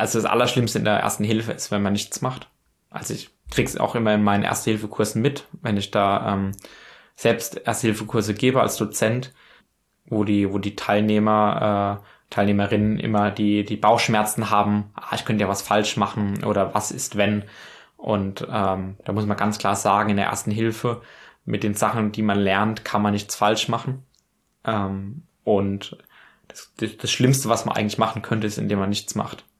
also das Allerschlimmste in der ersten Hilfe ist, wenn man nichts macht. Also ich krieg's auch immer in meinen Erste-Hilfe-Kursen mit, wenn ich da ähm, selbst Erste-Hilfe-Kurse gebe als Dozent, wo die, wo die Teilnehmer, äh, Teilnehmerinnen immer die, die Bauchschmerzen haben, ah, ich könnte ja was falsch machen oder was ist wenn. Und ähm, da muss man ganz klar sagen, in der ersten Hilfe, mit den Sachen, die man lernt, kann man nichts falsch machen. Ähm, und das, das, das Schlimmste, was man eigentlich machen könnte, ist, indem man nichts macht.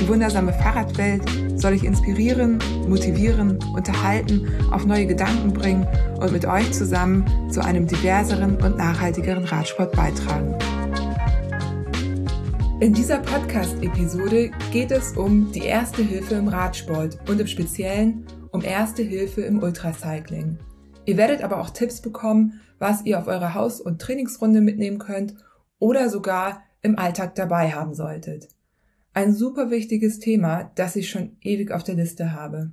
Die wundersame Fahrradwelt soll ich inspirieren, motivieren, unterhalten, auf neue Gedanken bringen und mit euch zusammen zu einem diverseren und nachhaltigeren Radsport beitragen. In dieser Podcast-Episode geht es um die erste Hilfe im Radsport und im Speziellen um erste Hilfe im Ultracycling. Ihr werdet aber auch Tipps bekommen, was ihr auf eurer Haus- und Trainingsrunde mitnehmen könnt oder sogar im Alltag dabei haben solltet. Ein super wichtiges Thema, das ich schon ewig auf der Liste habe.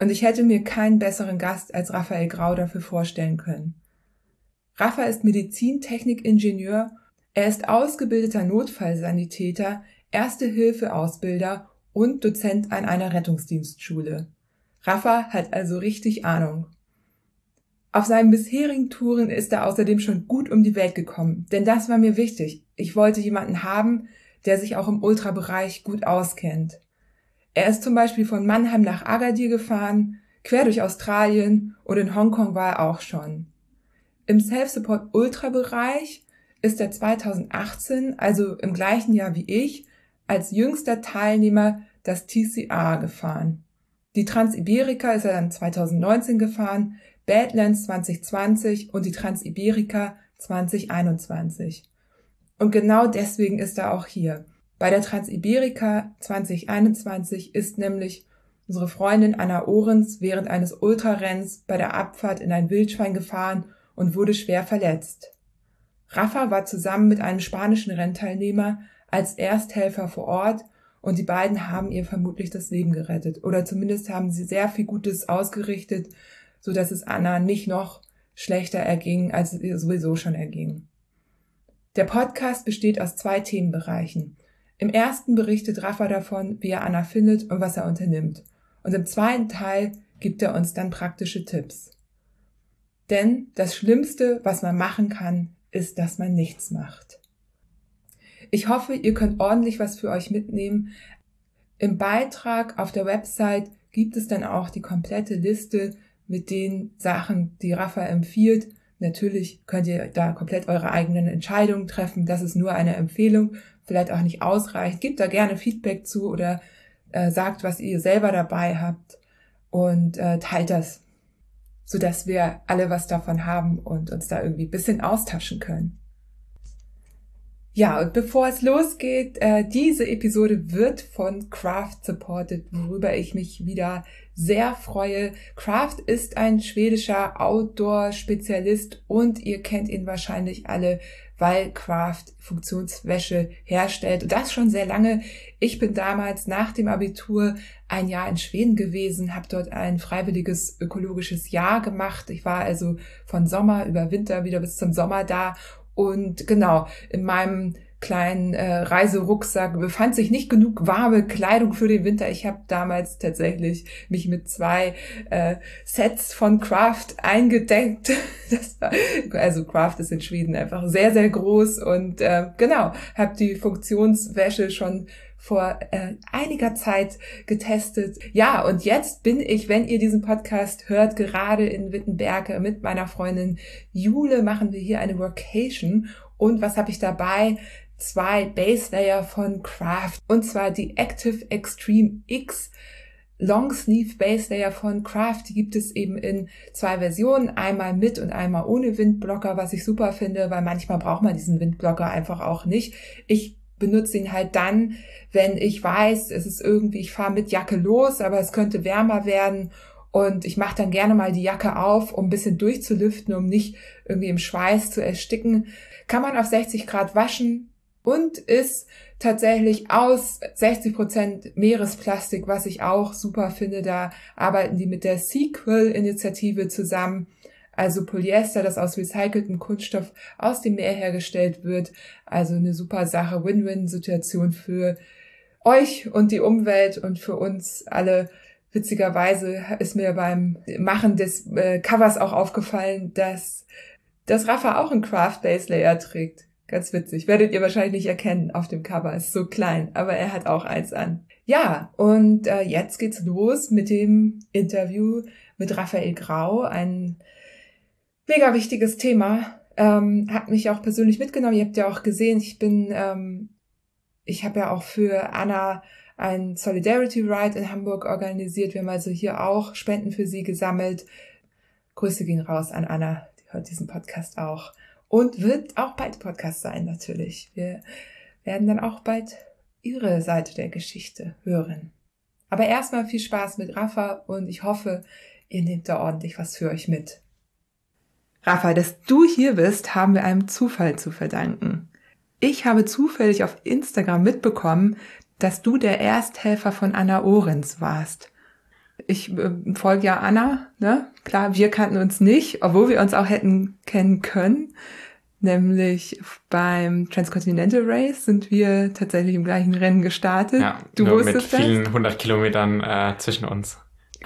Und ich hätte mir keinen besseren Gast als Raphael Grau dafür vorstellen können. Rafa ist Medizintechnikingenieur, er ist ausgebildeter Notfallsanitäter, Erste-Hilfe-Ausbilder und Dozent an einer Rettungsdienstschule. Rafa hat also richtig Ahnung. Auf seinen bisherigen Touren ist er außerdem schon gut um die Welt gekommen, denn das war mir wichtig. Ich wollte jemanden haben, der sich auch im Ultrabereich gut auskennt. Er ist zum Beispiel von Mannheim nach Agadir gefahren, quer durch Australien und in Hongkong war er auch schon. Im Self-Support Ultra-Bereich ist er 2018, also im gleichen Jahr wie ich, als jüngster Teilnehmer das TCA gefahren. Die Transiberika ist er dann 2019 gefahren, Badlands 2020 und die Transiberika 2021. Und genau deswegen ist er auch hier. Bei der Transiberika 2021 ist nämlich unsere Freundin Anna Ohrens während eines Ultrarenns bei der Abfahrt in ein Wildschwein gefahren und wurde schwer verletzt. Rafa war zusammen mit einem spanischen Rennteilnehmer als Ersthelfer vor Ort und die beiden haben ihr vermutlich das Leben gerettet oder zumindest haben sie sehr viel Gutes ausgerichtet, so dass es Anna nicht noch schlechter erging, als es ihr sowieso schon erging. Der Podcast besteht aus zwei Themenbereichen. Im ersten berichtet Rafa davon, wie er Anna findet und was er unternimmt. Und im zweiten Teil gibt er uns dann praktische Tipps. Denn das Schlimmste, was man machen kann, ist, dass man nichts macht. Ich hoffe, ihr könnt ordentlich was für euch mitnehmen. Im Beitrag auf der Website gibt es dann auch die komplette Liste mit den Sachen, die Rafa empfiehlt. Natürlich könnt ihr da komplett eure eigenen Entscheidungen treffen. Das ist nur eine Empfehlung, vielleicht auch nicht ausreicht. Gebt da gerne Feedback zu oder äh, sagt, was ihr selber dabei habt und äh, teilt das, sodass wir alle was davon haben und uns da irgendwie bisschen austauschen können. Ja, und bevor es losgeht, äh, diese Episode wird von Craft supported, worüber ich mich wieder sehr freue. Craft ist ein schwedischer Outdoor-Spezialist und ihr kennt ihn wahrscheinlich alle, weil Craft Funktionswäsche herstellt. Und das schon sehr lange. Ich bin damals nach dem Abitur ein Jahr in Schweden gewesen, habe dort ein freiwilliges ökologisches Jahr gemacht. Ich war also von Sommer über Winter wieder bis zum Sommer da und genau, in meinem kleinen äh, Reiserucksack befand sich nicht genug warme Kleidung für den Winter. Ich habe damals tatsächlich mich mit zwei äh, Sets von Craft eingedeckt. War, also Craft ist in Schweden einfach sehr, sehr groß und äh, genau, habe die Funktionswäsche schon vor äh, einiger Zeit getestet. Ja, und jetzt bin ich, wenn ihr diesen Podcast hört, gerade in Wittenberge mit meiner Freundin Jule machen wir hier eine Workation. Und was habe ich dabei? Zwei Base Layer von Craft. Und zwar die Active Extreme X. Long Sleeve Base Layer von Craft, die gibt es eben in zwei Versionen, einmal mit und einmal ohne Windblocker, was ich super finde, weil manchmal braucht man diesen Windblocker einfach auch nicht. Ich benutze ihn halt dann, wenn ich weiß, es ist irgendwie, ich fahre mit Jacke los, aber es könnte wärmer werden und ich mache dann gerne mal die Jacke auf, um ein bisschen durchzulüften, um nicht irgendwie im Schweiß zu ersticken. Kann man auf 60 Grad waschen und ist tatsächlich aus 60 Prozent Meeresplastik, was ich auch super finde. Da arbeiten die mit der Sequel-Initiative zusammen. Also Polyester, das aus recyceltem Kunststoff aus dem Meer hergestellt wird. Also eine super Sache, Win-Win-Situation für euch und die Umwelt und für uns alle. Witzigerweise ist mir beim Machen des äh, Covers auch aufgefallen, dass, dass Rafa auch einen Craft Base Layer trägt. Ganz witzig. Werdet ihr wahrscheinlich nicht erkennen auf dem Cover. Ist so klein, aber er hat auch eins an. Ja, und äh, jetzt geht's los mit dem Interview mit Raphael Grau. Ein mega wichtiges Thema. Ähm, hat mich auch persönlich mitgenommen. Ihr habt ja auch gesehen, ich bin, ähm, ich habe ja auch für Anna ein Solidarity Ride in Hamburg organisiert. Wir haben also hier auch Spenden für sie gesammelt. Grüße gehen raus an Anna, die hört diesen Podcast auch. Und wird auch bald Podcast sein, natürlich. Wir werden dann auch bald ihre Seite der Geschichte hören. Aber erstmal viel Spaß mit Rafa und ich hoffe, ihr nehmt da ordentlich was für euch mit. Rafa, dass du hier bist, haben wir einem Zufall zu verdanken. Ich habe zufällig auf Instagram mitbekommen, dass du der Ersthelfer von Anna Ohrens warst. Ich äh, folge ja Anna, ne? Klar, wir kannten uns nicht, obwohl wir uns auch hätten kennen können. Nämlich beim Transcontinental Race sind wir tatsächlich im gleichen Rennen gestartet. Ja, du nur wusstest mit vielen hundert Kilometern äh, zwischen uns.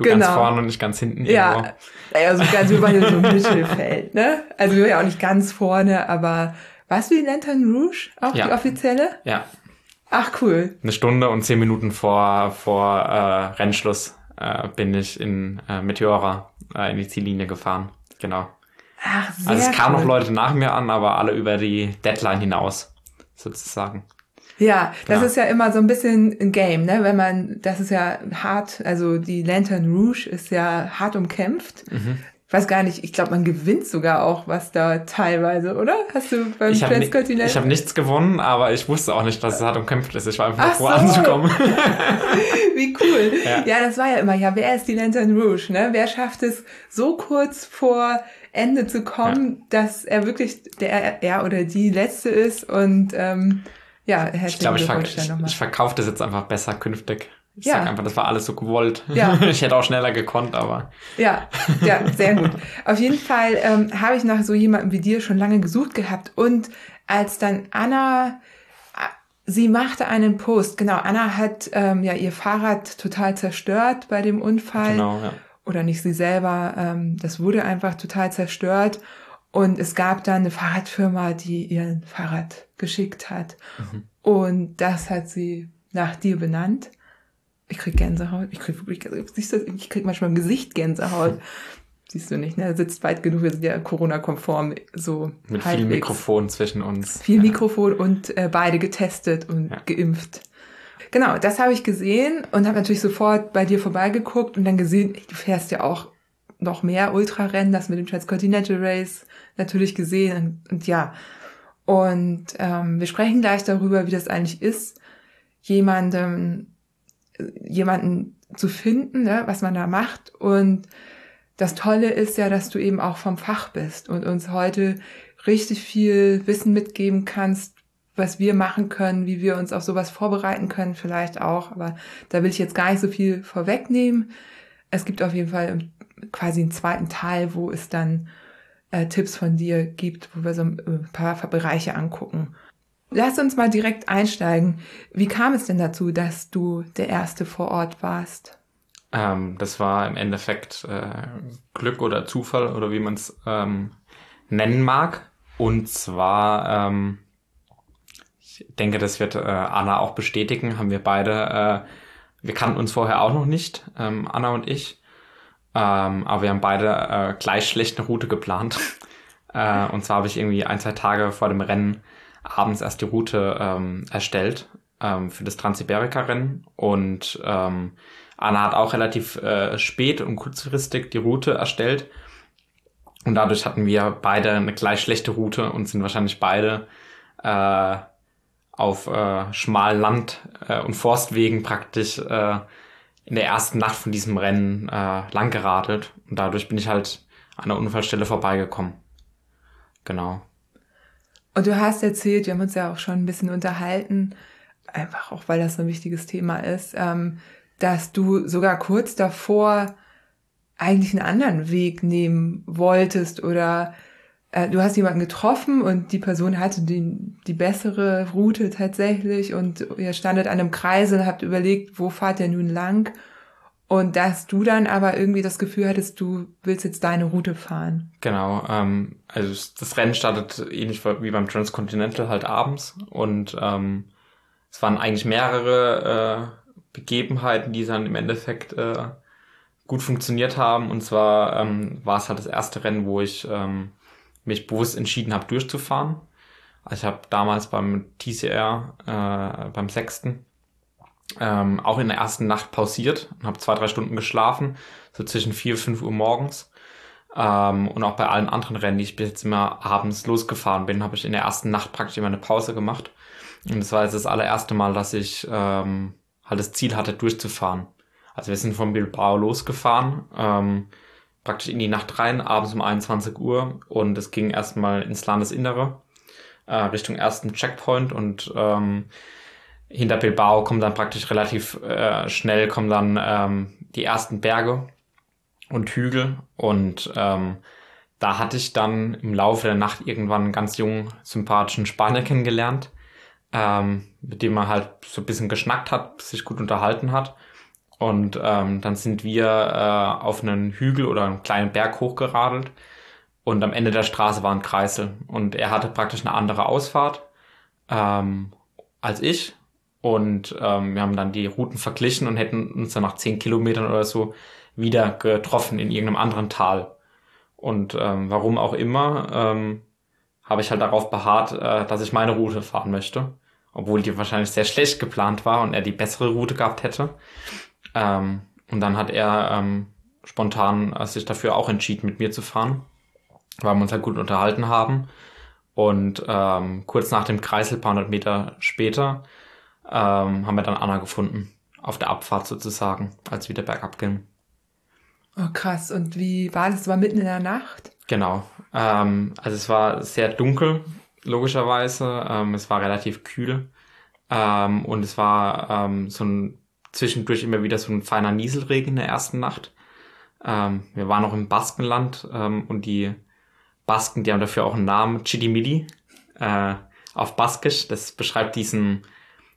Du genau. ganz vorne und ich ganz hinten Ja, also ganz über so ein Mittelfeld, ne? Also wir ja auch nicht ganz vorne, aber warst du die Lantern Rouge, auch ja. die offizielle? Ja. Ach cool. Eine Stunde und zehn Minuten vor, vor äh, Rennschluss äh, bin ich in äh, Meteora äh, in die Ziellinie gefahren. Genau. Ach, sehr also es kamen cool. noch Leute nach mir an, aber alle über die Deadline hinaus, sozusagen. Ja, das Genau. ist ja immer so ein bisschen ein Game, ne? Wenn man, das ist ja hart, also die Lantern Rouge ist ja hart umkämpft. Mhm. Ich weiß gar nicht, ich glaube, man gewinnt sogar auch was da teilweise, oder? Hast du beim Ich Transcontinental? ich hab nichts gewonnen, aber ich wusste auch nicht, dass es hart umkämpft ist. Ich war einfach Ach froh so. anzukommen. Wie cool. Ja. Ja. das war ja immer, ja, wer ist die Lantern Rouge, ne? Wer schafft es so kurz vor Ende zu kommen, dass er wirklich der, er oder die Letzte ist und, ähm, ja, herzlichen Ich glaube, ich, Glückwunsch ich, nochmal. ich verkaufe das jetzt einfach besser künftig. Ich Ja. sag einfach, das war alles so gewollt. Ja. ich hätte auch schneller gekonnt, aber Ja, ja, sehr gut. Auf jeden Fall ähm, habe ich nach so jemandem wie dir schon lange gesucht gehabt. Und als dann Anna, sie machte einen Post, genau, Anna hat ähm, ja ihr Fahrrad total zerstört bei dem Unfall. genau, ja. Oder nicht sie selber, ähm, das wurde einfach total zerstört. Und es gab dann eine Fahrradfirma, die ihr Fahrrad geschickt hat. Mhm. Und das hat sie nach dir benannt. Ich krieg Gänsehaut. Ich krieg wirklich, siehst du, ich krieg manchmal im Gesicht Gänsehaut. Siehst du nicht, ne? Er sitzt weit genug, wir sind ja Corona-konform, so Mit halbwegs. viel Mikrofon zwischen uns. Viel ja. Mikrofon und äh, beide getestet und Ja. geimpft. Genau, das habe ich gesehen und habe natürlich sofort bei dir vorbeigeguckt und dann gesehen, du fährst ja auch noch mehr Ultrarennen, das mit dem Transcontinental Race natürlich gesehen und, und ja. Und ähm, wir sprechen gleich darüber, wie das eigentlich ist, jemandem, äh, jemanden zu finden, ne, was man da macht. Und das Tolle ist ja, dass du eben auch vom Fach bist und uns heute richtig viel Wissen mitgeben kannst, was wir machen können, wie wir uns auf sowas vorbereiten können, vielleicht auch. Aber da will ich jetzt gar nicht so viel vorwegnehmen. Es gibt auf jeden Fall quasi einen zweiten Teil, wo es dann äh, Tipps von dir gibt, wo wir so ein paar Bereiche angucken. Lass uns mal direkt einsteigen. Wie kam es denn dazu, dass du der Erste vor Ort warst? Ähm, das war im Endeffekt äh, Glück oder Zufall oder wie man es ähm, nennen mag. Und zwar, ähm, ich denke, das wird äh, Anna auch bestätigen, haben wir beide, äh, wir kannten uns vorher auch noch nicht, ähm, Anna und ich. Ähm, aber wir haben beide äh, gleich schlecht eine Route geplant. äh, und zwar habe ich irgendwie ein, zwei Tage vor dem Rennen abends erst die Route ähm, erstellt ähm, für das Transsiberica-Rennen. Und ähm, Anna hat auch relativ äh, spät und kurzfristig die Route erstellt. Und dadurch hatten wir beide eine gleich schlechte Route und sind wahrscheinlich beide äh, auf äh, schmalen Land- äh, und Forstwegen praktisch äh, in der ersten Nacht von diesem Rennen äh, lang geradelt. Und dadurch bin ich halt an der Unfallstelle vorbeigekommen. Genau. Und du hast erzählt, wir haben uns ja auch schon ein bisschen unterhalten, einfach auch weil das so ein wichtiges Thema ist, ähm, dass du sogar kurz davor eigentlich einen anderen Weg nehmen wolltest oder du hast jemanden getroffen und die Person hatte die, die bessere Route tatsächlich und ihr standet an einem Kreisel, habt überlegt, wo fahrt ihr nun lang und dass du dann aber irgendwie das Gefühl hattest, du willst jetzt deine Route fahren. Genau, ähm, also das Rennen startet ähnlich wie beim Transcontinental halt abends und ähm, es waren eigentlich mehrere äh, Begebenheiten, die dann im Endeffekt äh, gut funktioniert haben. Und zwar ähm, war es halt das erste Rennen, wo ich ähm, mich bewusst entschieden habe, durchzufahren. Also ich habe damals beim TCR, äh, beim sechsten, ähm, auch in der ersten Nacht pausiert und habe zwei, drei Stunden geschlafen, so zwischen vier, fünf Uhr morgens. Ähm, und auch bei allen anderen Rennen, die ich bis jetzt immer abends losgefahren bin, habe ich in der ersten Nacht praktisch immer eine Pause gemacht. Und das war jetzt das allererste Mal, dass ich ähm, halt das Ziel hatte, durchzufahren. Also wir sind von Bilbao losgefahren, ähm, praktisch in die Nacht rein, abends um 21 Uhr. Und es ging erstmal ins Landesinnere, äh, Richtung ersten Checkpoint. Und ähm, hinter Bilbao kommen dann praktisch relativ äh, schnell kommen dann ähm, die ersten Berge und Hügel. Und ähm, da hatte ich dann im Laufe der Nacht irgendwann einen ganz jungen, sympathischen Spanier kennengelernt, ähm, mit dem man halt so ein bisschen geschnackt hat, sich gut unterhalten hat. Und ähm, dann sind wir äh, auf einen Hügel oder einen kleinen Berg hochgeradelt und am Ende der Straße war ein Kreisel und er hatte praktisch eine andere Ausfahrt ähm, als ich und ähm, wir haben dann die Routen verglichen und hätten uns dann nach zehn Kilometern oder so wieder getroffen in irgendeinem anderen Tal. Und ähm, warum auch immer, ähm, habe ich halt darauf beharrt, äh, dass ich meine Route fahren möchte. Obwohl die wahrscheinlich sehr schlecht geplant war und er die bessere Route gehabt hätte. Ähm, und dann hat er ähm, spontan äh, sich dafür auch entschieden, mit mir zu fahren, weil wir uns halt gut unterhalten haben. Und ähm, kurz nach dem Kreisel, paar hundert Meter später, ähm, haben wir dann Anna gefunden. Auf der Abfahrt sozusagen, als wieder bergab ging. Oh krass, und wie war das? Das war mitten in der Nacht? Genau. Ähm, also es war sehr dunkel, logischerweise. Ähm, es war relativ kühl. Ähm, und es war ähm, so ein zwischendurch immer wieder so ein feiner Nieselregen in der ersten Nacht. Ähm, wir waren noch im Baskenland ähm, und die Basken, die haben dafür auch einen Namen, Chidimidi, äh, auf Baskisch. Das beschreibt diesen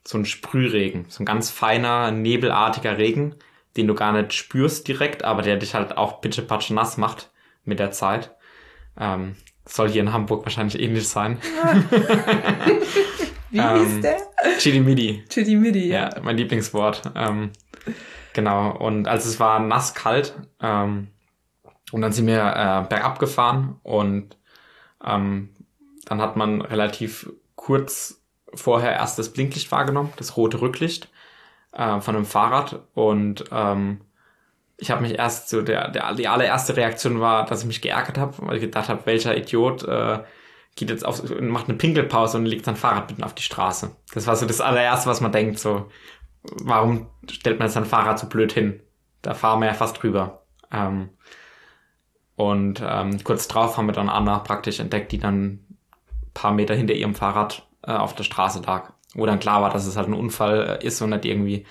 so ein Sprühregen, so ein ganz feiner, nebelartiger Regen, den du gar nicht spürst direkt, aber der dich halt auch bitte patsch nass macht mit der Zeit. Ähm, soll hier in Hamburg wahrscheinlich ähnlich sein. Wie ähm, hieß der? Chidimidi. Chidimidi, ja. ja. mein Lieblingswort. Ähm, genau, und als es war nass kalt, ähm, und dann sind wir äh, bergab gefahren und ähm, dann hat man relativ kurz vorher erst das Blinklicht wahrgenommen, das rote Rücklicht äh, von einem Fahrrad und ähm, ich habe mich erst so der, der die allererste Reaktion war, dass ich mich geärgert habe, weil ich gedacht habe, welcher Idiot äh, geht jetzt auf macht eine Pinkelpause und legt sein Fahrrad mitten auf die Straße. Das war so das allererste, was man denkt, so warum stellt man sein Fahrrad so blöd hin? Da fahren wir ja fast drüber. Ähm, und ähm, kurz drauf haben wir dann Anna praktisch entdeckt, die dann paar Meter hinter ihrem Fahrrad äh, auf der Straße lag. Wo dann klar war, dass es halt ein Unfall äh, ist und nicht irgendwie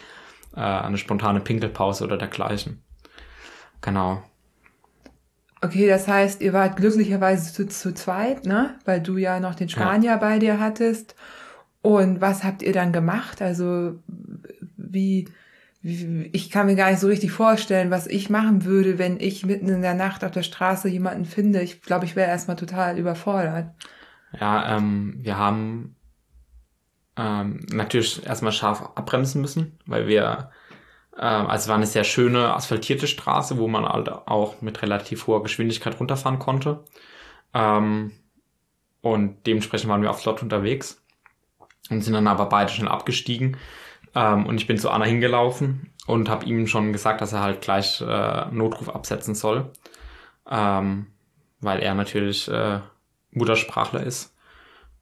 äh, eine spontane Pinkelpause oder dergleichen. Genau. Okay, das heißt, ihr wart glücklicherweise zu, zu zweit, ne? Weil du ja noch den Spanier ja. bei dir hattest. Und was habt ihr dann gemacht? Also, wie, wie, ich kann mir gar nicht so richtig vorstellen, was ich machen würde, wenn ich mitten in der Nacht auf der Straße jemanden finde. Ich glaube, ich wäre erstmal total überfordert. Ja, ähm, wir haben ähm, natürlich erstmal scharf abbremsen müssen, weil wir, also es war eine sehr schöne asphaltierte Straße, wo man halt auch mit relativ hoher Geschwindigkeit runterfahren konnte. Ähm, und dementsprechend waren wir auf Slot unterwegs und sind dann aber beide schnell abgestiegen. Ähm, und ich bin zu Anna hingelaufen und habe ihm schon gesagt, dass er halt gleich äh, Notruf absetzen soll, ähm, weil er natürlich äh, Muttersprachler ist.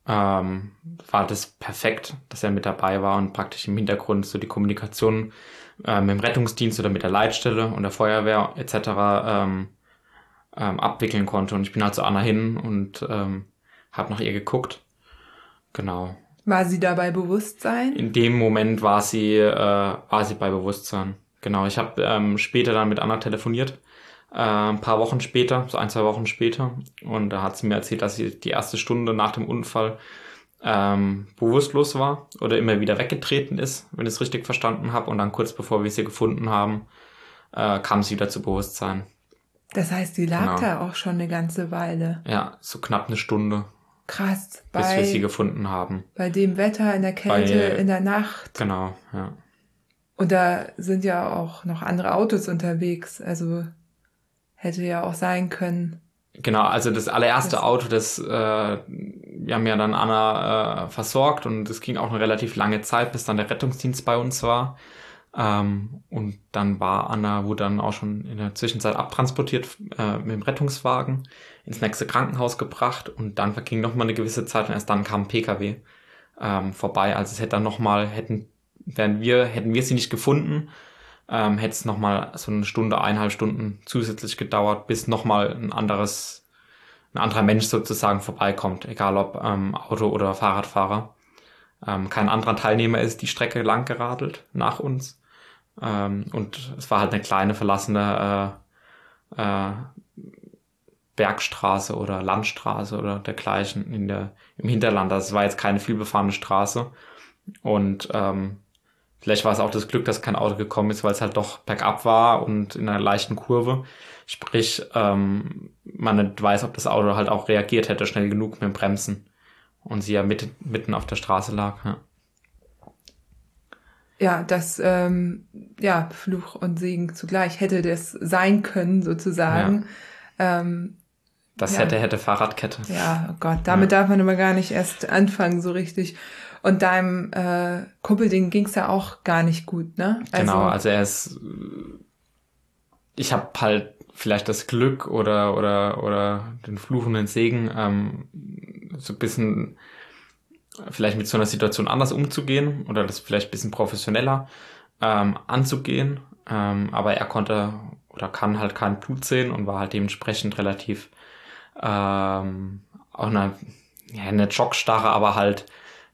ähm, war das perfekt, dass er mit dabei war und praktisch im Hintergrund so die Kommunikation äh, mit dem Rettungsdienst oder mit der Leitstelle und der Feuerwehr etc. Ähm, ähm, abwickeln konnte. Und ich bin halt zu Anna hin und ähm, habe nach ihr geguckt. Genau. War sie da bei Bewusstsein? In dem Moment war sie, äh, war sie bei Bewusstsein. Genau. Ich habe ähm, später dann mit Anna telefoniert. Äh, ein paar Wochen später, so ein, zwei Wochen später. Und da hat sie mir erzählt, dass sie die erste Stunde nach dem Unfall ähm, bewusstlos war oder immer wieder weggetreten ist, wenn ich es richtig verstanden habe. Und dann kurz bevor wir sie gefunden haben, äh, kam sie wieder zu Bewusstsein. Das heißt, die lag genau. da auch schon eine ganze Weile. Ja, so knapp eine Stunde. Krass. Bis bei, wir sie gefunden haben. Bei dem Wetter, in der Kälte, bei, in der Nacht. Genau, ja. Und da sind ja auch noch andere Autos unterwegs. Also hätte ja auch sein können. Genau, also das allererste das Auto, das äh, wir haben ja dann Anna äh, versorgt und es ging auch eine relativ lange Zeit, bis dann der Rettungsdienst bei uns war. Ähm, und dann war Anna, wurde dann auch schon in der Zwischenzeit abtransportiert äh, mit dem Rettungswagen ins nächste Krankenhaus gebracht und dann verging noch mal eine gewisse Zeit und erst dann kam ein PKW ähm, vorbei. Also es hätte dann noch mal hätten wären wir hätten wir sie nicht gefunden, ähm, hätte es noch mal so eine Stunde, eineinhalb Stunden zusätzlich gedauert, bis noch mal ein anderes ein anderer Mensch sozusagen vorbeikommt, egal ob ähm, Auto oder Fahrradfahrer. Ähm, kein anderer Teilnehmer ist die Strecke lang geradelt nach uns. Ähm, und es war halt eine kleine verlassene äh, äh, Bergstraße oder Landstraße oder dergleichen in der, im Hinterland. Also war jetzt keine vielbefahrene Straße. Und ähm, vielleicht war es auch das Glück, dass kein Auto gekommen ist, weil es halt doch bergab war und in einer leichten Kurve. Sprich, ähm, man nicht weiß, ob das Auto halt auch reagiert hätte, schnell genug mit dem Bremsen. Und sie ja mitten, mitten auf der Straße lag. Ja ja, das, ähm, ja, Fluch und Segen zugleich hätte das sein können, sozusagen. Ja. Ähm, das ja. hätte, hätte Fahrradkette. Ja, oh Gott, damit ja. darf man immer gar nicht erst anfangen, so richtig. Und deinem äh, Kumpelding ging's ja auch gar nicht gut, ne? Also, genau, also er ist, ich habe halt vielleicht das Glück oder oder oder den Fluch und den Segen ähm, so ein bisschen vielleicht mit so einer Situation anders umzugehen oder das vielleicht ein bisschen professioneller ähm, anzugehen. Ähm, aber er konnte oder kann halt kein Blut sehen und war halt dementsprechend relativ ähm, auch eine, ja, eine Schockstarre, aber halt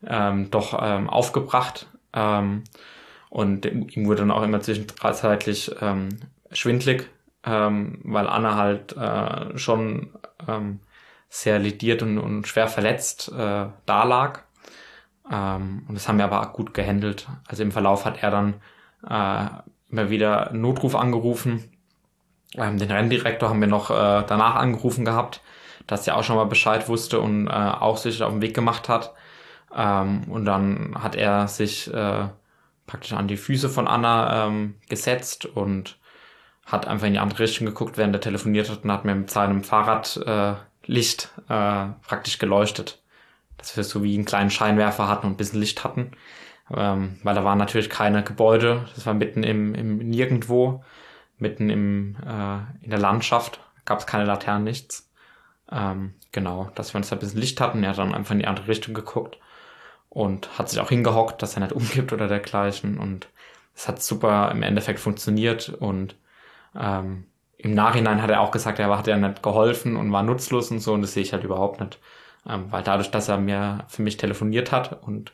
ähm, doch ähm, aufgebracht. Ähm, und ihm wurde dann auch immer zwischenzeitlich ähm, schwindlig, ähm, weil Anna halt äh, schon ähm, sehr lidiert und, und schwer verletzt äh, da lag. Ähm, und das haben wir aber gut gehandelt. Also im Verlauf hat er dann äh, immer wieder Notruf angerufen. Ähm, den Renndirektor haben wir noch äh, danach angerufen gehabt, dass er auch schon mal Bescheid wusste und äh, auch sich auf den Weg gemacht hat. Ähm, und dann hat er sich äh, praktisch an die Füße von Anna ähm, gesetzt und hat einfach in die andere Richtung geguckt, während er telefoniert hat und hat mir mit seinem Fahrradlicht äh, äh, praktisch geleuchtet dass wir so wie einen kleinen Scheinwerfer hatten und ein bisschen Licht hatten. Ähm, weil da waren natürlich keine Gebäude, das war mitten im, im Nirgendwo, mitten im, äh, in der Landschaft, gab es keine Laternen, nichts. Ähm, genau, dass wir uns da ein bisschen Licht hatten. Er hat dann einfach in die andere Richtung geguckt und hat sich auch hingehockt, dass er nicht umkippt oder dergleichen. Und es hat super im Endeffekt funktioniert und ähm, im Nachhinein hat er auch gesagt, er hat ja nicht geholfen und war nutzlos und so und das sehe ich halt überhaupt nicht. Ähm, weil dadurch, dass er mir für mich telefoniert hat und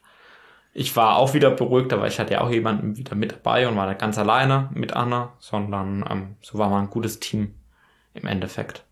ich war auch wieder beruhigt, aber ich hatte ja auch jemanden wieder mit dabei und war nicht ganz alleine mit Anna, sondern ähm, so war man ein gutes Team im Endeffekt.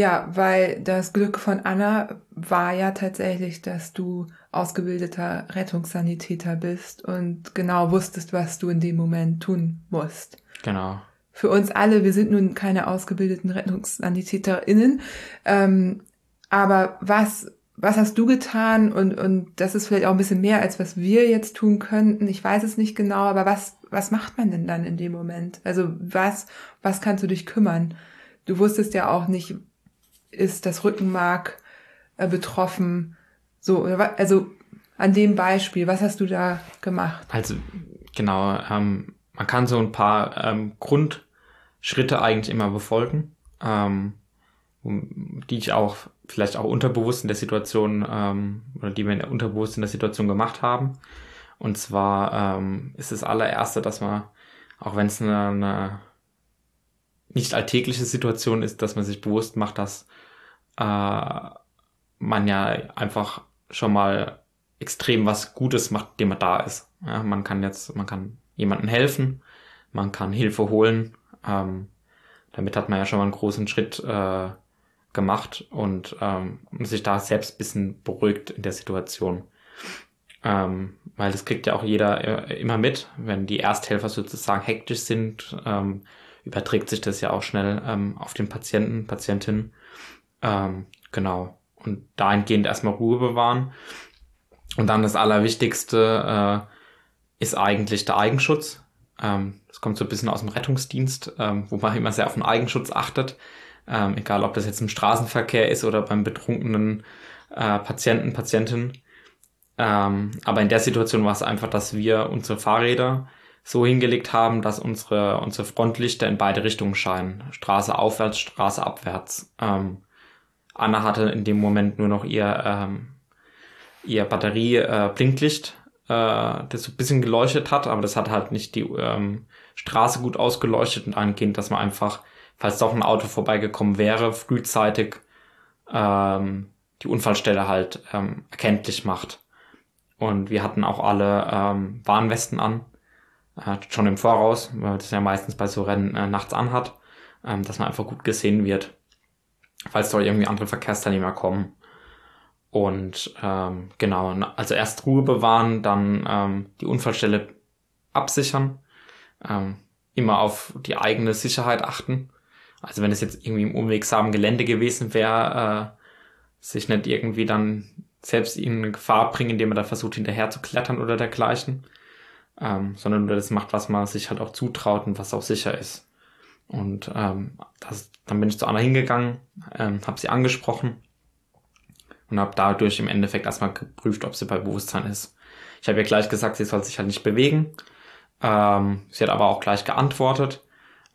Ja, weil das Glück von Anna war ja tatsächlich, dass du ausgebildeter Rettungssanitäter bist und genau wusstest, was du in dem Moment tun musst. Genau. Für uns alle, wir sind nun keine ausgebildeten RettungssanitäterInnen, ähm, aber was, was hast du getan? Und, und das ist vielleicht auch ein bisschen mehr, als was wir jetzt tun könnten. Ich weiß es nicht genau, aber was, was macht man denn dann in dem Moment? Also was, was kannst du dich kümmern? Du wusstest ja auch nicht, ist das Rückenmark äh, betroffen? So, also an dem Beispiel, was hast du da gemacht? Also genau, ähm, man kann so ein paar ähm, Grundschritte eigentlich immer befolgen. Ähm, die ich auch vielleicht auch unterbewusst in der Situation ähm, oder die wir unterbewusst in der Situation gemacht haben. Und zwar ähm, ist das allererste, dass man, auch wenn es eine, eine nicht alltägliche Situation ist, dass man sich bewusst macht, dass äh, man ja einfach schon mal extrem was Gutes macht, dem man da ist. Ja, man kann jetzt, man kann jemandem helfen, man kann Hilfe holen. Ähm, damit hat man ja schon mal einen großen Schritt äh, gemacht und ähm, sich da selbst bisschen beruhigt in der Situation. Ähm, weil das kriegt ja auch jeder äh, immer mit, wenn die Ersthelfer sozusagen hektisch sind, ähm, überträgt sich das ja auch schnell ähm, auf den Patienten, Patientin. Ähm, genau. Und dahingehend erstmal Ruhe bewahren. Und dann das Allerwichtigste äh, ist eigentlich der Eigenschutz. Ähm, das kommt so ein bisschen aus dem Rettungsdienst, ähm, wo man immer sehr auf den Eigenschutz achtet. Ähm, egal, ob das jetzt im Straßenverkehr ist oder beim betrunkenen äh, Patienten, Patientin. Ähm, aber in der Situation war es einfach, dass wir unsere Fahrräder so hingelegt haben, dass unsere, unsere Frontlichter in beide Richtungen scheinen. Straße aufwärts, Straße abwärts. Ähm, Anna hatte in dem Moment nur noch ihr, ähm, ihr Batterie-Blinklicht, äh, äh, das so ein bisschen geleuchtet hat, aber das hat halt nicht die ähm, Straße gut ausgeleuchtet und angehend, dass man einfach, falls doch ein Auto vorbeigekommen wäre, frühzeitig ähm, die Unfallstelle halt ähm, erkenntlich macht. Und wir hatten auch alle ähm, Warnwesten an, äh, schon im Voraus, weil das ja meistens bei so Rennen äh, nachts anhat, ähm, dass man einfach gut gesehen wird, falls da irgendwie andere Verkehrsteilnehmer kommen. Und ähm, genau, also erst Ruhe bewahren, dann ähm, die Unfallstelle absichern, ähm, immer auf die eigene Sicherheit achten. Also wenn es jetzt irgendwie im unwegsamen Gelände gewesen wäre, äh, sich nicht irgendwie dann selbst in Gefahr bringen, indem man da versucht hinterher zu klettern oder dergleichen ähm, sondern nur das macht, was man sich halt auch zutraut und was auch sicher ist. Und ähm, das, dann bin ich zu Anna hingegangen, ähm, habe sie angesprochen und habe dadurch im Endeffekt erstmal geprüft, ob sie bei Bewusstsein ist. Ich habe ihr gleich gesagt, sie soll sich halt nicht bewegen. Ähm, sie hat aber auch gleich geantwortet,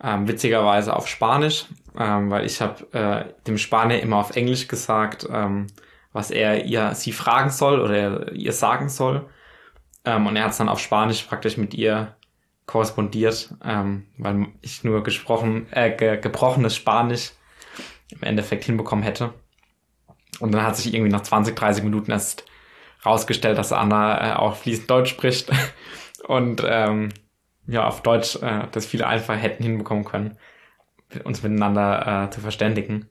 ähm, witzigerweise auf Spanisch, ähm, weil ich habe äh, dem Spanier immer auf Englisch gesagt, ähm, was er ihr sie fragen soll oder ihr sagen soll. Ähm, und er hat es dann auf Spanisch praktisch mit ihr korrespondiert, ähm, weil ich nur gesprochen, äh, ge gebrochenes Spanisch im Endeffekt hinbekommen hätte. Und dann hat sich irgendwie nach 20, 30 Minuten erst rausgestellt, dass Anna äh, auch fließend Deutsch spricht und ähm, ja, auf Deutsch äh, das viele einfach hätten hinbekommen können, uns miteinander äh, zu verständigen.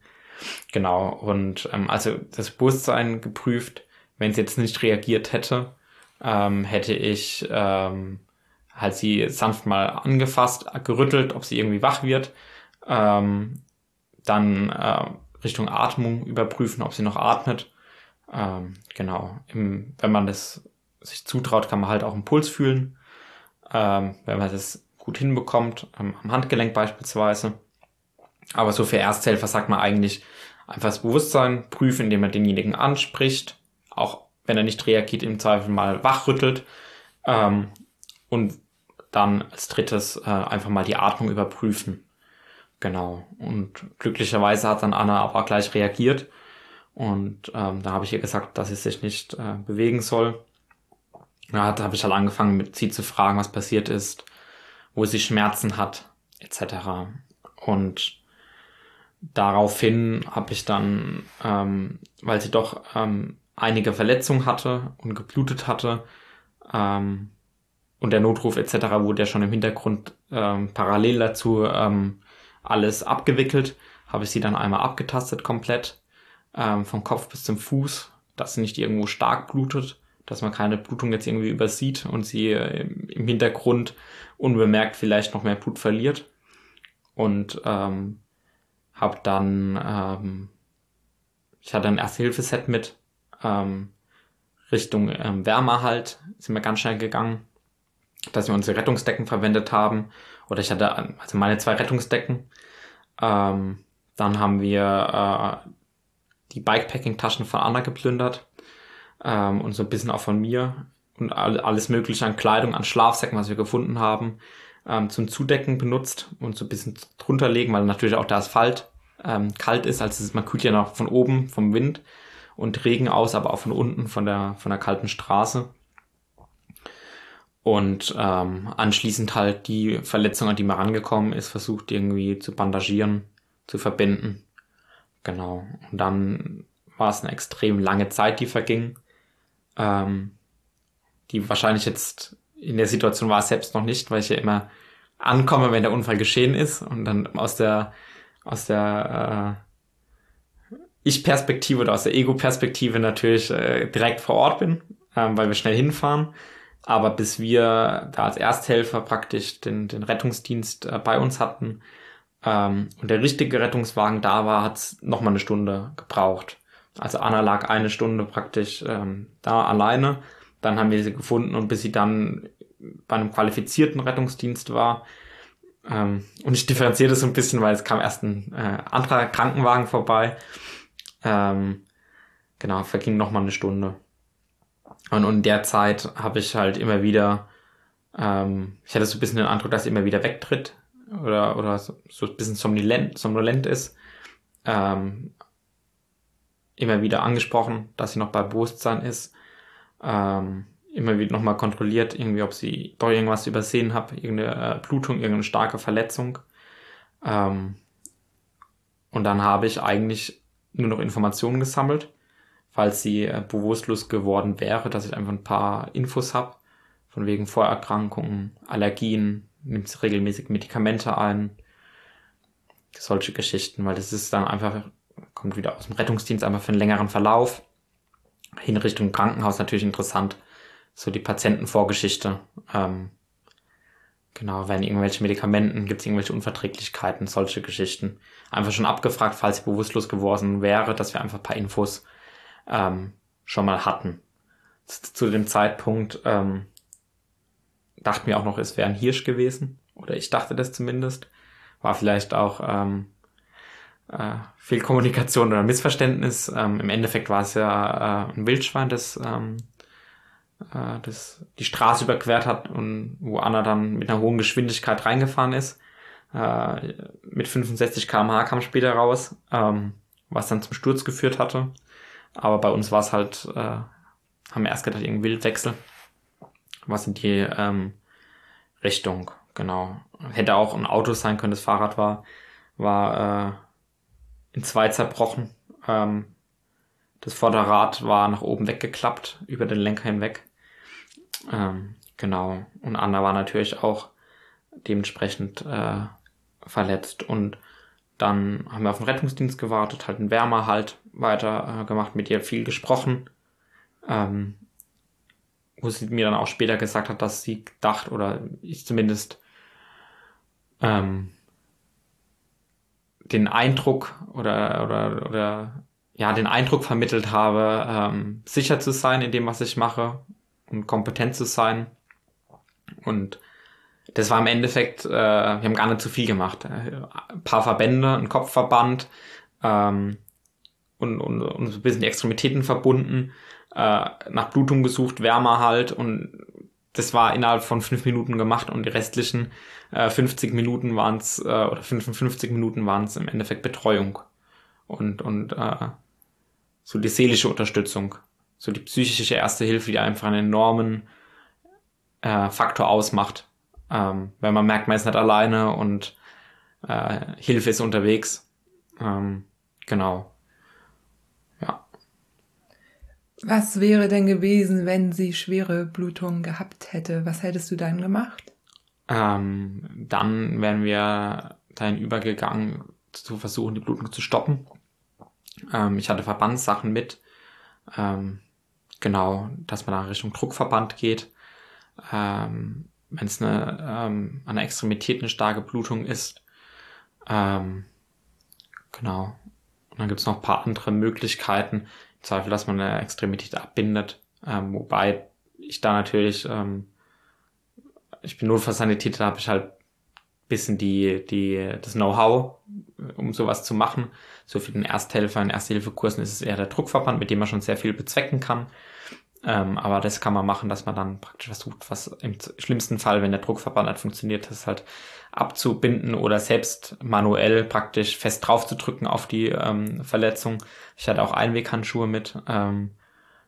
Genau, und ähm, also das Bewusstsein geprüft, wenn sie jetzt nicht reagiert hätte, ähm, hätte ich ähm, halt sie sanft mal angefasst, gerüttelt, ob sie irgendwie wach wird. Ähm, dann äh, Richtung Atmung überprüfen, ob sie noch atmet. Ähm, genau. Im, wenn man das sich zutraut, kann man halt auch einen Puls fühlen. Ähm, wenn man das gut hinbekommt, ähm, am Handgelenk beispielsweise. Aber so für Ersthelfer sagt man eigentlich einfach das Bewusstsein prüfen, indem man denjenigen anspricht, auch wenn er nicht reagiert, im Zweifel mal wachrüttelt. Ähm, und dann als drittes äh, einfach mal die Atmung überprüfen. Genau. Und glücklicherweise hat dann Anna aber gleich reagiert. Und ähm, da habe ich ihr gesagt, dass sie sich nicht äh, bewegen soll. Ja, da habe ich halt angefangen, mit sie zu fragen, was passiert ist, wo sie Schmerzen hat, etc. Und daraufhin habe ich dann, ähm, weil sie doch ähm, einige Verletzungen hatte und geblutet hatte. Ähm, und der Notruf etc. wurde ja schon im Hintergrund ähm, parallel dazu ähm, alles abgewickelt. Habe ich sie dann einmal abgetastet komplett, ähm, vom Kopf bis zum Fuß, dass sie nicht irgendwo stark blutet, dass man keine Blutung jetzt irgendwie übersieht und sie äh, im Hintergrund unbemerkt vielleicht noch mehr Blut verliert. Und ähm, habe dann, ähm, ich hatte ein Erste-Hilfe-Set mit, ähm, Richtung ähm, Wärmerhalt sind wir ganz schnell gegangen, dass wir unsere Rettungsdecken verwendet haben. Oder ich hatte also meine zwei Rettungsdecken. Ähm, dann haben wir äh, die Bikepacking-Taschen von Anna geplündert ähm, und so ein bisschen auch von mir und alles mögliche an Kleidung, an Schlafsäcken, was wir gefunden haben, ähm, zum Zudecken benutzt und so ein bisschen drunter legen, weil natürlich auch der Asphalt ähm, kalt ist. Also man kühlt ja noch von oben vom Wind und Regen aus, aber auch von unten von der, von der kalten Straße. Und ähm, anschließend halt die Verletzung, an die man rangekommen ist, versucht irgendwie zu bandagieren, zu verbinden. Genau. Und dann war es eine extrem lange Zeit, die verging. Ähm, die wahrscheinlich jetzt in der Situation war es selbst noch nicht, weil ich ja immer ankomme, wenn der Unfall geschehen ist und dann aus der aus der äh, Ich-Perspektive oder aus der Ego-Perspektive natürlich äh, direkt vor Ort bin, ähm, weil wir schnell hinfahren. Aber bis wir da als Ersthelfer praktisch den, den Rettungsdienst äh, bei uns hatten ähm, und der richtige Rettungswagen da war, hat es nochmal eine Stunde gebraucht. Also Anna lag eine Stunde praktisch ähm, da alleine. Dann haben wir sie gefunden und bis sie dann bei einem qualifizierten Rettungsdienst war. Ähm, und ich differenziere das so ein bisschen, weil es kam erst ein äh, anderer Krankenwagen vorbei. Ähm, genau, verging noch mal eine Stunde. Und, und in der Zeit habe ich halt immer wieder, ähm, ich hatte so ein bisschen den Eindruck, dass er immer wieder wegtritt oder, oder so, so ein bisschen somnolent, somnolent ist. Ähm, immer wieder angesprochen, dass sie noch bei Bewusstsein ist. Ähm, immer wieder nochmal kontrolliert, irgendwie, ob sie doch irgendwas übersehen habe, irgendeine äh, Blutung, irgendeine starke Verletzung. Ähm, und dann habe ich eigentlich nur noch Informationen gesammelt, falls sie äh, bewusstlos geworden wäre, dass ich einfach ein paar Infos habe, von wegen Vorerkrankungen, Allergien, nimmt sie regelmäßig Medikamente ein, solche Geschichten, weil das ist dann einfach, kommt wieder aus dem Rettungsdienst, einfach für einen längeren Verlauf. In Richtung Krankenhaus natürlich interessant, so die Patientenvorgeschichte. Ähm, genau, wenn irgendwelche Medikamenten, gibt es irgendwelche Unverträglichkeiten, solche Geschichten. Einfach schon abgefragt, falls sie bewusstlos geworden wäre, dass wir einfach ein paar Infos ähm, schon mal hatten. Zu dem Zeitpunkt ähm, dachten wir auch noch, es wäre ein Hirsch gewesen. Oder ich dachte das zumindest. War vielleicht auch ähm, äh, Fehlkommunikation oder Missverständnis. Ähm, Im Endeffekt war es ja äh, ein Wildschwein, das ähm, äh, das die Straße überquert hat und wo Anna dann mit einer hohen Geschwindigkeit reingefahren ist. Äh, mit 65 km/h kam später raus, ähm, was dann zum Sturz geführt hatte. Aber bei uns war es halt, äh, haben wir erst gedacht, irgendein Wildwechsel. Was in die ähm, Richtung, genau. Hätte auch ein Auto sein können, das Fahrrad war, war äh, in zwei zerbrochen. Ähm, das Vorderrad war nach oben weggeklappt, über den Lenker hinweg. Ähm, genau. Und Anna war natürlich auch dementsprechend äh, verletzt. Und dann haben wir auf den Rettungsdienst gewartet, halt einen Wärmer halt weiter äh, gemacht, mit ihr viel gesprochen. Ähm, wo sie mir dann auch später gesagt hat, dass sie gedacht, oder ich zumindest ähm, den Eindruck oder, oder, oder ja, den Eindruck vermittelt habe, ähm, sicher zu sein in dem, was ich mache und kompetent zu sein. Und das war im Endeffekt, äh, wir haben gar nicht zu viel gemacht. Ein paar Verbände, ein Kopfverband ähm, und, und, und so ein bisschen die Extremitäten verbunden, äh, nach Blutung gesucht, Wärme halt und das war innerhalb von fünf Minuten gemacht und die restlichen äh, 50 Minuten waren es, äh, oder 55 Minuten waren es im Endeffekt Betreuung und, und äh, so die seelische Unterstützung, so die psychische Erste Hilfe, die einfach einen enormen äh, Faktor ausmacht. Ähm, wenn man merkt, man ist nicht alleine und äh, Hilfe ist unterwegs. Ähm, genau. Ja. Was wäre denn gewesen, wenn sie schwere Blutungen gehabt hätte? Was hättest du dann gemacht? Ähm, dann wären wir dahin übergegangen, zu versuchen, die Blutung zu stoppen. Ähm, ich hatte Verbandssachen mit. Ähm, genau, dass man da Richtung Druckverband geht. Ähm, Wenn es eine, ähm, an der Extremität eine starke Blutung ist. Ähm, genau. Und dann gibt es noch ein paar andere Möglichkeiten. Im Zweifel, dass man eine Extremität abbindet. Ähm, wobei ich da natürlich, ähm, ich bin Notfallsanitäter, da habe ich halt bisschen die, die, das Know-how, um sowas zu machen. So für den Ersthelfer in Erste-Hilfe-Kursen ist es eher der Druckverband, mit dem man schon sehr viel bezwecken kann. Ähm, aber das kann man machen, dass man dann praktisch versucht, was im schlimmsten Fall, wenn der Druckverband nicht funktioniert, das halt abzubinden oder selbst manuell praktisch fest draufzudrücken auf die ähm, Verletzung. Ich hatte auch Einweghandschuhe mit, ähm,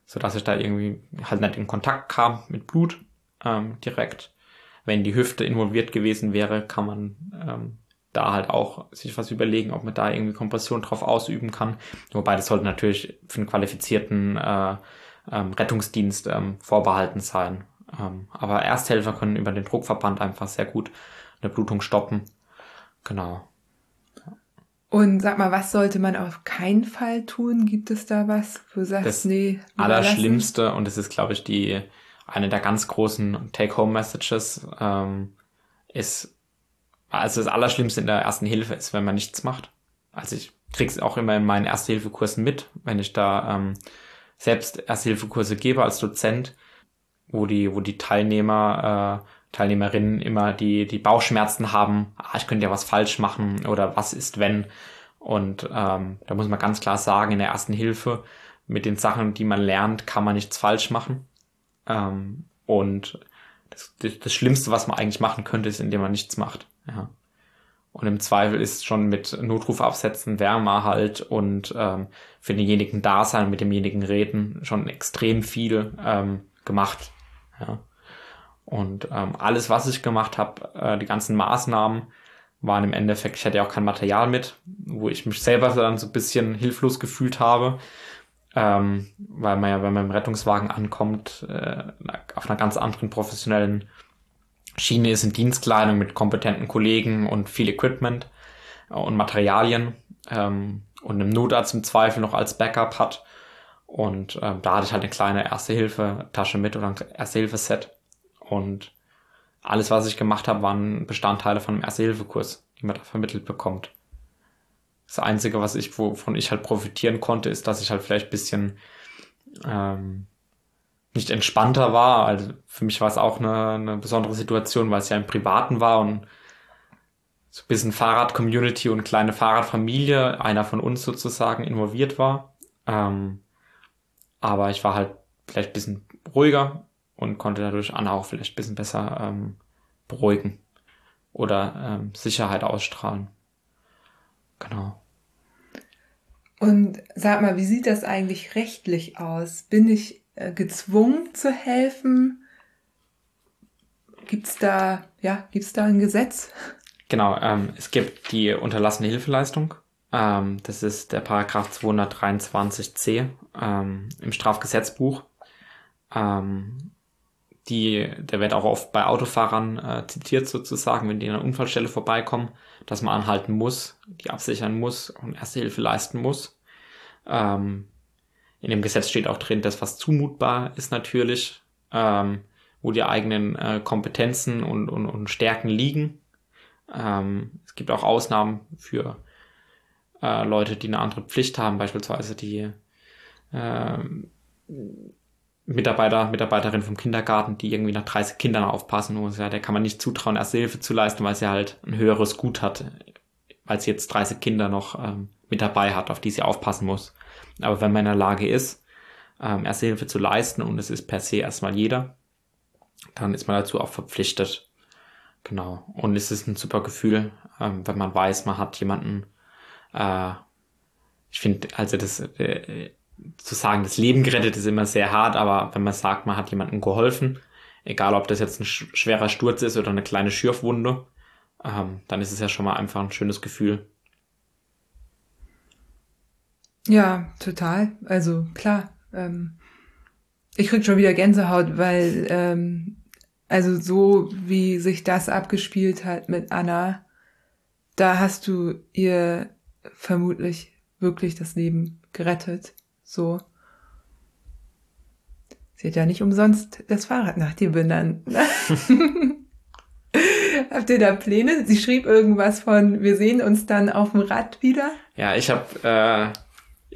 so dass ich da irgendwie halt nicht in Kontakt kam mit Blut ähm, direkt. Wenn die Hüfte involviert gewesen wäre, kann man ähm, da halt auch sich was überlegen, ob man da irgendwie Kompression drauf ausüben kann. Wobei das sollte natürlich für einen qualifizierten äh, ähm, Rettungsdienst ähm, vorbehalten sein. Ähm, aber Ersthelfer können über den Druckverband einfach sehr gut eine Blutung stoppen. Genau. Und sag mal, was sollte man auf keinen Fall tun? Gibt es da was? Du sagst, das nee. Allerschlimmste, und das ist, glaube ich, die eine der ganz großen Take-Home-Messages, ähm, ist, also das Allerschlimmste in der ersten Hilfe ist, wenn man nichts macht. Also ich krieg's auch immer in meinen Erste-Hilfe-Kursen mit, wenn ich da ähm, selbst Erste-Hilfe-Kurse gebe als Dozent, wo die, wo die Teilnehmer, äh, Teilnehmerinnen immer die, die Bauchschmerzen haben, ah, ich könnte ja was falsch machen oder was ist wenn. Und ähm, da muss man ganz klar sagen, in der ersten Hilfe, mit den Sachen, die man lernt, kann man nichts falsch machen. Ähm, und das, das, das Schlimmste, was man eigentlich machen könnte, ist, indem man nichts macht. Ja. Und im Zweifel ist schon mit Notruf absetzen, Wärme halt und ähm, für denjenigen da sein, mit demjenigen reden, schon extrem viel ähm, gemacht. Ja. Und ähm, alles, was ich gemacht habe, äh, die ganzen Maßnahmen, waren im Endeffekt, ich hatte ja auch kein Material mit, wo ich mich selber dann so ein bisschen hilflos gefühlt habe, ähm, weil man ja, wenn man im Rettungswagen ankommt, äh, auf einer ganz anderen professionellen Schiene ist in Dienstkleidung mit kompetenten Kollegen und viel Equipment und Materialien ähm, und einem Notarzt im Zweifel noch als Backup hat. Und ähm, da hatte ich halt eine kleine Erste-Hilfe-Tasche mit oder ein Erste-Hilfe-Set. Und alles, was ich gemacht habe, waren Bestandteile von einem Erste-Hilfe-Kurs, die man da vermittelt bekommt. Das Einzige, was ich, wovon ich halt profitieren konnte, ist, dass ich halt vielleicht bisschen ähm, nicht entspannter war. Also für mich war es auch eine, eine besondere Situation, weil es ja im Privaten war und so ein bisschen Fahrrad-Community und kleine Fahrradfamilie, einer von uns sozusagen involviert war. Ähm, aber ich war halt vielleicht ein bisschen ruhiger und konnte dadurch Anna auch vielleicht ein bisschen besser ähm, beruhigen oder ähm, Sicherheit ausstrahlen. Genau. Und sag mal, wie sieht das eigentlich rechtlich aus? Bin ich gezwungen zu helfen? Gibt's da, ja, gibt's da ein Gesetz? Genau, ähm, es gibt die unterlassene Hilfeleistung. Ähm, das ist der Paragraph 223c ähm, im Strafgesetzbuch. Ähm, die, der wird auch oft bei Autofahrern äh, zitiert sozusagen, wenn die in einer Unfallstelle vorbeikommen, dass man anhalten muss, die absichern muss und Erste Hilfe leisten muss. Ähm, in dem Gesetz steht auch drin, dass was zumutbar ist natürlich, ähm, wo die eigenen äh, Kompetenzen und, und, und Stärken liegen. Ähm, es gibt auch Ausnahmen für äh, Leute, die eine andere Pflicht haben, beispielsweise die äh, Mitarbeiter, Mitarbeiterin vom Kindergarten, die irgendwie nach 30 Kindern aufpassen muss. Ja, der kann man nicht zutrauen, erste Hilfe zu leisten, weil sie halt ein höheres Gut hat, weil sie jetzt 30 Kinder noch ähm, mit dabei hat, auf die sie aufpassen muss. Aber wenn man in der Lage ist, ähm, erste Hilfe zu leisten und es ist per se erstmal jeder, dann ist man dazu auch verpflichtet. Genau. Und es ist ein super Gefühl, ähm, wenn man weiß, man hat jemanden, äh, ich finde, also das, äh, zu sagen, das Leben gerettet ist immer sehr hart, aber wenn man sagt, man hat jemandem geholfen, egal ob das jetzt ein schwerer Sturz ist oder eine kleine Schürfwunde, ähm, dann ist es ja schon mal einfach ein schönes Gefühl. Ja, total. Also klar. Ähm, ich krieg schon wieder Gänsehaut, weil ähm, also so wie sich das abgespielt hat mit Anna, da hast du ihr vermutlich wirklich das Leben gerettet. So. Sie hat ja nicht umsonst das Fahrrad nach dir benannt. Habt ihr da Pläne? Sie schrieb irgendwas von, wir sehen uns dann auf dem Rad wieder. Ja, ich habe äh,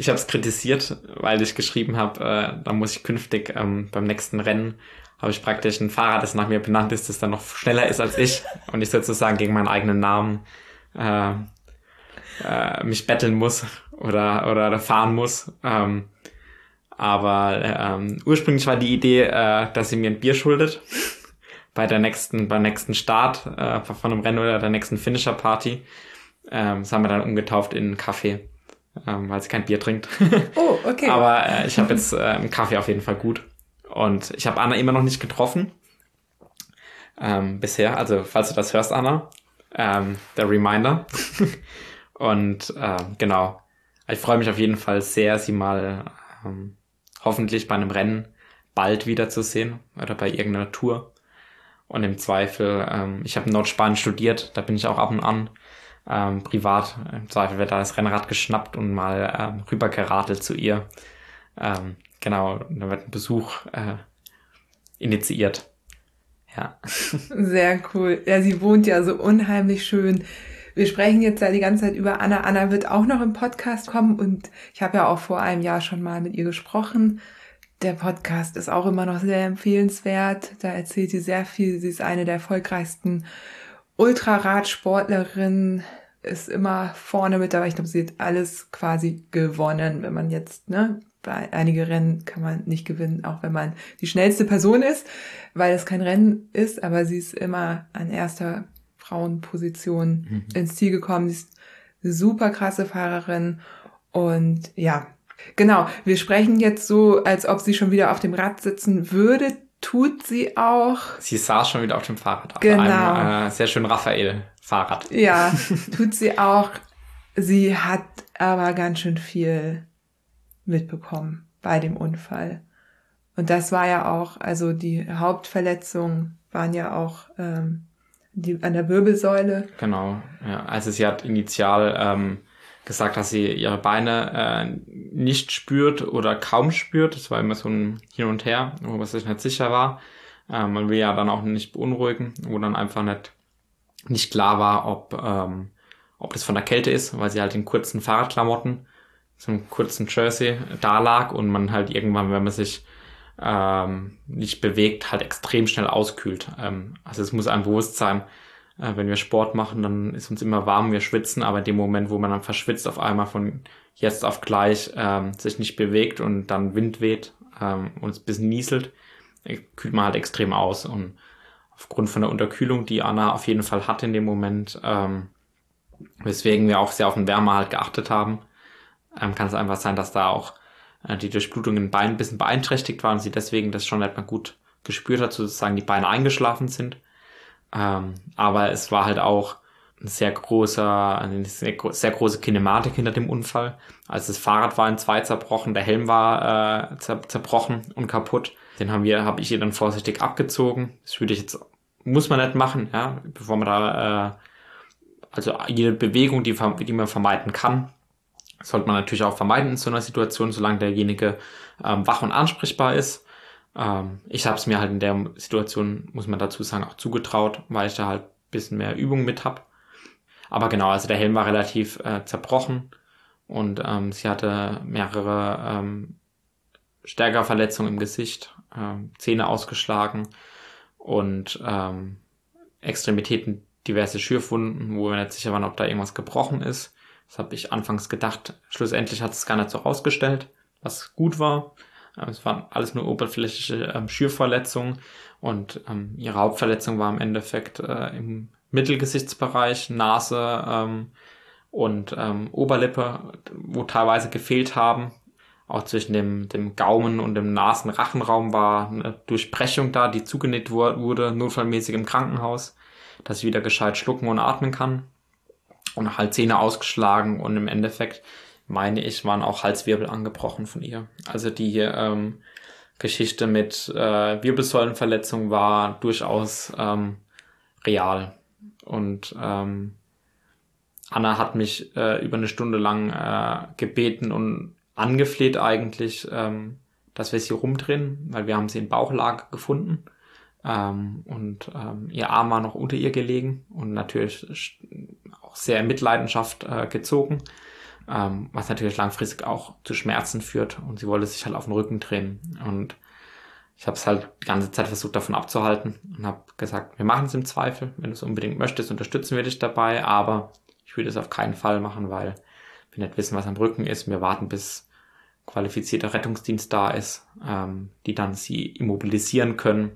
ich habe es kritisiert, weil ich geschrieben habe, äh, da muss ich künftig ähm, beim nächsten Rennen habe ich praktisch ein Fahrrad, das nach mir benannt ist, das dann noch schneller ist als ich und ich sozusagen gegen meinen eigenen Namen äh, äh, mich betteln muss oder oder fahren muss. Ähm, Aber ähm, ursprünglich war die Idee, äh, dass sie mir ein Bier schuldet bei der nächsten, beim nächsten Start äh, von einem Rennen oder der nächsten Finisher-Party. Ähm, das haben wir dann umgetauft in einen Kaffee, ähm, weil sie kein Bier trinkt. Oh, okay. Aber äh, ich habe jetzt äh, Kaffee auf jeden Fall gut. Und ich habe Anna immer noch nicht getroffen. Ähm, bisher. Also, falls du das hörst, Anna, ähm, der Reminder. Und äh, genau. Ich freue mich auf jeden Fall sehr, sie mal ähm, hoffentlich bei einem Rennen bald wiederzusehen oder bei irgendeiner Tour. Und im Zweifel, ähm, ich habe in Nordspanien studiert, da bin ich auch ab und an ähm, privat. Im Zweifel wird da das Rennrad geschnappt und mal ähm, rübergeradelt zu ihr. Ähm, genau, da wird ein Besuch äh, initiiert. Ja. Sehr cool. Ja, sie wohnt ja so unheimlich schön. Wir sprechen jetzt ja die ganze Zeit über Anna. Anna wird auch noch im Podcast kommen und ich habe ja auch vor einem Jahr schon mal mit ihr gesprochen. Der Podcast ist auch immer noch sehr empfehlenswert. Da erzählt sie sehr viel. Sie ist eine der erfolgreichsten Ultraradsportlerinnen, ist immer vorne mit dabei. Ich glaube, sie hat alles quasi gewonnen, wenn man jetzt, ne, bei einige Rennen kann man nicht gewinnen, auch wenn man die schnellste Person ist, weil es kein Rennen ist, aber sie ist immer an erster Frauenposition mhm. ins Ziel gekommen. Sie ist eine super krasse Fahrerin und ja, genau. Wir sprechen jetzt so, als ob sie schon wieder auf dem Rad sitzen würde. Tut sie auch. Sie saß schon wieder auf dem Fahrrad. Auf genau. einem äh, sehr schön Raphael-Fahrrad. Ja, tut sie auch. Sie hat aber ganz schön viel mitbekommen bei dem Unfall. Und das war ja auch, also die Hauptverletzungen waren ja auch ähm, die, an der Wirbelsäule. Genau, ja. Also sie hat initial ähm, gesagt, dass sie ihre Beine äh, nicht spürt oder kaum spürt. Das war immer so ein Hin und Her, wo man sich nicht sicher war. Äh, man will ja dann auch nicht beunruhigen, wo dann einfach nicht, nicht klar war, ob, ähm, ob das von der Kälte ist, weil sie halt in kurzen Fahrradklamotten, so einem kurzen Jersey da lag und man halt irgendwann, wenn man sich ähm, nicht bewegt, halt extrem schnell auskühlt. Ähm, also es muss ein Bewusstsein, äh, wenn wir Sport machen, dann ist uns immer warm, wir schwitzen, aber in dem Moment, wo man dann verschwitzt, auf einmal von jetzt auf gleich ähm, sich nicht bewegt und dann Wind weht ähm, und es ein bisschen nieselt, äh, kühlt man halt extrem aus. Und aufgrund von der Unterkühlung, die Anna auf jeden Fall hat in dem Moment, ähm, weswegen wir auch sehr auf den Wärme halt geachtet haben, ähm, kann es einfach sein, dass da auch äh, die Durchblutung im Bein ein bisschen beeinträchtigt war und sie deswegen das schon etwa gut gespürt hat, sozusagen die Beine eingeschlafen sind. Ähm, aber es war halt auch ein sehr großer, eine sehr, sehr, große Kinematik hinter dem Unfall. Also das Fahrrad war in zwei zerbrochen, der Helm war äh, zer zerbrochen und kaputt. Den haben wir, habe ich ihr dann vorsichtig abgezogen. Das würde ich jetzt, muss man nicht machen, ja, bevor man da, äh, also jede Bewegung, die, die man vermeiden kann, sollte man natürlich auch vermeiden in so einer Situation, solange derjenige ähm, wach und ansprechbar ist. Ähm, ich habe es mir halt in der Situation, muss man dazu sagen, auch zugetraut, weil ich da halt bisschen mehr Übung mit hab. Aber genau, also der Helm war relativ äh, zerbrochen und ähm, sie hatte mehrere ähm, stärkere Verletzungen im Gesicht, ähm, Zähne ausgeschlagen und ähm, Extremitäten, diverse Schürfwunden, wo wir nicht sicher waren, ob da irgendwas gebrochen ist. Das habe ich anfangs gedacht. Schlussendlich hat es gar nicht so rausgestellt, was gut war. Ähm, es waren alles nur oberflächliche ähm, Schürverletzungen und ähm, ihre Hauptverletzung war im Endeffekt äh, im Mittelgesichtsbereich, Nase ähm, und ähm, Oberlippe, wo teilweise gefehlt haben. Auch zwischen dem, dem Gaumen und dem Nasenrachenraum war eine Durchbrechung da, die zugenäht wurde, notfallmäßig im Krankenhaus, dass sie wieder gescheit schlucken und atmen kann und halt Zähne ausgeschlagen und im Endeffekt meine ich, waren auch Halswirbel angebrochen von ihr. Also die ähm, Geschichte mit äh, Wirbelsäulenverletzung war durchaus ähm, real. Und ähm, Anna hat mich äh, über eine Stunde lang äh, gebeten und angefleht eigentlich, ähm, dass wir sie rumdrehen, weil wir haben sie in Bauchlage gefunden. Ähm, und ähm, ihr Arm war noch unter ihr gelegen und natürlich auch sehr in Mitleidenschaft äh, gezogen, ähm, was natürlich langfristig auch zu Schmerzen führt. Und sie wollte sich halt auf den Rücken drehen. Und ich habe es halt die ganze Zeit versucht davon abzuhalten. Und habe gesagt, wir machen es im Zweifel, wenn du es unbedingt möchtest, unterstützen wir dich dabei, aber ich würde es auf keinen Fall machen, weil wir nicht wissen, was am Rücken ist. Wir warten bis qualifizierter Rettungsdienst da ist, ähm, die dann sie immobilisieren können.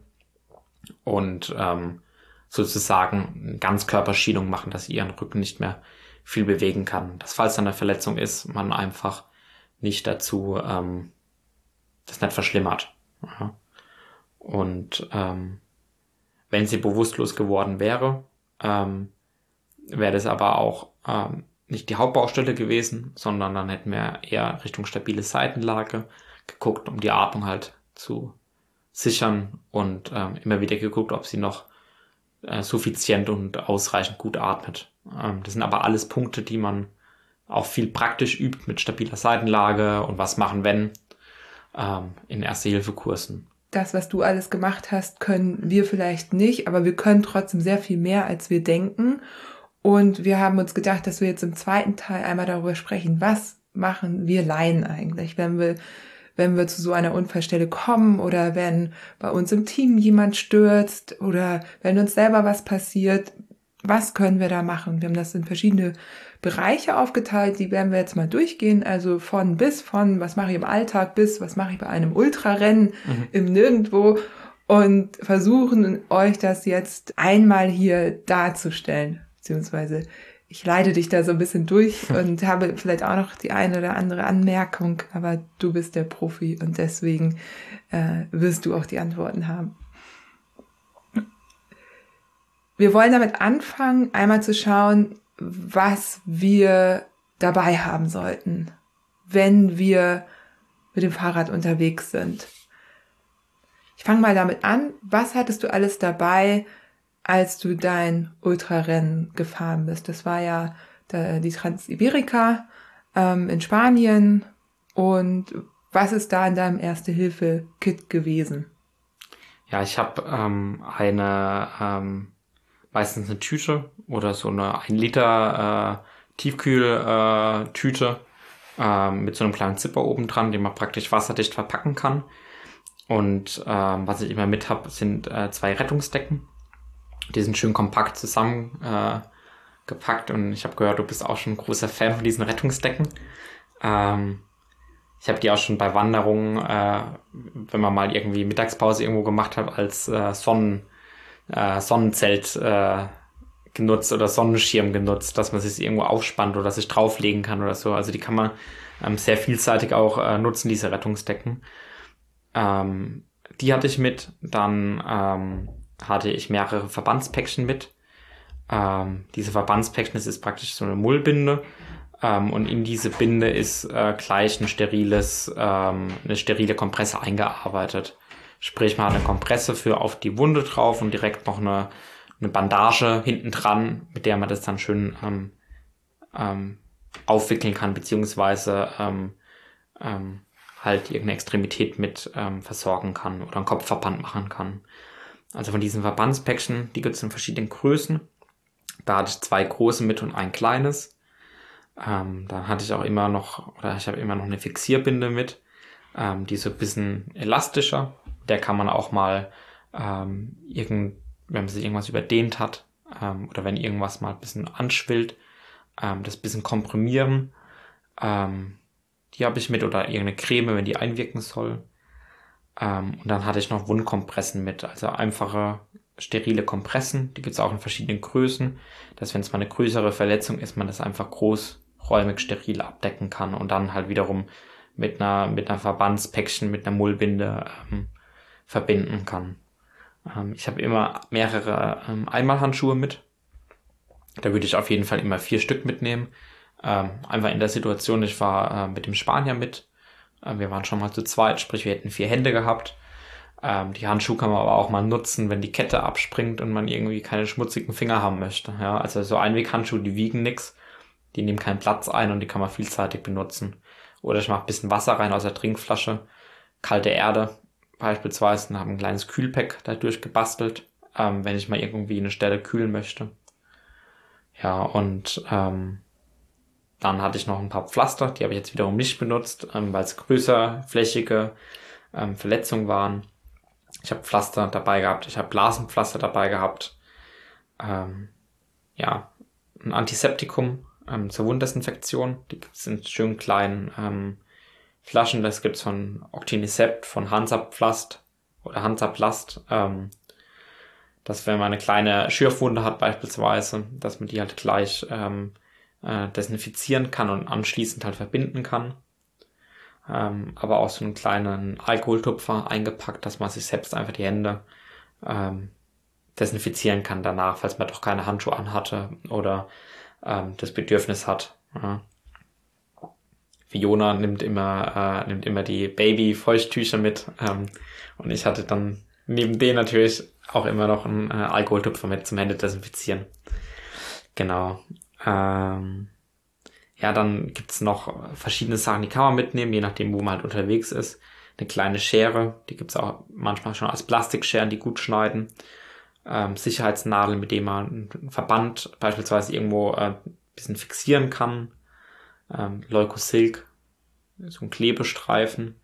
Und ähm, sozusagen Ganzkörperschienung machen, dass sie ihren Rücken nicht mehr viel bewegen kann. Dass falls dann eine Verletzung ist, man einfach nicht dazu ähm, das nicht verschlimmert. Ja. Und ähm, wenn sie bewusstlos geworden wäre, ähm, wäre das aber auch ähm, nicht die Hauptbaustelle gewesen, sondern dann hätten wir eher Richtung stabile Seitenlage geguckt, um die Atmung halt zu sichern und ähm, immer wieder geguckt, ob sie noch äh, suffizient und ausreichend gut atmet. Ähm, das sind aber alles Punkte, die man auch viel praktisch übt mit stabiler Seitenlage und was machen, wenn ähm, in Erste-Hilfe-Kursen. Das, was du alles gemacht hast, können wir vielleicht nicht, aber wir können trotzdem sehr viel mehr, als wir denken. Und wir haben uns gedacht, dass wir jetzt im zweiten Teil einmal darüber sprechen, was machen wir Laien eigentlich, wenn wir, wenn wir zu so einer Unfallstelle kommen oder wenn bei uns im Team jemand stürzt oder wenn uns selber was passiert, was können wir da machen? Wir haben das in verschiedene Bereiche aufgeteilt, die werden wir jetzt mal durchgehen. Also von bis, von was mache ich im Alltag bis was mache ich bei einem Ultrarennen mhm. im Nirgendwo und versuchen euch das jetzt einmal hier darzustellen. Beziehungsweise ich leite dich da so ein bisschen durch und habe vielleicht auch noch die eine oder andere Anmerkung, aber du bist der Profi und deswegen äh, wirst du auch die Antworten haben. Wir wollen damit anfangen, einmal zu schauen, was wir dabei haben sollten, wenn wir mit dem Fahrrad unterwegs sind. Ich fange mal damit an. Was hattest du alles dabei, als du dein Ultrarennen gefahren bist? Das war ja die Transiberica ähm, in Spanien. Und was ist da in deinem Erste-Hilfe-Kit gewesen? Ja, ich habe ähm, eine ähm, meistens eine Tüte oder so eine 1 Liter äh, Tiefkühltüte äh, mit so einem kleinen Zipper oben dran, den man praktisch wasserdicht verpacken kann. Und ähm, was ich immer mit habe, sind äh, zwei Rettungsdecken. Die sind schön kompakt zusammen äh, und ich habe gehört, du bist auch schon ein großer Fan von diesen Rettungsdecken. Ähm, ich habe die auch schon bei Wanderungen, äh, wenn man mal irgendwie Mittagspause irgendwo gemacht hat, als äh, Sonnen äh, Sonnenzelt äh, genutzt oder Sonnenschirm genutzt, dass man sich irgendwo aufspannt oder sich drauflegen kann oder so. Also die kann man ähm, sehr vielseitig auch äh, nutzen, diese Rettungsdecken. Ähm, die hatte ich mit. Dann ähm, hatte ich mehrere Verbandspäckchen mit. Ähm, diese Verbandspäckchen, das ist praktisch so eine Mullbinde. Ähm, und in diese Binde ist äh, gleich ein steriles, ähm, eine sterile Kompresse eingearbeitet. Sprich, man hat eine Kompresse für auf die Wunde drauf und direkt noch eine, eine Bandage hinten dran, mit der man das dann schön ähm, ähm, aufwickeln kann, beziehungsweise ähm, ähm, halt irgendeine Extremität mit ähm, versorgen kann oder einen Kopfverband machen kann. Also von diesen Verbandspäckchen, die gibt es in verschiedenen Größen. Da hatte ich zwei große mit und ein kleines. Ähm, da hatte ich auch immer noch, oder ich habe immer noch eine Fixierbinde mit, ähm, die so ein bisschen elastischer der kann man auch mal ähm, irgend, wenn sich irgendwas überdehnt hat ähm, oder wenn irgendwas mal ein bisschen anschwillt, ähm, das bisschen komprimieren. Ähm, die habe ich mit oder irgendeine Creme, wenn die einwirken soll. Ähm, und dann hatte ich noch Wundkompressen mit, also einfache sterile Kompressen. Die gibt es auch in verschiedenen Größen, dass wenn es mal eine größere Verletzung ist, man das einfach großräumig steril abdecken kann und dann halt wiederum mit einer, mit einer Verbandspäckchen, mit einer Mullbinde ähm, verbinden kann. Ähm, ich habe immer mehrere ähm, Einmalhandschuhe mit. Da würde ich auf jeden Fall immer vier Stück mitnehmen. Ähm, einfach in der Situation, ich war äh, mit dem Spanier mit. Äh, wir waren schon mal zu zweit, sprich wir hätten vier Hände gehabt. Ähm, die Handschuhe kann man aber auch mal nutzen, wenn die Kette abspringt und man irgendwie keine schmutzigen Finger haben möchte. Ja, also so Einweghandschuhe, die wiegen nix, die nehmen keinen Platz ein und die kann man vielseitig benutzen. Oder ich mache bisschen Wasser rein aus der Trinkflasche, kalte Erde, beispielsweise und habe ein kleines Kühlpack dadurch gebastelt, ähm, wenn ich mal irgendwie eine Stelle kühlen möchte. Ja, und ähm, dann hatte ich noch ein paar Pflaster, die habe ich jetzt wiederum nicht benutzt, ähm, weil es größer, flächige ähm, Verletzungen waren. Ich habe Pflaster dabei gehabt, ich habe Blasenpflaster dabei gehabt. Ähm, ja, ein Antiseptikum ähm, zur Wunddesinfektion. Die in schön kleinen ähm, Flaschen, das gibt's von Octinicept, von Hansaplast oder Hansaplast. Ähm, dass wenn man eine kleine Schürfwunde hat beispielsweise, dass man die halt gleich ähm, äh, desinfizieren kann und anschließend halt verbinden kann. Ähm, aber auch so einen kleinen Alkoholtupfer eingepackt, dass man sich selbst einfach die Hände ähm, desinfizieren kann danach, falls man doch keine Handschuhe anhatte oder ähm, das Bedürfnis hat. Ja. Fiona nimmt immer, äh, nimmt immer die Baby-Feuchttücher mit ähm, und ich hatte dann neben denen natürlich auch immer noch einen äh, Alkoholtupfer mit zum Hände desinfizieren. Genau. Ähm, ja, dann gibt's noch verschiedene Sachen, die kann man mitnehmen, je nachdem, wo man halt unterwegs ist. Eine kleine Schere, die gibt's auch manchmal schon als Plastikscheren, die gut schneiden. Ähm, Sicherheitsnadeln, mit denen man einen Verband beispielsweise irgendwo äh, bisschen fixieren kann. Ähm, Leukosilk, so ein Klebestreifen.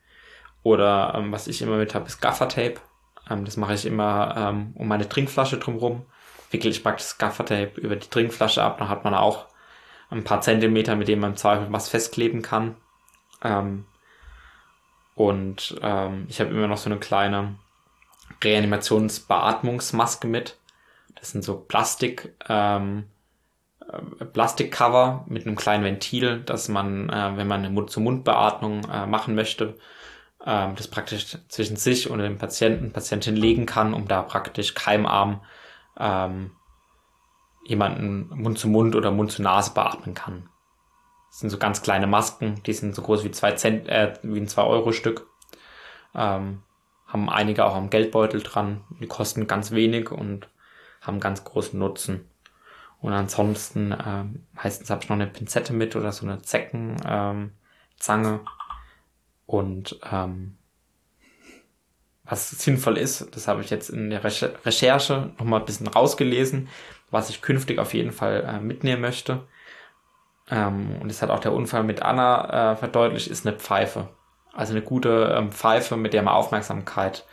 Oder ähm, was ich immer mit habe, ist Gaffertape. Ähm, das mache ich immer ähm, um meine Trinkflasche drumherum. Wickel ich praktisch das Gaffertape über die Trinkflasche ab, dann hat man auch ein paar Zentimeter, mit denen man im Zweifel was festkleben kann. Ähm, und ähm, ich habe immer noch so eine kleine Reanimationsbeatmungsmaske mit. Das sind so Plastik, ähm, äh, Plastikcover mit einem kleinen Ventil, dass man, äh, wenn man eine Mund-zu-Mund-Beatmung äh, machen möchte, äh, das praktisch zwischen sich und dem Patienten, Patientin legen kann, um da praktisch keimarm ähm, jemanden Mund zu Mund oder Mund zu Nase beatmen kann. Das sind so ganz kleine Masken, die sind so groß wie zwei Cent, äh, wie ein 2-Euro-Stück. Ähm, haben einige auch am Geldbeutel dran. Die kosten ganz wenig und haben ganz großen Nutzen. Und ansonsten, äh, meistens habe ich noch eine Pinzette mit oder so eine Zeckenzange. Ähm, und ähm, was sinnvoll ist, das habe ich jetzt in der Recherche nochmal ein bisschen rausgelesen, was ich künftig auf jeden Fall äh, mitnehmen möchte. Ähm, und das hat auch der Unfall mit Anna äh, verdeutlicht, ist eine Pfeife. Also eine gute ähm, Pfeife, mit der man Aufmerksamkeit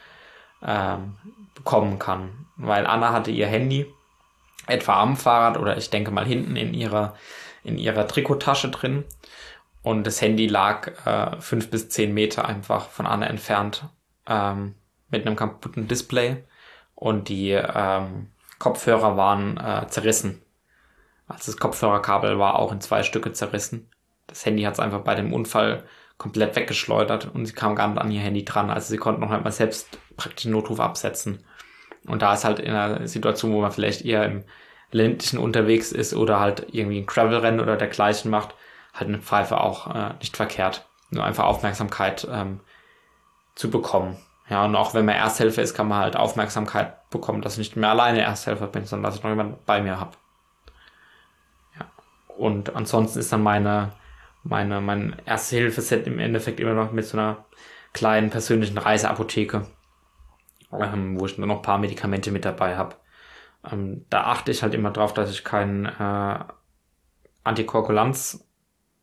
ähm, bekommen kann. Weil Anna hatte ihr Handy etwa am Fahrrad oder ich denke mal hinten in ihrer, in ihrer Trikottasche drin. Und das Handy lag äh, fünf bis zehn Meter einfach von Anna entfernt ähm, mit einem kaputten Display. Und die ähm, Kopfhörer waren äh, zerrissen. Also das Kopfhörerkabel war auch in zwei Stücke zerrissen. Das Handy hat es einfach bei dem Unfall komplett weggeschleudert und sie kam gar nicht an ihr Handy dran. Also sie konnten noch einmal selbst praktisch den Notruf absetzen. Und da ist halt in einer Situation, wo man vielleicht eher im ländlichen unterwegs ist oder halt irgendwie ein Gravel-Rennen oder dergleichen macht, halt eine Pfeife auch äh, nicht verkehrt. Nur einfach Aufmerksamkeit ähm, zu bekommen. Ja, und auch wenn man Ersthelfer ist, kann man halt Aufmerksamkeit bekommen, dass ich nicht mehr alleine Ersthelfer bin, sondern dass ich noch jemanden bei mir habe. Ja. Und ansonsten ist dann meine, meine, mein Erste-Hilfe-Set im Endeffekt immer noch mit so einer kleinen persönlichen Reiseapotheke, ähm, wo ich nur noch ein paar Medikamente mit dabei habe. Ähm, da achte ich halt immer drauf, dass ich keinen äh, Antikoagulanz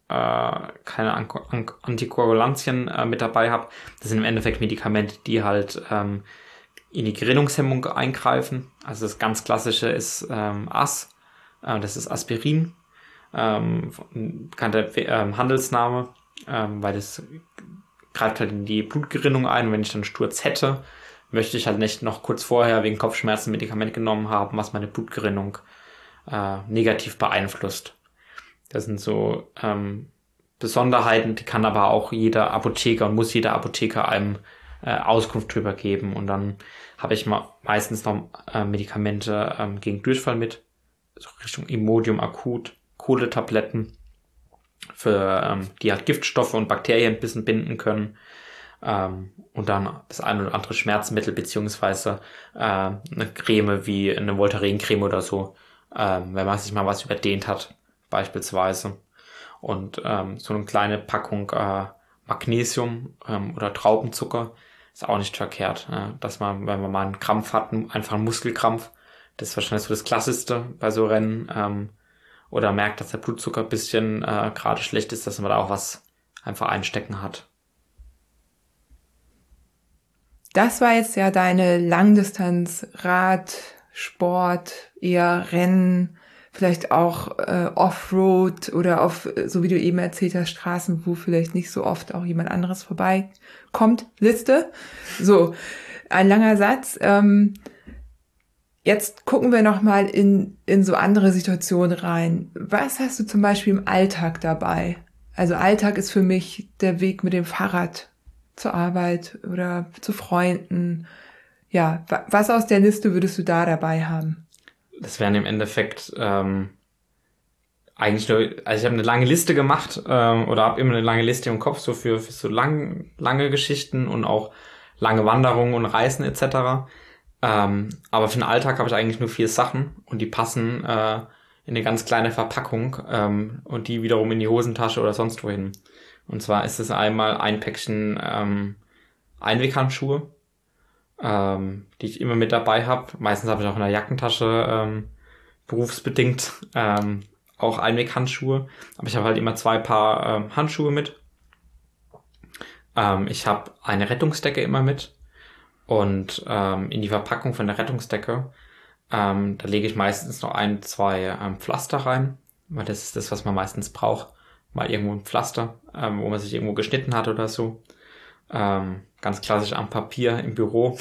äh, keine An An Antikoagulantien äh, mit dabei habe. Das sind im Endeffekt Medikamente, die halt ähm, in die Gerinnungshemmung eingreifen. Also das ganz klassische ist ähm, AS, äh, das ist Aspirin, ähm, bekannter ähm, Handelsname, ähm, weil das greift halt in die Blutgerinnung ein. Wenn ich dann Sturz hätte, möchte ich halt nicht noch kurz vorher wegen Kopfschmerzen Medikament genommen haben, was meine Blutgerinnung äh, negativ beeinflusst. Das sind so ähm, Besonderheiten, die kann aber auch jeder Apotheker und muss jeder Apotheker einem äh, Auskunft drüber geben. Und dann habe ich mal meistens noch äh, Medikamente ähm, gegen Durchfall mit, so Richtung Imodium akut, Kohletabletten, für ähm, die halt Giftstoffe und Bakterien ein bisschen binden können. Ähm, und dann das eine oder andere Schmerzmittel beziehungsweise äh, eine Creme wie eine Voltaren-Creme oder so, ähm, wenn man sich mal was überdehnt hat beispielsweise. Und ähm, so eine kleine Packung äh, Magnesium ähm, oder Traubenzucker ist auch nicht verkehrt. Äh, dass man, wenn man mal einen Krampf hat, einfach einen Muskelkrampf, das ist wahrscheinlich so das Klassischste bei so Rennen, ähm, oder merkt, dass der Blutzucker ein bisschen äh, gerade schlecht ist, dass man da auch was einfach einstecken hat. Das war jetzt ja deine Langdistanz, Rad, Sport, eher Rennen, vielleicht auch äh, Offroad oder auf, so wie du eben erzählt hast, Straßen, wo vielleicht nicht so oft auch jemand anderes vorbeikommt. Liste. So, ein langer Satz. Ähm, jetzt gucken wir noch mal in, in so andere Situationen rein. Was hast du zum Beispiel im Alltag dabei? Also Alltag ist für mich der Weg mit dem Fahrrad zur Arbeit oder zu Freunden. Ja, was aus der Liste würdest du da dabei haben? Das wären im Endeffekt ähm, eigentlich nur, also ich habe eine lange Liste gemacht ähm, oder habe immer eine lange Liste im Kopf so für, für so lang, lange Geschichten und auch lange Wanderungen und Reisen etc. Ähm, aber für den Alltag habe ich eigentlich nur vier Sachen und die passen äh, in eine ganz kleine Verpackung ähm, und die wiederum in die Hosentasche oder sonst wohin. Und zwar ist es einmal ein Päckchen ähm, Einweghandschuhe, ähm, die ich immer mit dabei habe. Meistens habe ich auch in der Jackentasche ähm, berufsbedingt ähm, auch Einweghandschuhe. Aber ich habe halt immer zwei Paar ähm, Handschuhe mit. Ähm, ich habe eine Rettungsdecke immer mit. Und ähm, in die Verpackung von der Rettungsdecke, ähm, da lege ich meistens noch ein, zwei ähm, Pflaster rein, weil das ist das, was man meistens braucht mal irgendwo ein Pflaster, ähm, wo man sich irgendwo geschnitten hat oder so. Ähm, ganz klassisch am Papier im Büro.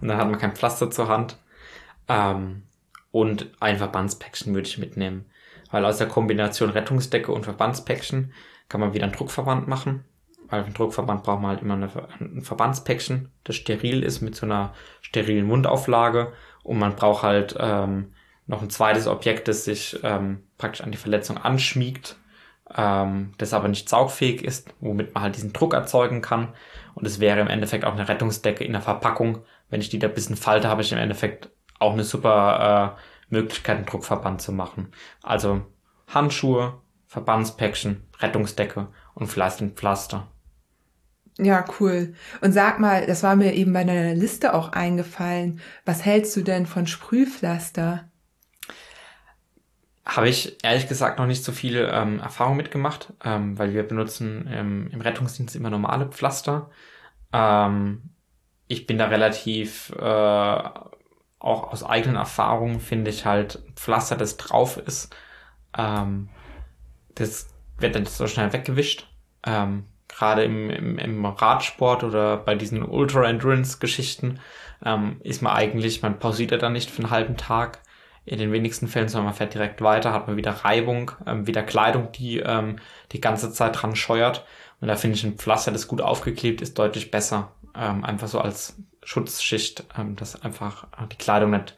Und dann hat man kein Pflaster zur Hand. Ähm, und ein Verbandspäckchen würde ich mitnehmen. Weil aus der Kombination Rettungsdecke und Verbandspäckchen kann man wieder einen Druckverband machen. Weil für einen Druckverband braucht man halt immer eine, ein Verbandspäckchen, das steril ist mit so einer sterilen Mundauflage. Und man braucht halt ähm, noch ein zweites Objekt, das sich ähm, praktisch an die Verletzung anschmiegt ähm, das aber nicht saugfähig ist, womit man halt diesen Druck erzeugen kann. Und es wäre im Endeffekt auch eine Rettungsdecke in der Verpackung. Wenn ich die da ein bisschen falte, habe ich im Endeffekt auch eine super äh, Möglichkeit, einen Druckverband zu machen. Also Handschuhe, Verbandspäckchen, Rettungsdecke und vielleicht ein Pflaster. Ja, cool. Und sag mal, das war mir eben bei deiner Liste auch eingefallen. Was hältst du denn von Sprühpflaster? Habe ich ehrlich gesagt noch nicht so viel ähm, Erfahrung mitgemacht, ähm, weil wir benutzen ähm, im Rettungsdienst immer normale Pflaster. Ähm, ich bin da relativ, äh, auch aus eigenen Erfahrungen finde ich halt Pflaster, das drauf ist, ähm, das wird dann so schnell weggewischt. Ähm, Gerade im, im, im Radsport oder bei diesen Ultra-Endurance-Geschichten ähm, ist man eigentlich, man pausiert ja dann nicht für einen halben Tag in den wenigsten Fällen, sondern man fährt direkt weiter, hat man wieder Reibung, ähm, wieder Kleidung, die ähm, die ganze Zeit dran scheuert. Und da finde ich ein Pflaster, das gut aufgeklebt ist, deutlich besser. Ähm, einfach so als Schutzschicht, ähm, dass einfach die Kleidung nicht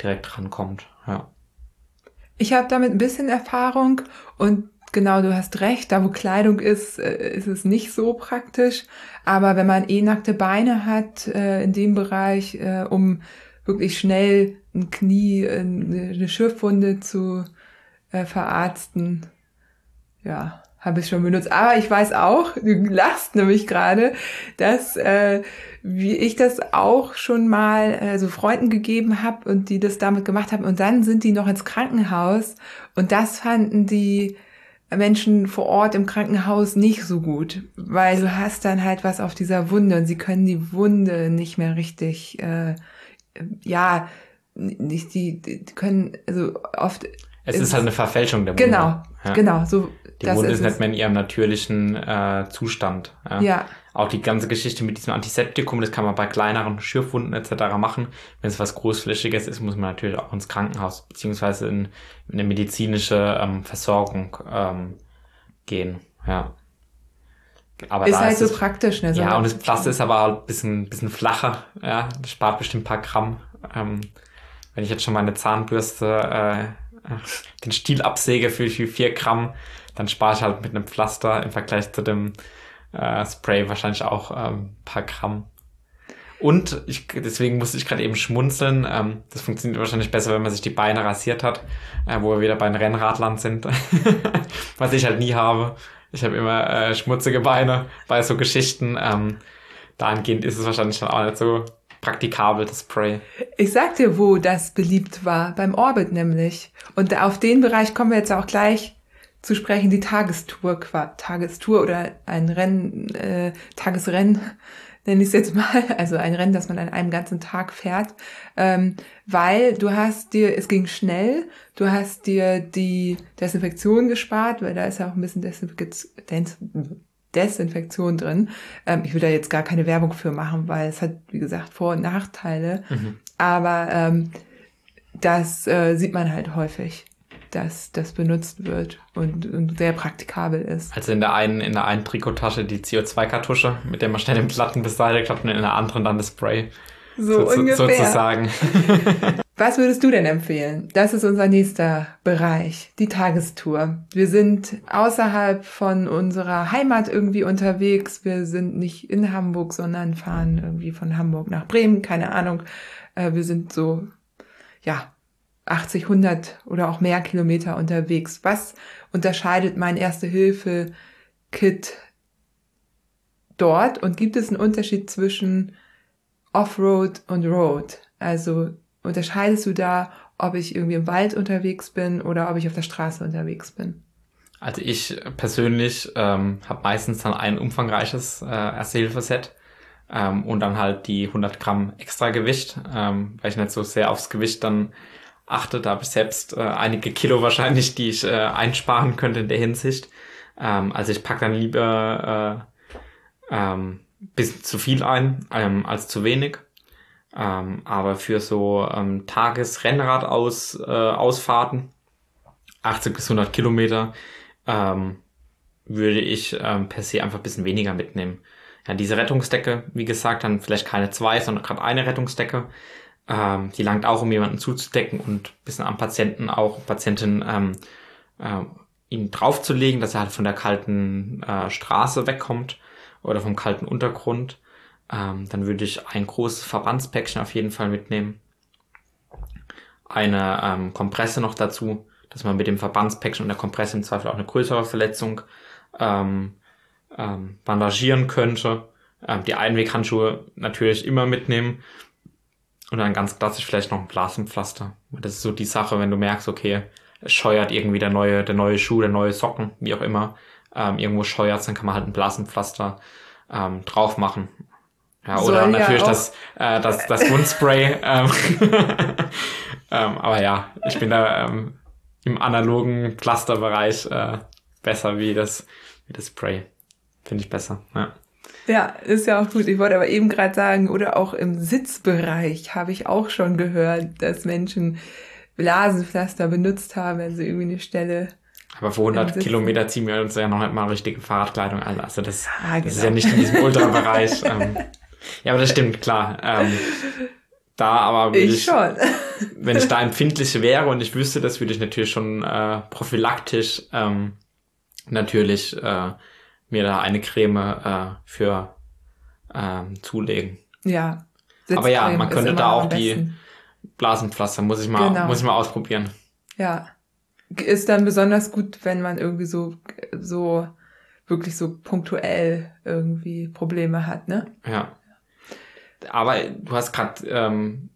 direkt rankommt. Ja. Ich habe damit ein bisschen Erfahrung und genau, du hast recht, da wo Kleidung ist, äh, ist es nicht so praktisch. Aber wenn man eh nackte Beine hat äh, in dem Bereich, äh, um wirklich schnell ein Knie, eine Schürfwunde zu äh, verarzten. Ja, habe ich schon benutzt. Aber ich weiß auch, du lachst nämlich gerade, dass äh, wie ich das auch schon mal äh, so Freunden gegeben habe und die das damit gemacht haben und dann sind die noch ins Krankenhaus und das fanden die Menschen vor Ort im Krankenhaus nicht so gut, weil du hast dann halt was auf dieser Wunde und sie können die Wunde nicht mehr richtig äh, ja, nicht die, die können, also oft. Es ist, ist halt eine Verfälschung der Wunde. Genau, ja. genau, so. Die Wunde ist, ist nicht mehr in ihrem natürlichen äh, Zustand. Ja. ja. Auch die ganze Geschichte mit diesem Antiseptikum, das kann man bei kleineren Schürfwunden etc. machen. Wenn es was Großflächiges ist, muss man natürlich auch ins Krankenhaus beziehungsweise in, in eine medizinische ähm, Versorgung ähm, gehen. Ja. Aber ist halt ist so es, praktisch, ne? So ja, und das Pflaster ist aber ein bisschen, bisschen flacher, ja. Das spart bestimmt ein paar Gramm. Ähm, wenn ich jetzt schon meine Zahnbürste äh, den Stiel absäge für, für vier Gramm, dann spare ich halt mit einem Pflaster im Vergleich zu dem äh, Spray wahrscheinlich auch ähm, paar Gramm. Und ich, deswegen musste ich gerade eben schmunzeln. Ähm, das funktioniert wahrscheinlich besser, wenn man sich die Beine rasiert hat, äh, wo wir wieder bei den Rennradlern sind, was ich halt nie habe. Ich habe immer äh, schmutzige Beine bei so Geschichten. Ähm, dahingehend ist es wahrscheinlich dann auch nicht so praktikabel, das Spray. Ich sag dir, wo das beliebt war. Beim Orbit nämlich. Und auf den Bereich kommen wir jetzt auch gleich zu sprechen. Die Tagestour, Tagestour oder ein Rennen, äh, Tagesrennen nenne ich es jetzt mal, also ein Rennen, das man an einem ganzen Tag fährt, ähm, weil du hast dir, es ging schnell, du hast dir die Desinfektion gespart, weil da ist ja auch ein bisschen Desinfektion, Desinfektion drin. Ähm, ich will da jetzt gar keine Werbung für machen, weil es hat, wie gesagt, Vor- und Nachteile. Mhm. Aber ähm, das äh, sieht man halt häufig dass das benutzt wird und, und, sehr praktikabel ist. Also in der einen, in der einen Trikottasche die CO2-Kartusche, mit der man schnell den Platten beseitigt hat und in der anderen dann das Spray. So, so ungefähr. Sozusagen. Was würdest du denn empfehlen? Das ist unser nächster Bereich, die Tagestour. Wir sind außerhalb von unserer Heimat irgendwie unterwegs. Wir sind nicht in Hamburg, sondern fahren irgendwie von Hamburg nach Bremen, keine Ahnung. Äh, wir sind so, ja, 80, 100 oder auch mehr Kilometer unterwegs. Was unterscheidet mein Erste-Hilfe-Kit dort? Und gibt es einen Unterschied zwischen Offroad und Road? Also unterscheidest du da, ob ich irgendwie im Wald unterwegs bin oder ob ich auf der Straße unterwegs bin? Also ich persönlich ähm, habe meistens dann ein umfangreiches äh, Erste-Hilfe-Set ähm, und dann halt die 100 Gramm extra Gewicht, ähm, weil ich nicht so sehr aufs Gewicht dann achte. Da habe ich selbst äh, einige Kilo wahrscheinlich, die ich äh, einsparen könnte in der Hinsicht. Ähm, also ich pack dann lieber äh, ähm, bisschen zu viel ein ähm, als zu wenig. Ähm, aber für so ähm, Tagesrennrad aus, äh, Ausfahrten, 80 bis 100 Kilometer, ähm, würde ich ähm, per se einfach ein bisschen weniger mitnehmen. Ja, diese Rettungsdecke, wie gesagt, dann vielleicht keine zwei, sondern gerade eine Rettungsdecke. Ähm, die langt auch, um jemanden zuzudecken und ein bisschen am Patienten auch, Patientin, ähm, äh, ihn draufzulegen, dass er halt von der kalten äh, Straße wegkommt oder vom kalten Untergrund. Ähm, dann würde ich ein großes Verbandspäckchen auf jeden Fall mitnehmen. Eine ähm, Kompresse noch dazu, dass man mit dem Verbandspäckchen und der Kompresse im Zweifel auch eine größere Verletzung ähm, ähm, bandagieren könnte. Ähm, die Einweghandschuhe natürlich immer mitnehmen und dann ganz klassisch vielleicht noch ein Blasenpflaster. Das ist so die Sache, wenn du merkst, okay, es scheuert irgendwie der neue, der neue Schuh, der neue Socken, wie auch immer, ähm, irgendwo scheuert, dann kann man halt ein Blasenpflaster ähm, drauf machen. Ja, Soll oder natürlich das, äh, das, das Wundspray. ähm, ähm, aber ja, ich bin da ähm, im analogen Pflasterbereich äh, besser wie das, wie das Spray. Finde ich besser. Ja. Ja, ist ja auch gut. Ich wollte aber eben gerade sagen, oder auch im Sitzbereich habe ich auch schon gehört, dass Menschen Blasenpflaster benutzt haben, wenn sie irgendwie eine Stelle. Aber vor 100 Kilometer ziehen wir uns ja noch nicht mal richtige Fahrradkleidung an. Also das, ah, genau. das ist ja nicht in diesem Ultrabereich. ähm, ja, aber das stimmt, klar. Ähm, da aber ich, ich, schon. wenn ich da empfindlich wäre und ich wüsste, das würde ich natürlich schon äh, prophylaktisch ähm, natürlich äh, mir da eine Creme äh, für ähm, zulegen. Ja. Aber ja, man könnte da auch die Blasenpflaster, muss ich mal, genau. muss ich mal ausprobieren. Ja. Ist dann besonders gut, wenn man irgendwie so, so, wirklich so punktuell irgendwie Probleme hat, ne? Ja. Aber du hast gerade ähm,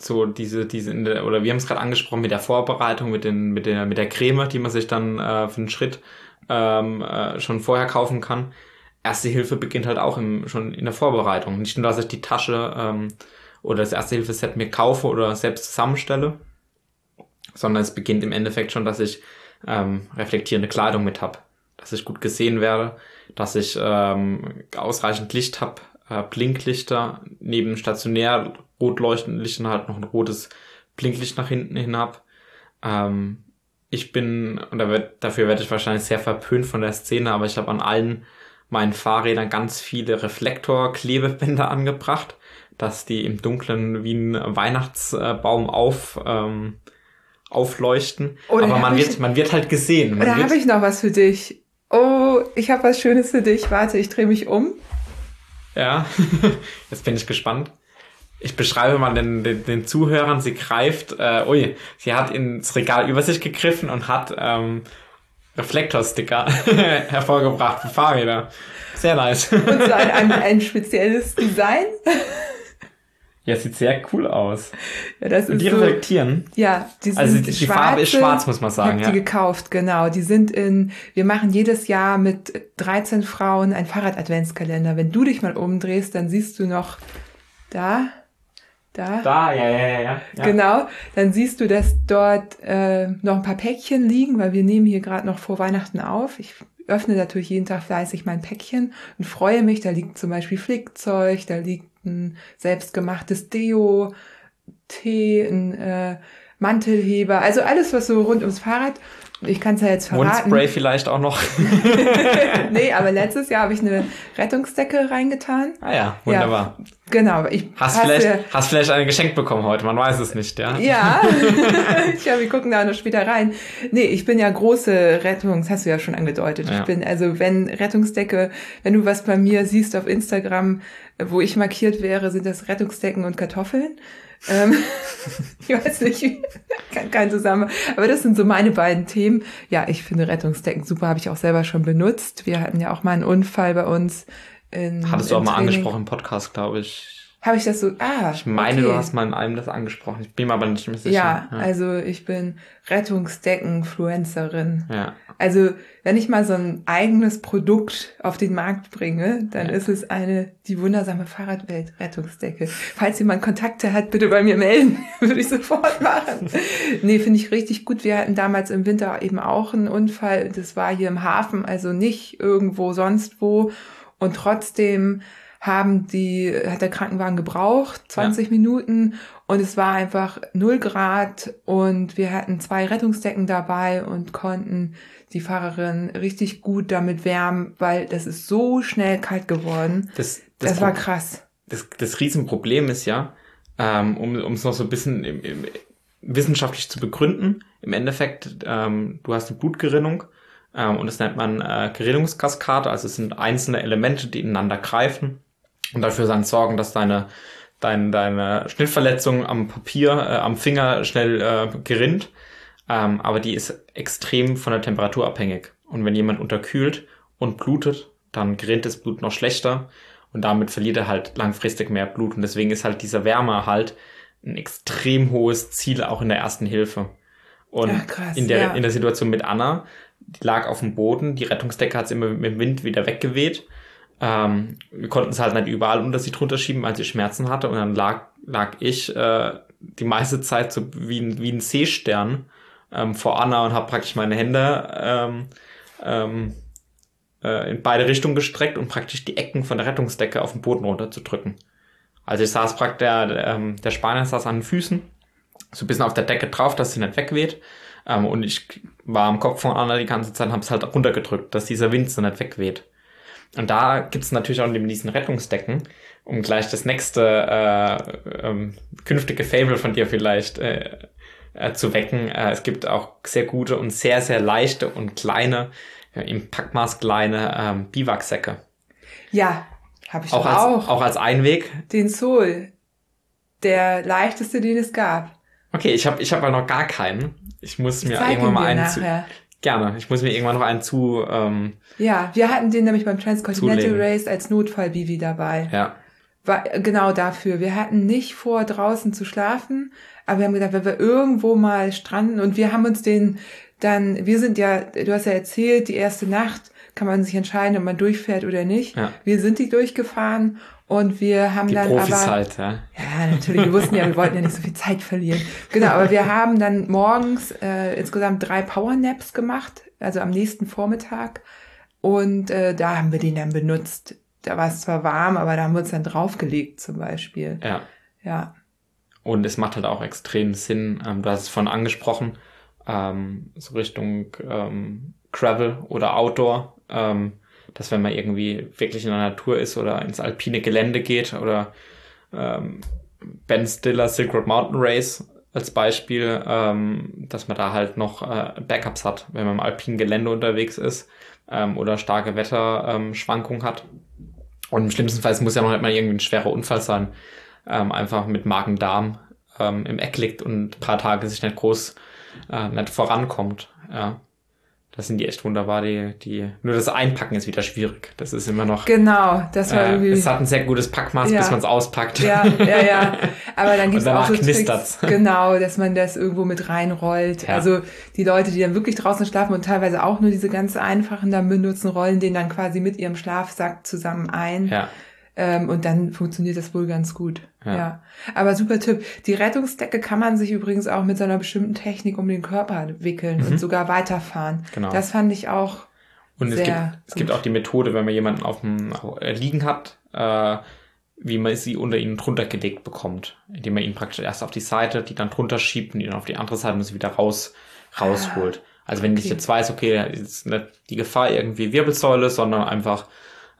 so diese, diese, oder wir haben es gerade angesprochen mit der Vorbereitung, mit den, mit der, mit der Creme, die man sich dann äh, für einen Schritt ähm, äh, schon vorher kaufen kann. Erste Hilfe beginnt halt auch im, schon in der Vorbereitung. Nicht nur, dass ich die Tasche ähm, oder das Erste Hilfe-Set mir kaufe oder selbst zusammenstelle, sondern es beginnt im Endeffekt schon, dass ich ähm, reflektierende Kleidung mit habe, dass ich gut gesehen werde, dass ich ähm, ausreichend Licht habe, äh, Blinklichter neben stationär rot leuchtenden Lichtern halt noch ein rotes Blinklicht nach hinten hin habe. Ähm, ich bin, und dafür werde ich wahrscheinlich sehr verpönt von der Szene, aber ich habe an allen meinen Fahrrädern ganz viele Reflektorklebebänder angebracht, dass die im Dunkeln wie ein Weihnachtsbaum auf, ähm, aufleuchten. Oh, aber man wird, man wird halt gesehen. Man da habe ich noch was für dich. Oh, ich habe was Schönes für dich. Warte, ich drehe mich um. Ja, jetzt bin ich gespannt ich beschreibe mal den, den, den Zuhörern, sie greift, äh, ui, sie hat ins Regal über sich gegriffen und hat ähm, Reflektorsticker hervorgebracht für Fahrräder. Sehr nice. Und so ein, ein, ein spezielles Design. Ja, sieht sehr cool aus. Ja, das Und die so, reflektieren. ja, die sind Also die, die Farbe ist schwarze, schwarz, muss man sagen. Ich hab die Ja. gekauft, genau. Die sind in, wir machen jedes Jahr mit 13 Frauen ein Fahrrad-Adventskalender. Wenn du dich mal umdrehst, dann siehst du noch da, da, Da, ja, ja, ja, ja. Genau, dann siehst du, dass dort äh, noch ein paar Päckchen liegen, weil wir nehmen hier gerade noch vor Weihnachten auf. Ich öffne natürlich jeden Tag fleißig mein Päckchen und freue mich. Da liegt zum Beispiel Flickzeug, da liegt ein selbstgemachtes Deo, Tee, ein äh, Mantelheber, also alles, was so rund ums Fahrrad. Ich kann es ja jetzt verraten. Mundspray vielleicht auch noch. nee, aber letztes Jahr habe ich eine Rettungsdecke reingetan. ah ja, wunderbar. Genau, ich Hast, hasse- vielleicht, hast vielleicht eine geschenkt bekommen heute, man weiß es nicht, ja? Ja, ja, wir gucken da noch später rein. Nee, ich bin ja große Rettungs, hast du ja schon angedeutet. Ja. Ich bin, also wenn Rettungsdecke, wenn du was bei mir siehst auf Instagram, wo ich markiert wäre, sind das Rettungsdecken und Kartoffeln. Ähm, ich weiß nicht, wie- kein, kein Zusammenhang. Aber das sind so meine beiden Themen. Ja, ich finde Rettungsdecken super, habe ich auch selber schon benutzt. Wir hatten ja auch mal einen Unfall bei uns. In, Hattest du auch mal Training. angesprochen im Podcast, glaube ich. Habe ich das so, ah. Ich meine, okay. du hast mal in einem das angesprochen. Ich bin mir aber nicht mehr sicher. Ja, also ich bin Rettungsdecken-Influencerin. ja. Also wenn ich mal so ein eigenes Produkt auf den Markt bringe, dann Ja. ist es eine die wundersame Fahrradwelt-Rettungsdecke. Falls jemand Kontakte hat, bitte bei mir melden, würde ich sofort machen. nee, finde ich richtig gut. Wir hatten damals im Winter eben auch einen Unfall. Das war hier im Hafen, also nicht irgendwo sonst wo. Und trotzdem haben die, hat der Krankenwagen gebraucht, 20 Minuten und es war einfach 0 Grad und wir hatten zwei Rettungsdecken dabei und konnten die Fahrerin richtig gut damit wärmen, weil das ist so schnell kalt geworden. Das, Das, das, war krass. das, das Riesenproblem ist ja, ähm, um um es noch so ein bisschen im, im, wissenschaftlich zu begründen, im Endeffekt, ähm, du hast eine Blutgerinnung ähm, und das nennt man äh, Gerinnungskaskade, also es sind einzelne Elemente, die ineinander greifen und dafür dann sorgen, dass deine, dein, deine Schnittverletzung am Papier, äh, am Finger schnell äh, gerinnt. Ähm, aber die ist extrem von der Temperatur abhängig. Und wenn jemand unterkühlt und blutet, dann gerinnt das Blut noch schlechter und damit verliert er halt langfristig mehr Blut. Und deswegen ist halt dieser Wärmeerhalt ein extrem hohes Ziel auch in der ersten Hilfe. Und Ja, krass, in, der, ja. in der Situation mit Anna, die lag auf dem Boden, die Rettungsdecke hat sie immer mit dem Wind wieder weggeweht. Ähm, wir konnten es halt nicht überall unter sie drunter schieben, weil sie Schmerzen hatte. Und dann lag, lag ich äh, die meiste Zeit so wie ein, wie ein Seestern ähm, vor Anna und habe praktisch meine Hände ähm, ähm, äh, in beide Richtungen gestreckt und praktisch die Ecken von der Rettungsdecke auf den Boden runterzudrücken. Also ich saß praktisch, der, der, ähm, der Spanier saß an den Füßen, so ein bisschen auf der Decke drauf, dass sie nicht wegweht. Ähm, und ich war am Kopf von Anna die ganze Zeit und habe es halt runtergedrückt, dass dieser Wind so nicht wegweht. Und da gibt's natürlich auch neben diesen Rettungsdecken, um gleich das nächste äh, ähm, künftige Fable von dir vielleicht äh, äh, zu wecken. Äh, es gibt auch sehr gute und sehr, sehr leichte und kleine, äh, im Packmaß kleine ähm, Biwaksäcke. Ja, habe ich Auch als, auch. auch als Einweg. Den Soul. Der leichteste, den es gab. Okay, ich habe ich hab aber noch gar keinen. Ich muss mir Zeig irgendwann mal einen zu, nachher. gerne. Ich muss mir irgendwann noch einen zu, ähm, Ja, wir hatten den nämlich beim Transcontinental Zulegen. Race als Notfall-Bivi dabei. ja, War genau dafür. Wir hatten nicht vor, draußen zu schlafen, aber wir haben gedacht, wenn wir irgendwo mal stranden und wir haben uns den dann, wir sind ja, du hast ja erzählt, die erste Nacht kann man sich entscheiden, ob man durchfährt oder nicht. Ja. Wir sind die durchgefahren und wir haben die dann Profis aber halt, ja. ja, natürlich. Wir wussten ja, wir wollten ja nicht so viel Zeit verlieren. Genau, aber wir haben dann morgens äh, insgesamt drei Powernaps gemacht, also am nächsten Vormittag. Und äh, da haben wir den dann benutzt. Da war es zwar warm, aber da haben wir uns dann draufgelegt zum Beispiel. Ja. Ja, Und es macht halt auch extrem Sinn, ähm, du hast es von angesprochen, ähm, so Richtung ähm, Travel oder Outdoor, ähm, dass wenn man irgendwie wirklich in der Natur ist oder ins alpine Gelände geht oder ähm, Ben Stiller Silk Road Mountain Race als Beispiel, ähm, dass man da halt noch äh, Backups hat, wenn man im alpinen Gelände unterwegs ist ähm, oder starke Wetterschwankungen Schwankungen hat. Und im schlimmsten Fall muss ja noch nicht mal irgendwie ein schwerer Unfall sein, ähm, einfach mit Magen-Darm ähm, im Eck liegt und ein paar Tage sich nicht groß äh, nicht vorankommt. Ja. Das sind die echt wunderbar, die, die, nur das Einpacken ist wieder schwierig. Das ist immer noch. Genau, das war äh, irgendwie. Es hat ein sehr gutes Packmaß, Ja. bis man es auspackt. Ja, ja, ja. Aber dann gibt es Und auch so Tricks, knistert's. genau, dass man das irgendwo mit reinrollt. Ja. Also die Leute, die dann wirklich draußen schlafen und teilweise auch nur diese ganz einfachen dann benutzen, rollen den dann quasi mit ihrem Schlafsack zusammen ein. Ja. Ähm, und dann funktioniert das wohl ganz gut. Ja. Ja. Aber super Tipp. Die Rettungsdecke kann man sich übrigens auch mit so einer bestimmten Technik um den Körper wickeln und sogar weiterfahren. Mhm. Genau. Das fand ich auch. Und es Sehr gibt, es gibt gut. auch die Methode, wenn man jemanden auf dem äh, liegen hat, äh, wie man sie unter ihnen drunter gelegt bekommt, indem man ihn praktisch erst auf die Seite, die dann drunter schiebt und ihn auf die andere Seite und sie wieder raus rausholt. Also wenn ich okay. jetzt weiß, okay, ist nicht die Gefahr irgendwie Wirbelsäule, sondern einfach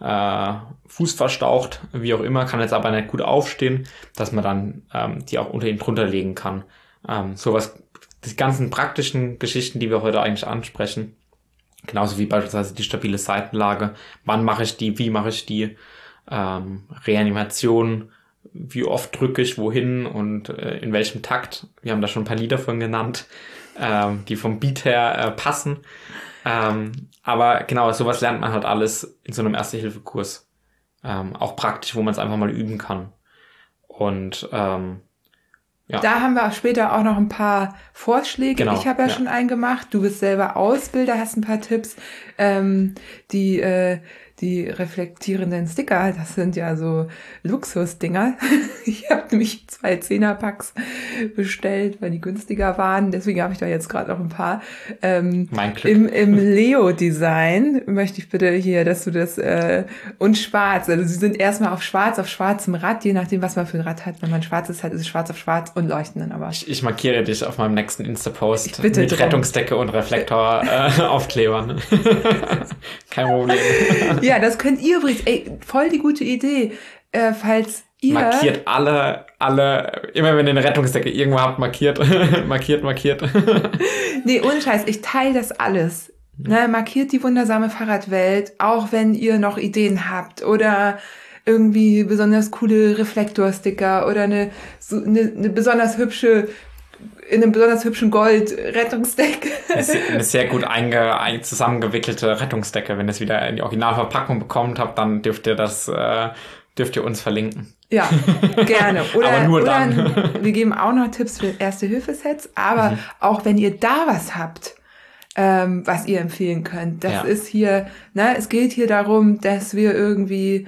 äh, Fuß verstaucht, wie auch immer, kann jetzt aber nicht gut aufstehen, dass man dann ähm, die auch unter ihn drunter legen kann. Ähm, sowas, die ganzen praktischen Geschichten, die wir heute eigentlich ansprechen, Genauso wie beispielsweise die stabile Seitenlage. Wann mache ich die? Wie mache ich die? Ähm, Reanimation. Wie oft drücke ich wohin und äh, in welchem Takt? Wir haben da schon ein paar Lieder von genannt, ähm, die vom Beat her äh, passen. Ähm, aber genau, sowas lernt man halt alles in so einem Erste-Hilfe-Kurs. Ähm, auch praktisch, wo man es einfach mal üben kann. Und ähm, Ja. Da haben wir auch später auch noch ein paar Vorschläge. Genau, ich habe ja, ja. schon einen gemacht. Du bist selber Ausbilder, hast ein paar Tipps. Ähm, die, äh, die reflektierenden Sticker, das sind ja so Luxusdinger. Ich habe nämlich zwei Zehnerpacks bestellt, weil die günstiger waren. Deswegen habe ich da jetzt gerade noch ein paar. Ähm, mein Glück. im, Im Leo-Design möchte ich bitte hier, dass du das äh, und schwarz. Also sie sind erstmal auf schwarz, auf schwarzem Rad, je nachdem, was man für ein Rad hat. Wenn man schwarzes hat, ist es schwarz auf schwarz und leuchten dann aber. Ich, ich markiere dich auf meinem nächsten Insta-Post mit drum. Rettungsdecke und Reflektor äh, Aufklebern. Kein Problem. Ja, das könnt ihr übrigens, ey, voll die gute Idee. Äh, falls ihr. Markiert alle, alle, immer wenn ihr eine Rettungsdecke irgendwo habt, markiert, markiert, markiert. Nee, ohne Scheiß, ich teile das alles. Ne, markiert die wundersame Fahrradwelt, auch wenn ihr noch Ideen habt oder irgendwie besonders coole Reflektorsticker oder eine, so, eine, eine besonders hübsche, in einem besonders hübschen Gold Rettungsdeck. Eine sehr, gut einge, ein, zusammengewickelte Rettungsdecke. Wenn ihr es wieder in die Originalverpackung bekommt habt, dann dürft ihr das, äh, dürft ihr uns verlinken. Ja, gerne. Oder, Aber nur oder dann. wir geben auch noch Tipps für Erste-Hilfe-Sets, aber Mhm. auch wenn ihr da was habt, ähm, was ihr empfehlen könnt. Das Ja. ist hier, ne, es geht hier darum, dass wir irgendwie,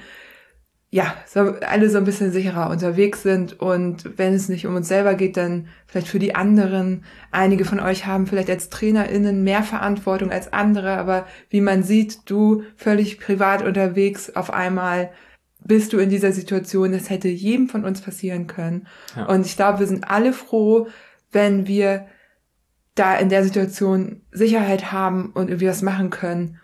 ja, so, alle so ein bisschen sicherer unterwegs sind und wenn es nicht um uns selber geht, dann vielleicht für die anderen. Einige von euch haben vielleicht als TrainerInnen mehr Verantwortung als andere, aber wie man sieht, du völlig privat unterwegs auf einmal bist du in dieser Situation, das hätte jedem von uns passieren können. Ja. Und ich glaube, wir sind alle froh, wenn wir da in der Situation Sicherheit haben und irgendwie was machen können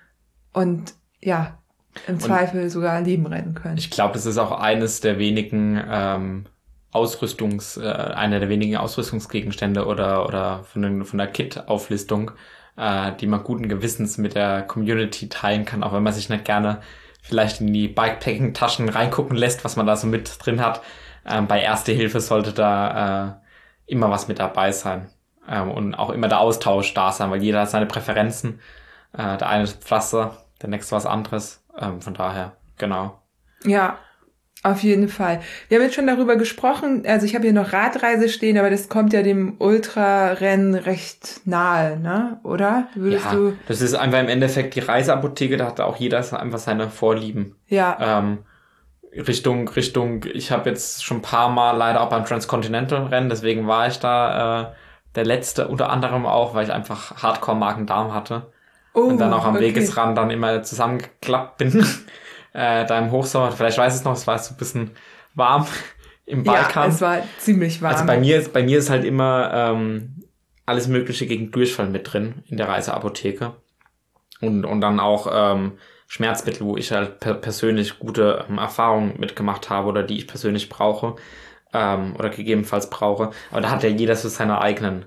und ja, im Zweifel sogar Leben retten können. Ich glaube, das ist auch eines der wenigen ähm, Ausrüstungs, äh, einer der wenigen Ausrüstungsgegenstände oder oder von, den, von der Kit-Auflistung, äh, die man guten Gewissens mit der Community teilen kann, auch wenn man sich nicht gerne vielleicht in die Bikepacking-Taschen reingucken lässt, was man da so mit drin hat. Ähm, bei Erste Hilfe sollte da äh, immer was mit dabei sein ähm, und auch immer der Austausch da sein, weil jeder hat seine Präferenzen. Äh, der eine ist Pflaster, der nächste was anderes. Ähm, von daher, genau. Ja, auf jeden Fall. Wir haben jetzt schon darüber gesprochen. Also ich habe hier noch Radreise stehen, aber das kommt ja dem Ultrarennen recht nahe, ne? Oder? Würdest ja, du? das ist einfach im Endeffekt die Reiseapotheke, da hat auch jeder einfach seine Vorlieben. Ja, Ähm, Richtung, Richtung, ich habe jetzt schon ein paar Mal leider auch beim Transcontinental-Rennen, deswegen war ich da äh, der letzte, unter anderem auch, weil ich einfach Hardcore-Magen-Darm hatte oh, und dann auch am okay. Wegesrand dann immer zusammengeklappt bin. äh, da im Hochsommer, vielleicht weiß es noch, es war so ein bisschen warm im Balkan. Ja, es war ziemlich warm. Also bei mir ist, bei mir ist halt immer ähm, alles Mögliche gegen Durchfall mit drin in der Reiseapotheke. Und, und dann auch ähm, Schmerzmittel, wo ich halt per persönlich gute ähm, Erfahrungen mitgemacht habe oder die ich persönlich brauche ähm, oder gegebenenfalls brauche. Aber da hat ja jeder so seine eigenen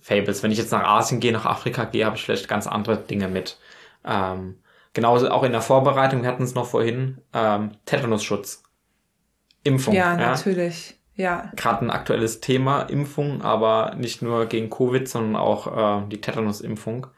Fables. Wenn ich jetzt nach Asien gehe, nach Afrika gehe, habe ich vielleicht ganz andere Dinge mit. Ähm, genauso auch in der Vorbereitung, wir hatten es noch vorhin, ähm, Tetanusschutz. Impfung. ja, natürlich. Ja, gerade ein aktuelles Thema, Impfung, aber nicht nur gegen Covid, sondern auch äh, die Tetanus-Impfung.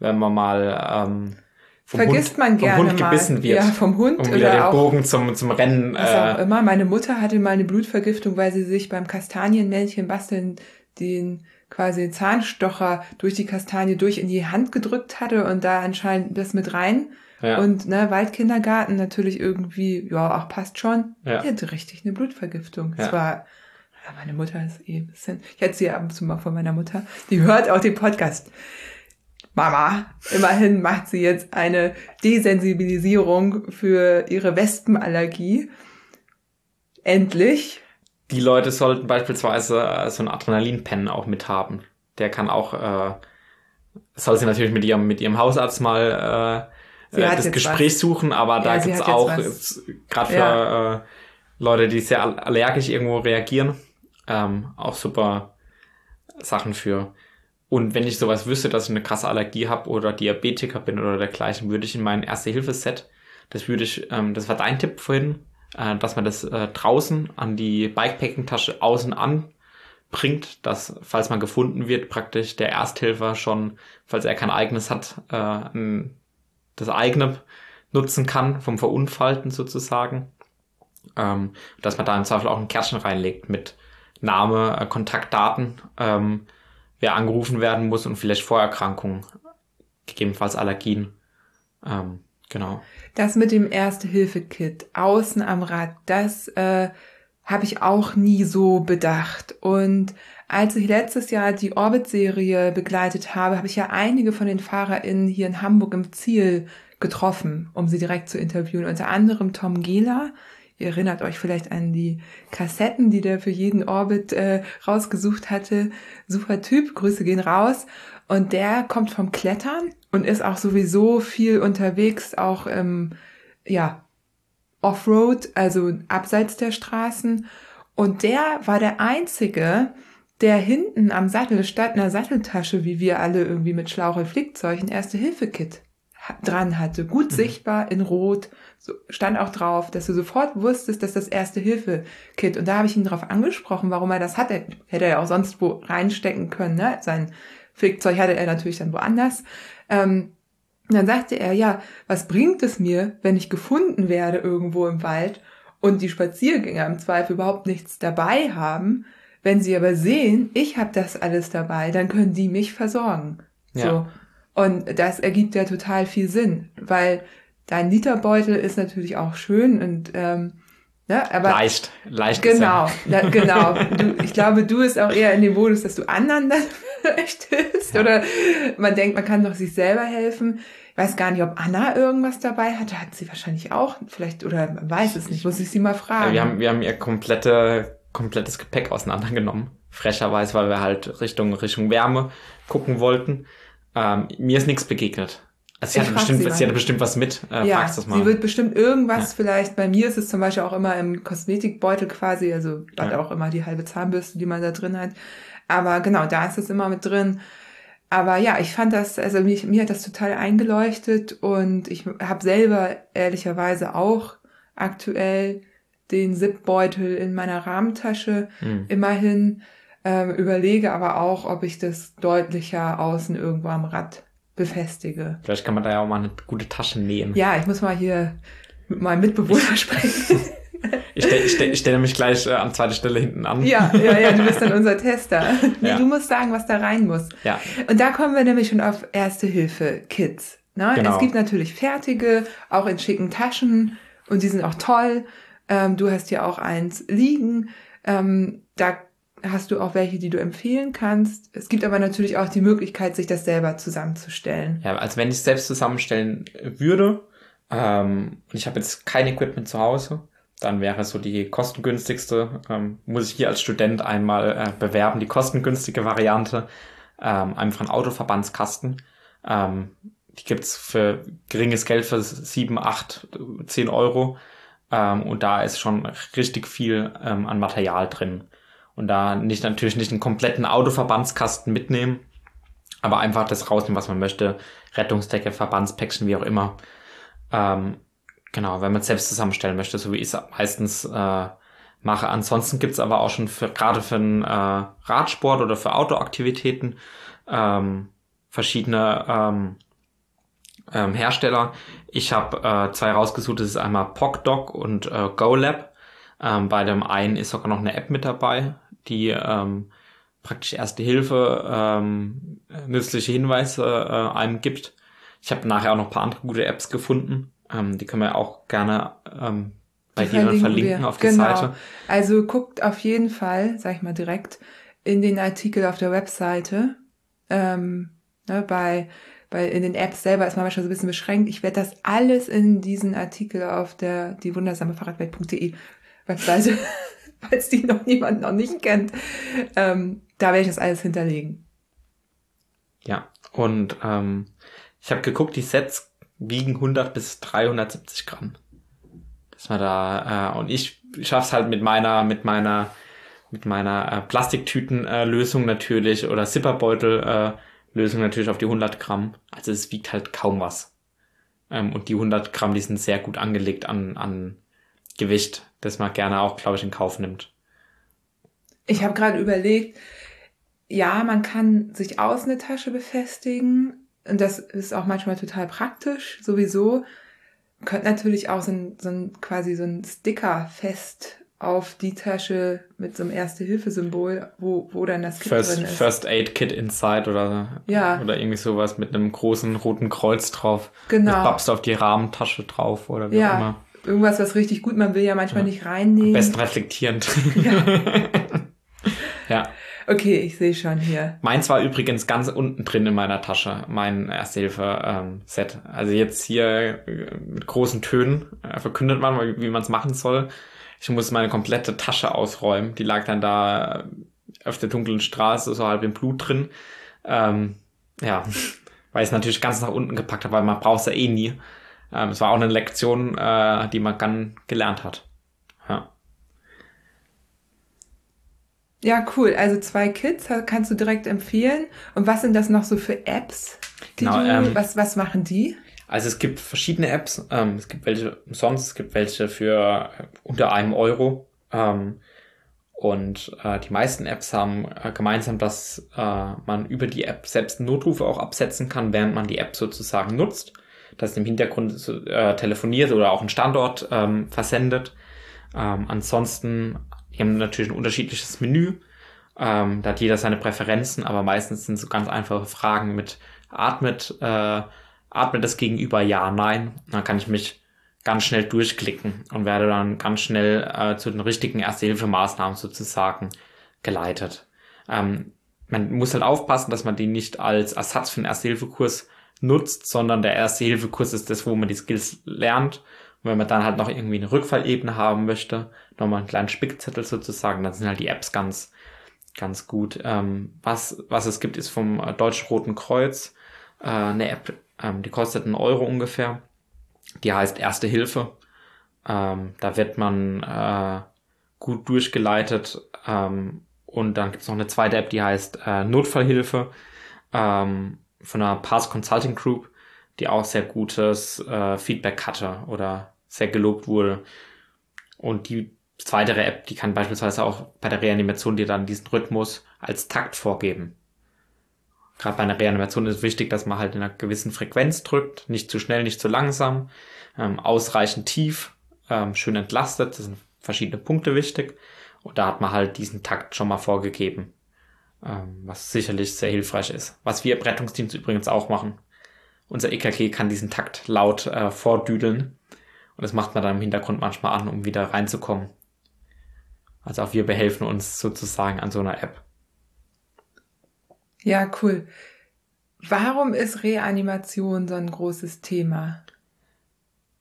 wenn man mal ähm, vom Vergisst Hund, man gerne vom Hund gebissen mal. wird. Ja, vom Hund um wieder den Bogen zum, zum Rennen. Was äh, auch immer. Meine Mutter hatte mal eine Blutvergiftung, weil sie sich beim Kastanienmännchen basteln den quasi Zahnstocher durch die Kastanie durch in die Hand gedrückt hatte und da anscheinend das mit rein. Ja. Und ne, Waldkindergarten natürlich irgendwie, ja, auch passt schon. Ja. Die hatte richtig eine Blutvergiftung. Ja. Es war, ja, meine Mutter ist eh ein bisschen, ich hätte sie ab und zu mal von meiner Mutter, die hört auch den Podcast. Mama, immerhin macht sie jetzt eine Desensibilisierung für ihre Wespenallergie. Endlich. Die Leute sollten beispielsweise äh, so einen Adrenalinpen auch mit haben. Der kann auch, äh, soll sie natürlich mit ihrem, mit ihrem Hausarzt mal äh, das Gespräch was. suchen, aber da ja, gibt's auch, gerade für ja. äh, Leute, die sehr allergisch irgendwo reagieren, ähm, auch super Sachen für. Und wenn ich sowas wüsste, dass ich eine krasse Allergie habe oder Diabetiker bin oder dergleichen, würde ich in mein Erste-Hilfe-Set, das würde ich, ähm, das war dein Tipp vorhin, äh, dass man das äh, draußen an die Bikepacking-Tasche außen anbringt, dass, falls man gefunden wird, praktisch der Ersthelfer schon, falls er kein eigenes hat, äh, das eigene nutzen kann, vom Verunfallten sozusagen. Ähm, dass man da im Zweifel auch ein Kärtchen reinlegt mit Name, äh, Kontaktdaten, ähm, wer angerufen werden muss und vielleicht Vorerkrankungen, gegebenenfalls Allergien. Ähm, genau. Das mit dem Erste-Hilfe-Kit außen am Rad, das äh, habe ich auch nie so bedacht. Und als ich letztes Jahr die Orbit-Serie begleitet habe, habe ich ja einige von den FahrerInnen hier in Hamburg im Ziel getroffen, um sie direkt zu interviewen. Unter anderem Tom Gehler, Ihr erinnert euch vielleicht an die Kassetten, die der für jeden Orbit äh, rausgesucht hatte. Super Typ, Grüße gehen raus. Und der kommt vom Klettern und ist auch sowieso viel unterwegs, auch im, ja, Offroad, also abseits der Straßen. Und der war der Einzige, der hinten am Sattel statt einer Satteltasche, wie wir alle irgendwie mit Schlauche Flickzeug, ein Erste-Hilfe-Kit dran hatte. Gut mhm. sichtbar in Rot, so, stand auch drauf, dass du sofort wusstest, dass das Erste-Hilfe-Kit. Und da habe ich ihn darauf angesprochen, warum er das hatte. Hätte er ja auch sonst wo reinstecken können. Ne? Sein Flickzeug hatte er natürlich dann woanders. Ähm, und dann sagte er, ja, was bringt es mir, wenn ich gefunden werde irgendwo im Wald und die Spaziergänger im Zweifel überhaupt nichts dabei haben? Wenn sie aber sehen, ich habe das alles dabei, dann können die mich versorgen. Ja. So. Und das ergibt ja total viel Sinn, weil dein Literbeutel ist natürlich auch schön und ähm, ne, aber leicht, leicht. Genau, ja. genau. Du, ich glaube, du bist auch eher in dem Modus, dass du anderen dann vielleicht hilfst ja. oder man denkt, man kann doch sich selber helfen. Ich weiß gar nicht, ob Anna irgendwas dabei hatte. Hat sie wahrscheinlich auch, vielleicht, oder man weiß es nicht, muss ich sie mal fragen. Wir haben, wir haben ihr komplette, komplettes Gepäck auseinandergenommen. Frecherweise, weil wir halt Richtung, Richtung Wärme gucken wollten. Ähm, mir ist nichts begegnet. Also sie, hatte bestimmt, sie, sie hatte bestimmt was mit. Äh, ja, das mal. sie wird bestimmt irgendwas ja. vielleicht. Bei mir ist es zum Beispiel auch immer im Kosmetikbeutel quasi, also was ja. auch immer die halbe Zahnbürste, die man da drin hat. Aber genau, da ist es immer mit drin. Aber ja, ich fand das, also mich, mir hat das total eingeleuchtet und ich habe selber ehrlicherweise auch aktuell den Zipbeutel in meiner Rahmentasche mhm. immerhin ähm, überlege aber auch, ob ich das deutlicher außen irgendwo am Rad befestige. Vielleicht kann man da ja auch mal eine gute Tasche nähen. Ja, ich muss mal hier mit meinem Mitbewohner sprechen. Ich stelle stell, stell mich gleich äh, an zweiter Stelle hinten an. Ja, ja, ja, du bist dann unser Tester. Nee, ja. Du musst sagen, was da rein muss. Ja. Und da kommen wir nämlich schon auf Erste-Hilfe-Kits. Ne? Genau. Es gibt natürlich fertige, auch in schicken Taschen und die sind auch toll. Ähm, du hast hier auch eins liegen. Ähm, da hast du auch welche, die du empfehlen kannst. Es gibt aber natürlich auch die Möglichkeit, sich das selber zusammenzustellen. Ja, also wenn ich es selbst zusammenstellen würde, ähm, und ich habe jetzt kein Equipment zu Hause, dann wäre so die kostengünstigste, ähm, muss ich hier als Student einmal äh, bewerben, die kostengünstige Variante, ähm, einfach ein Autoverbandskasten. Ähm, die gibt's für geringes Geld für sieben, acht, zehn Euro. Ähm, und da ist schon richtig viel ähm, an Material drin und da nicht natürlich nicht einen kompletten Autoverbandskasten mitnehmen, aber einfach das rausnehmen, was man möchte. Rettungsdecke, Verbandspäckchen, wie auch immer. Ähm, genau, wenn man es selbst zusammenstellen möchte, so wie ich es meistens äh, mache. Ansonsten gibt's aber auch schon für gerade für einen äh, Radsport oder für Autoaktivitäten ähm, verschiedene ähm, ähm, Hersteller. Ich habe äh, zwei rausgesucht, das ist einmal PocDoc und äh, GoLab. Ähm, bei dem einen ist sogar noch eine App mit dabei, die ähm, praktisch erste Hilfe, ähm, nützliche Hinweise äh, einem gibt. Ich habe nachher auch noch ein paar andere gute Apps gefunden. Ähm, die können wir auch gerne ähm, bei dir dann verlinken wir. auf die genau. Seite. Also guckt auf jeden Fall, sag ich mal direkt, in den Artikel auf der Webseite. Ähm, ne, bei, bei in den Apps selber ist man manchmal so ein bisschen beschränkt. Ich werde das alles in diesen Artikel auf der die wundersame Fahrradwelt.de Webseite, falls die noch niemand noch nicht kennt, ähm, da werde ich das alles hinterlegen. Ja, und ähm, ich habe geguckt, die Sets wiegen 100 bis 370 Gramm. Dass man da äh, und ich schaff's halt mit meiner mit meiner mit meiner äh, Plastiktütenlösung äh, natürlich oder Zipperbeutel äh, Lösung natürlich auf die 100 Gramm. Also es wiegt halt kaum was. Ähm, und die 100 Gramm, die sind sehr gut angelegt an, an Gewicht, das man gerne auch, glaube ich, in Kauf nimmt. Ich habe gerade überlegt, ja, man kann sich außen eine Tasche befestigen. Und das ist auch manchmal total praktisch, sowieso. Man könnte natürlich auch so ein, so ein quasi so ein Sticker fest auf die Tasche mit so einem Erste-Hilfe-Symbol, wo, wo dann das Kit First, drin ist. First Aid Kit Inside oder, ja. oder irgendwie sowas mit einem großen roten Kreuz drauf. Genau. Das babst auf die Rahmentasche drauf oder wie ja. auch immer. Irgendwas, was richtig gut, man will ja manchmal ja. nicht reinnehmen. Am besten reflektierend. Ja. ja. Okay, ich sehe schon hier. Meins war übrigens ganz unten drin in meiner Tasche, mein Erste-Hilfe-Set. Ähm, also jetzt hier äh, mit großen Tönen äh, verkündet man, wie, man es machen soll. Ich musste meine komplette Tasche ausräumen. Die lag dann da auf der dunklen Straße, so halb im Blut drin. Ähm, ja, weil ich es natürlich ganz nach unten gepackt habe, weil man braucht es ja eh nie. Ähm, es war auch eine Lektion, äh, die man dann gelernt hat. Ja. Ja, cool. Also zwei Kits kannst du direkt empfehlen. Und was sind das noch so für Apps? genau, du, ähm, was, was machen die? Also es gibt verschiedene Apps. Ähm, es gibt welche umsonst, es gibt welche für unter einem Euro. Ähm, und äh, die meisten Apps haben äh, gemeinsam, dass äh, man über die App selbst Notrufe auch absetzen kann, während man die App sozusagen nutzt. Dass es im Hintergrund äh, telefoniert oder auch einen Standort ähm, versendet. Ähm, ansonsten, die haben natürlich ein unterschiedliches Menü. Ähm, da hat jeder seine Präferenzen, aber meistens sind so ganz einfache Fragen mit atmet äh, atmet das Gegenüber ja, nein. Dann kann ich mich ganz schnell durchklicken und werde dann ganz schnell äh, zu den richtigen Erste-Hilfe-Maßnahmen sozusagen geleitet. Ähm, man muss halt aufpassen, dass man die nicht als Ersatz für einen Erste-Hilfe-Kurs nutzt, sondern der Erste-Hilfe-Kurs ist das, wo man die Skills lernt. Und wenn man dann halt noch irgendwie eine Rückfallebene haben möchte, nochmal einen kleinen Spickzettel sozusagen, dann sind halt die Apps ganz, ganz gut. Ähm, was, was es gibt, ist vom äh, Deutschen Roten Kreuz äh, eine App, ähm, die kostet einen Euro ungefähr. Die heißt Erste Hilfe. Ähm, da wird man äh, gut durchgeleitet. Ähm, und dann gibt's noch eine zweite App, die heißt äh, Notfallhilfe ähm, von der Pass Consulting Group, die auch sehr gutes äh, Feedback hatte oder sehr gelobt wurde. Und die zweite App, die kann beispielsweise auch bei der Reanimation dir dann diesen Rhythmus als Takt vorgeben gerade bei einer Reanimation ist wichtig, dass man halt in einer gewissen Frequenz drückt, nicht zu schnell, nicht zu langsam, ähm, ausreichend tief, ähm, schön entlastet. Das sind verschiedene Punkte wichtig. Und da hat man halt diesen Takt schon mal vorgegeben, was sicherlich sehr hilfreich ist. Was wir im Rettungsdienst übrigens auch machen. Unser EKG kann diesen Takt laut äh, vordüdeln. Und das macht man dann im Hintergrund manchmal an, um wieder reinzukommen. Also auch wir behelfen uns sozusagen an so einer App. Ja, cool. Warum ist Reanimation so ein großes Thema?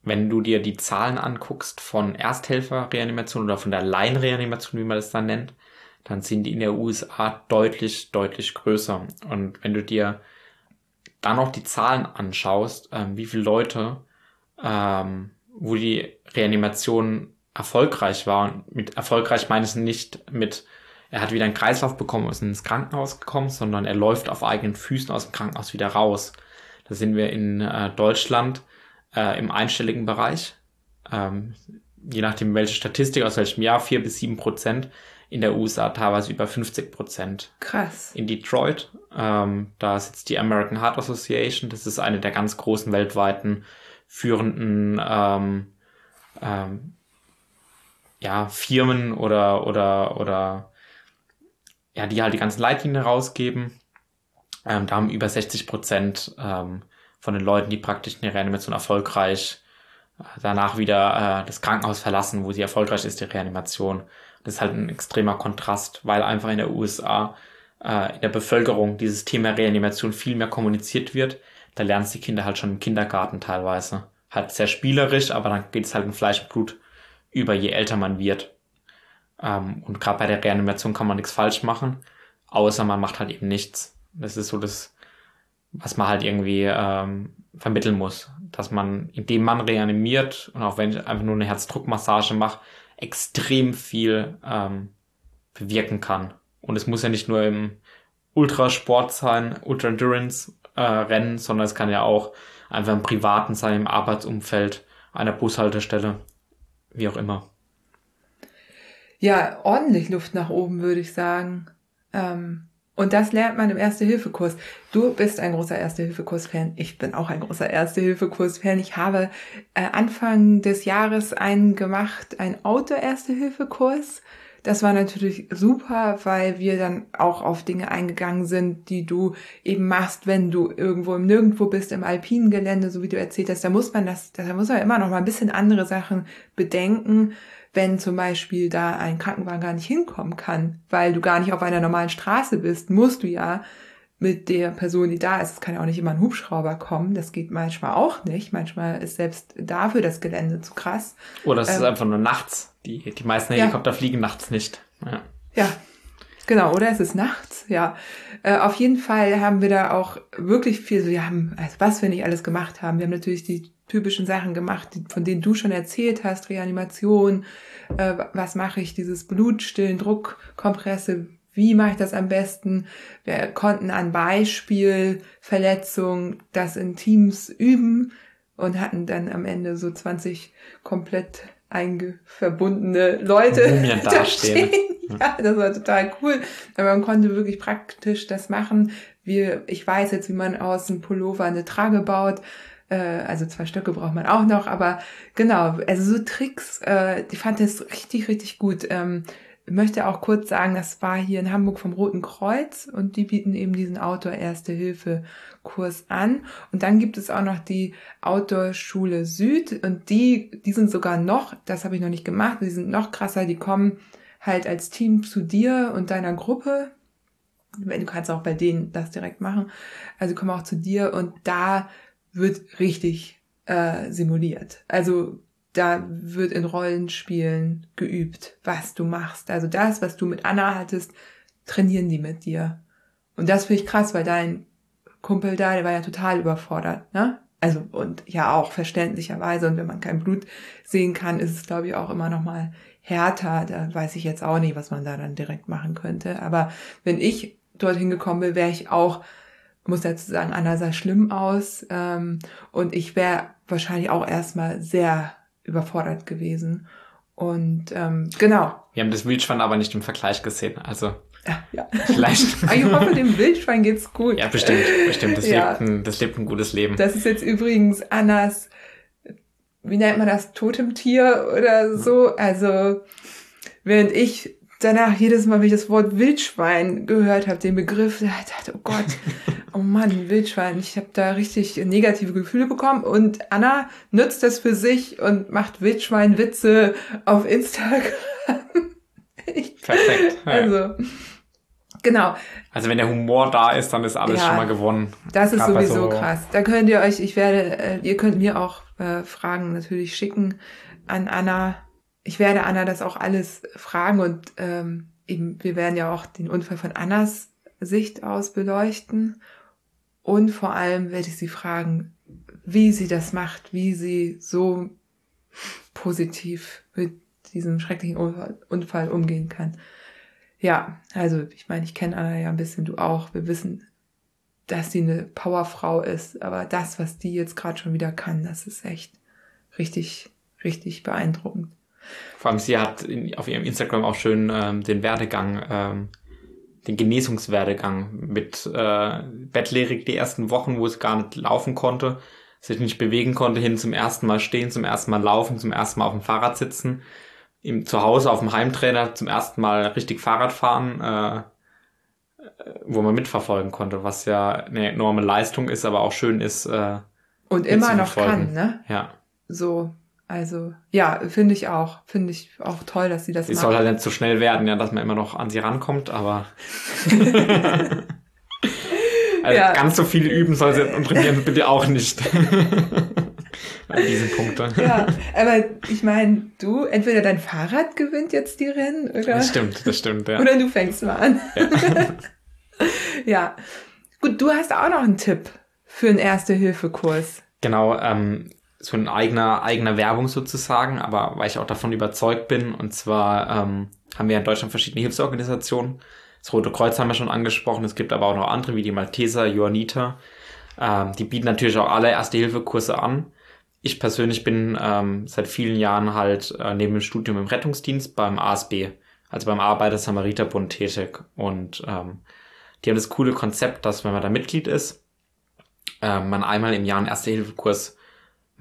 Wenn du dir die Zahlen anguckst von Ersthelfer-Reanimation oder von der Laienreanimation, wie man das dann nennt, dann sind die in der USA deutlich, deutlich größer. Und wenn du dir dann noch die Zahlen anschaust, ähm, wie viele Leute, ähm, wo die Reanimation erfolgreich war, und mit erfolgreich meine ich nicht mit er hat wieder einen Kreislauf bekommen und ist ins Krankenhaus gekommen, sondern er läuft auf eigenen Füßen aus dem Krankenhaus wieder raus. Da sind wir in äh, Deutschland äh, im einstelligen Bereich. Ähm, je nachdem, welche Statistik, aus welchem Jahr, vier bis sieben Prozent. In der USA teilweise über 50 Prozent. Krass. In Detroit, ähm, da sitzt die American Heart Association, das ist eine der ganz großen weltweiten führenden ähm, ähm, ja, Firmen oder, oder, oder ja, die halt die ganzen Leitlinien rausgeben. Ähm, da haben über 60 Prozent ähm, von den Leuten, die praktisch eine Reanimation erfolgreich äh, danach wieder äh, das Krankenhaus verlassen, wo sie erfolgreich ist, die Reanimation. Das ist halt ein extremer Kontrast, weil einfach in der USA äh, in der Bevölkerung dieses Thema Reanimation viel mehr kommuniziert wird. Da lernen die Kinder halt schon im Kindergarten teilweise. Halt sehr spielerisch, aber dann geht es halt in Fleisch und Blut über, je älter man wird. Ähm, und gerade bei der Reanimation kann man nichts falsch machen, außer man macht halt eben nichts. Das ist so das, was man halt irgendwie ähm, vermitteln muss, dass man, indem man reanimiert und auch wenn ich einfach nur eine Herzdruckmassage mache, extrem viel ähm, bewirken kann. Und es muss ja nicht nur im Ultrasport sein, Ultra Endurance äh, Rennen, sondern es kann ja auch einfach im Privaten sein, im Arbeitsumfeld, einer Bushaltestelle, wie auch immer. Ja, ordentlich Luft nach oben, würde ich sagen. Ähm, und das lernt man im Erste-Hilfe-Kurs. Du bist ein großer Erste-Hilfe-Kurs-Fan. Ich bin auch ein großer Erste-Hilfe-Kurs-Fan. Ich habe äh, Anfang des Jahres einen gemacht, einen Auto-Erste-Hilfe-Kurs. Das war natürlich super, weil wir dann auch auf Dinge eingegangen sind, die du eben machst, wenn du irgendwo im Nirgendwo bist, im alpinen Gelände, so wie du erzählt hast. Da muss man das, da muss man immer noch mal ein bisschen andere Sachen bedenken wenn zum Beispiel da ein Krankenwagen gar nicht hinkommen kann, weil du gar nicht auf einer normalen Straße bist, musst du ja mit der Person, die da ist, es kann ja auch nicht immer ein Hubschrauber kommen, das geht manchmal auch nicht. Manchmal ist selbst dafür das Gelände zu krass. Oder es ähm, ist einfach nur nachts. Die, die meisten Helikopter ja. fliegen nachts nicht. Ja. ja, genau. Oder es ist nachts, ja. Äh, auf jeden Fall haben wir da auch wirklich viel, so wir haben, also was wir nicht alles gemacht haben. Wir haben natürlich die typischen Sachen gemacht, von denen du schon erzählt hast, Reanimation, äh, was mache ich, dieses Blutstillen, Druckkompresse, wie mache ich das am besten? Wir konnten an Beispiel Verletzungen das in Teams üben und hatten dann am Ende so 20 komplett eingeverbundene Leute da stehen. Ja, das war total cool. Aber man konnte wirklich praktisch das machen. Wie, ich weiß jetzt, wie man aus einem Pullover eine Trage baut. Äh, also zwei Stöcke braucht man auch noch, aber genau, also so Tricks, äh, ich fand das richtig, richtig gut. Ähm, ich möchte auch kurz sagen, das war hier in Hamburg vom Roten Kreuz und die bieten eben diesen Outdoor Erste Hilfe Kurs an. Und dann gibt es auch noch die Outdoor Schule Süd und die, die sind sogar noch, das habe ich noch nicht gemacht, die sind noch krasser, die kommen halt als Team zu dir und deiner Gruppe. Du kannst auch bei denen das direkt machen. Also kommen auch zu dir und da wird richtig äh, simuliert. Also da wird in Rollenspielen geübt, was du machst. Also das, was du mit Anna hattest, trainieren die mit dir. Und das finde ich krass, weil dein Kumpel da, der war ja total überfordert, ne? Also und ja auch verständlicherweise und wenn man kein Blut sehen kann, ist es glaube ich auch immer noch mal härter. Da weiß ich jetzt auch nicht, was man da dann direkt machen könnte. Aber wenn ich dorthin gekommen bin, wäre ich auch muss dazu sagen, Anna sah schlimm aus ähm, und ich wäre wahrscheinlich auch erstmal sehr überfordert gewesen. Und ähm, genau. Wir haben das Wildschwein aber nicht im Vergleich gesehen. Also ja, ja. vielleicht. ich hoffe, dem Wildschwein geht's gut. Ja, bestimmt, bestimmt. Das, ja. lebt ein, das lebt ein gutes Leben. Das ist jetzt übrigens Annas, wie nennt man das, Totemtier oder so. Also während ich danach jedes Mal, wenn ich das Wort Wildschwein gehört habe, den Begriff, da dachte, oh Gott, oh Mann, Wildschwein. Ich habe da richtig negative Gefühle bekommen. Und Anna nutzt das für sich und macht Wildschwein-Witze auf Instagram. Perfekt. Ja. Also, genau. Also wenn der Humor da ist, dann ist alles ja, schon mal gewonnen. Das ist sowieso so krass. Da könnt ihr euch, ich werde, äh, ihr könnt mir auch äh, Fragen natürlich schicken an Anna ich werde Anna das auch alles fragen und ähm, eben, wir werden ja auch den Unfall von Annas Sicht aus beleuchten. Und vor allem werde ich sie fragen, wie sie das macht, wie sie so positiv mit diesem schrecklichen Unfall umgehen kann. Ja, also ich meine, ich kenne Anna ja ein bisschen, du auch. Wir wissen, dass sie eine Powerfrau ist, aber das, was die jetzt gerade schon wieder kann, das ist echt richtig, richtig beeindruckend. Vor allem sie hat auf ihrem Instagram auch schön ähm, den Werdegang, ähm, den Genesungswerdegang mit äh, bettlägerig die ersten Wochen, wo es gar nicht laufen konnte, sich nicht bewegen konnte, hin zum ersten Mal stehen, zum ersten Mal laufen, zum ersten Mal auf dem Fahrrad sitzen, im Zuhause auf dem Heimtrainer zum ersten Mal richtig Fahrrad fahren, äh, wo man mitverfolgen konnte, was ja eine enorme Leistung ist, aber auch schön ist. Äh, Und immer noch kann, ne? Ja. So, also ja, finde ich auch, finde ich auch toll, dass sie das Sie macht. soll halt nicht zu schnell werden, ja, dass man immer noch an sie rankommt, aber also Ja. ganz so viel üben soll sie und trainieren bitte auch nicht. An diesen Punkten. Ja, aber ich meine, du, entweder dein Fahrrad gewinnt jetzt die Rennen oder, Das stimmt, das stimmt, ja. oder du fängst mal an. Ja. Gut, du hast auch noch einen Tipp für einen Erste-Hilfe-Kurs. Genau, ähm, so ein eigener, eigener Werbung sozusagen, aber weil ich auch davon überzeugt bin, und zwar ähm, haben wir in Deutschland verschiedene Hilfsorganisationen. Das Rote Kreuz haben wir schon angesprochen, es gibt aber auch noch andere, wie die Malteser, Johanniter. Ähm, die bieten natürlich auch alle Erste-Hilfe-Kurse an. Ich persönlich bin ähm, seit vielen Jahren halt äh, neben dem Studium im Rettungsdienst beim ASB, also beim Arbeiter-Samariter-Bund tätig. Und ähm, die haben das coole Konzept, dass wenn man da Mitglied ist, ähm, man einmal im Jahr einen Erste-Hilfe-Kurs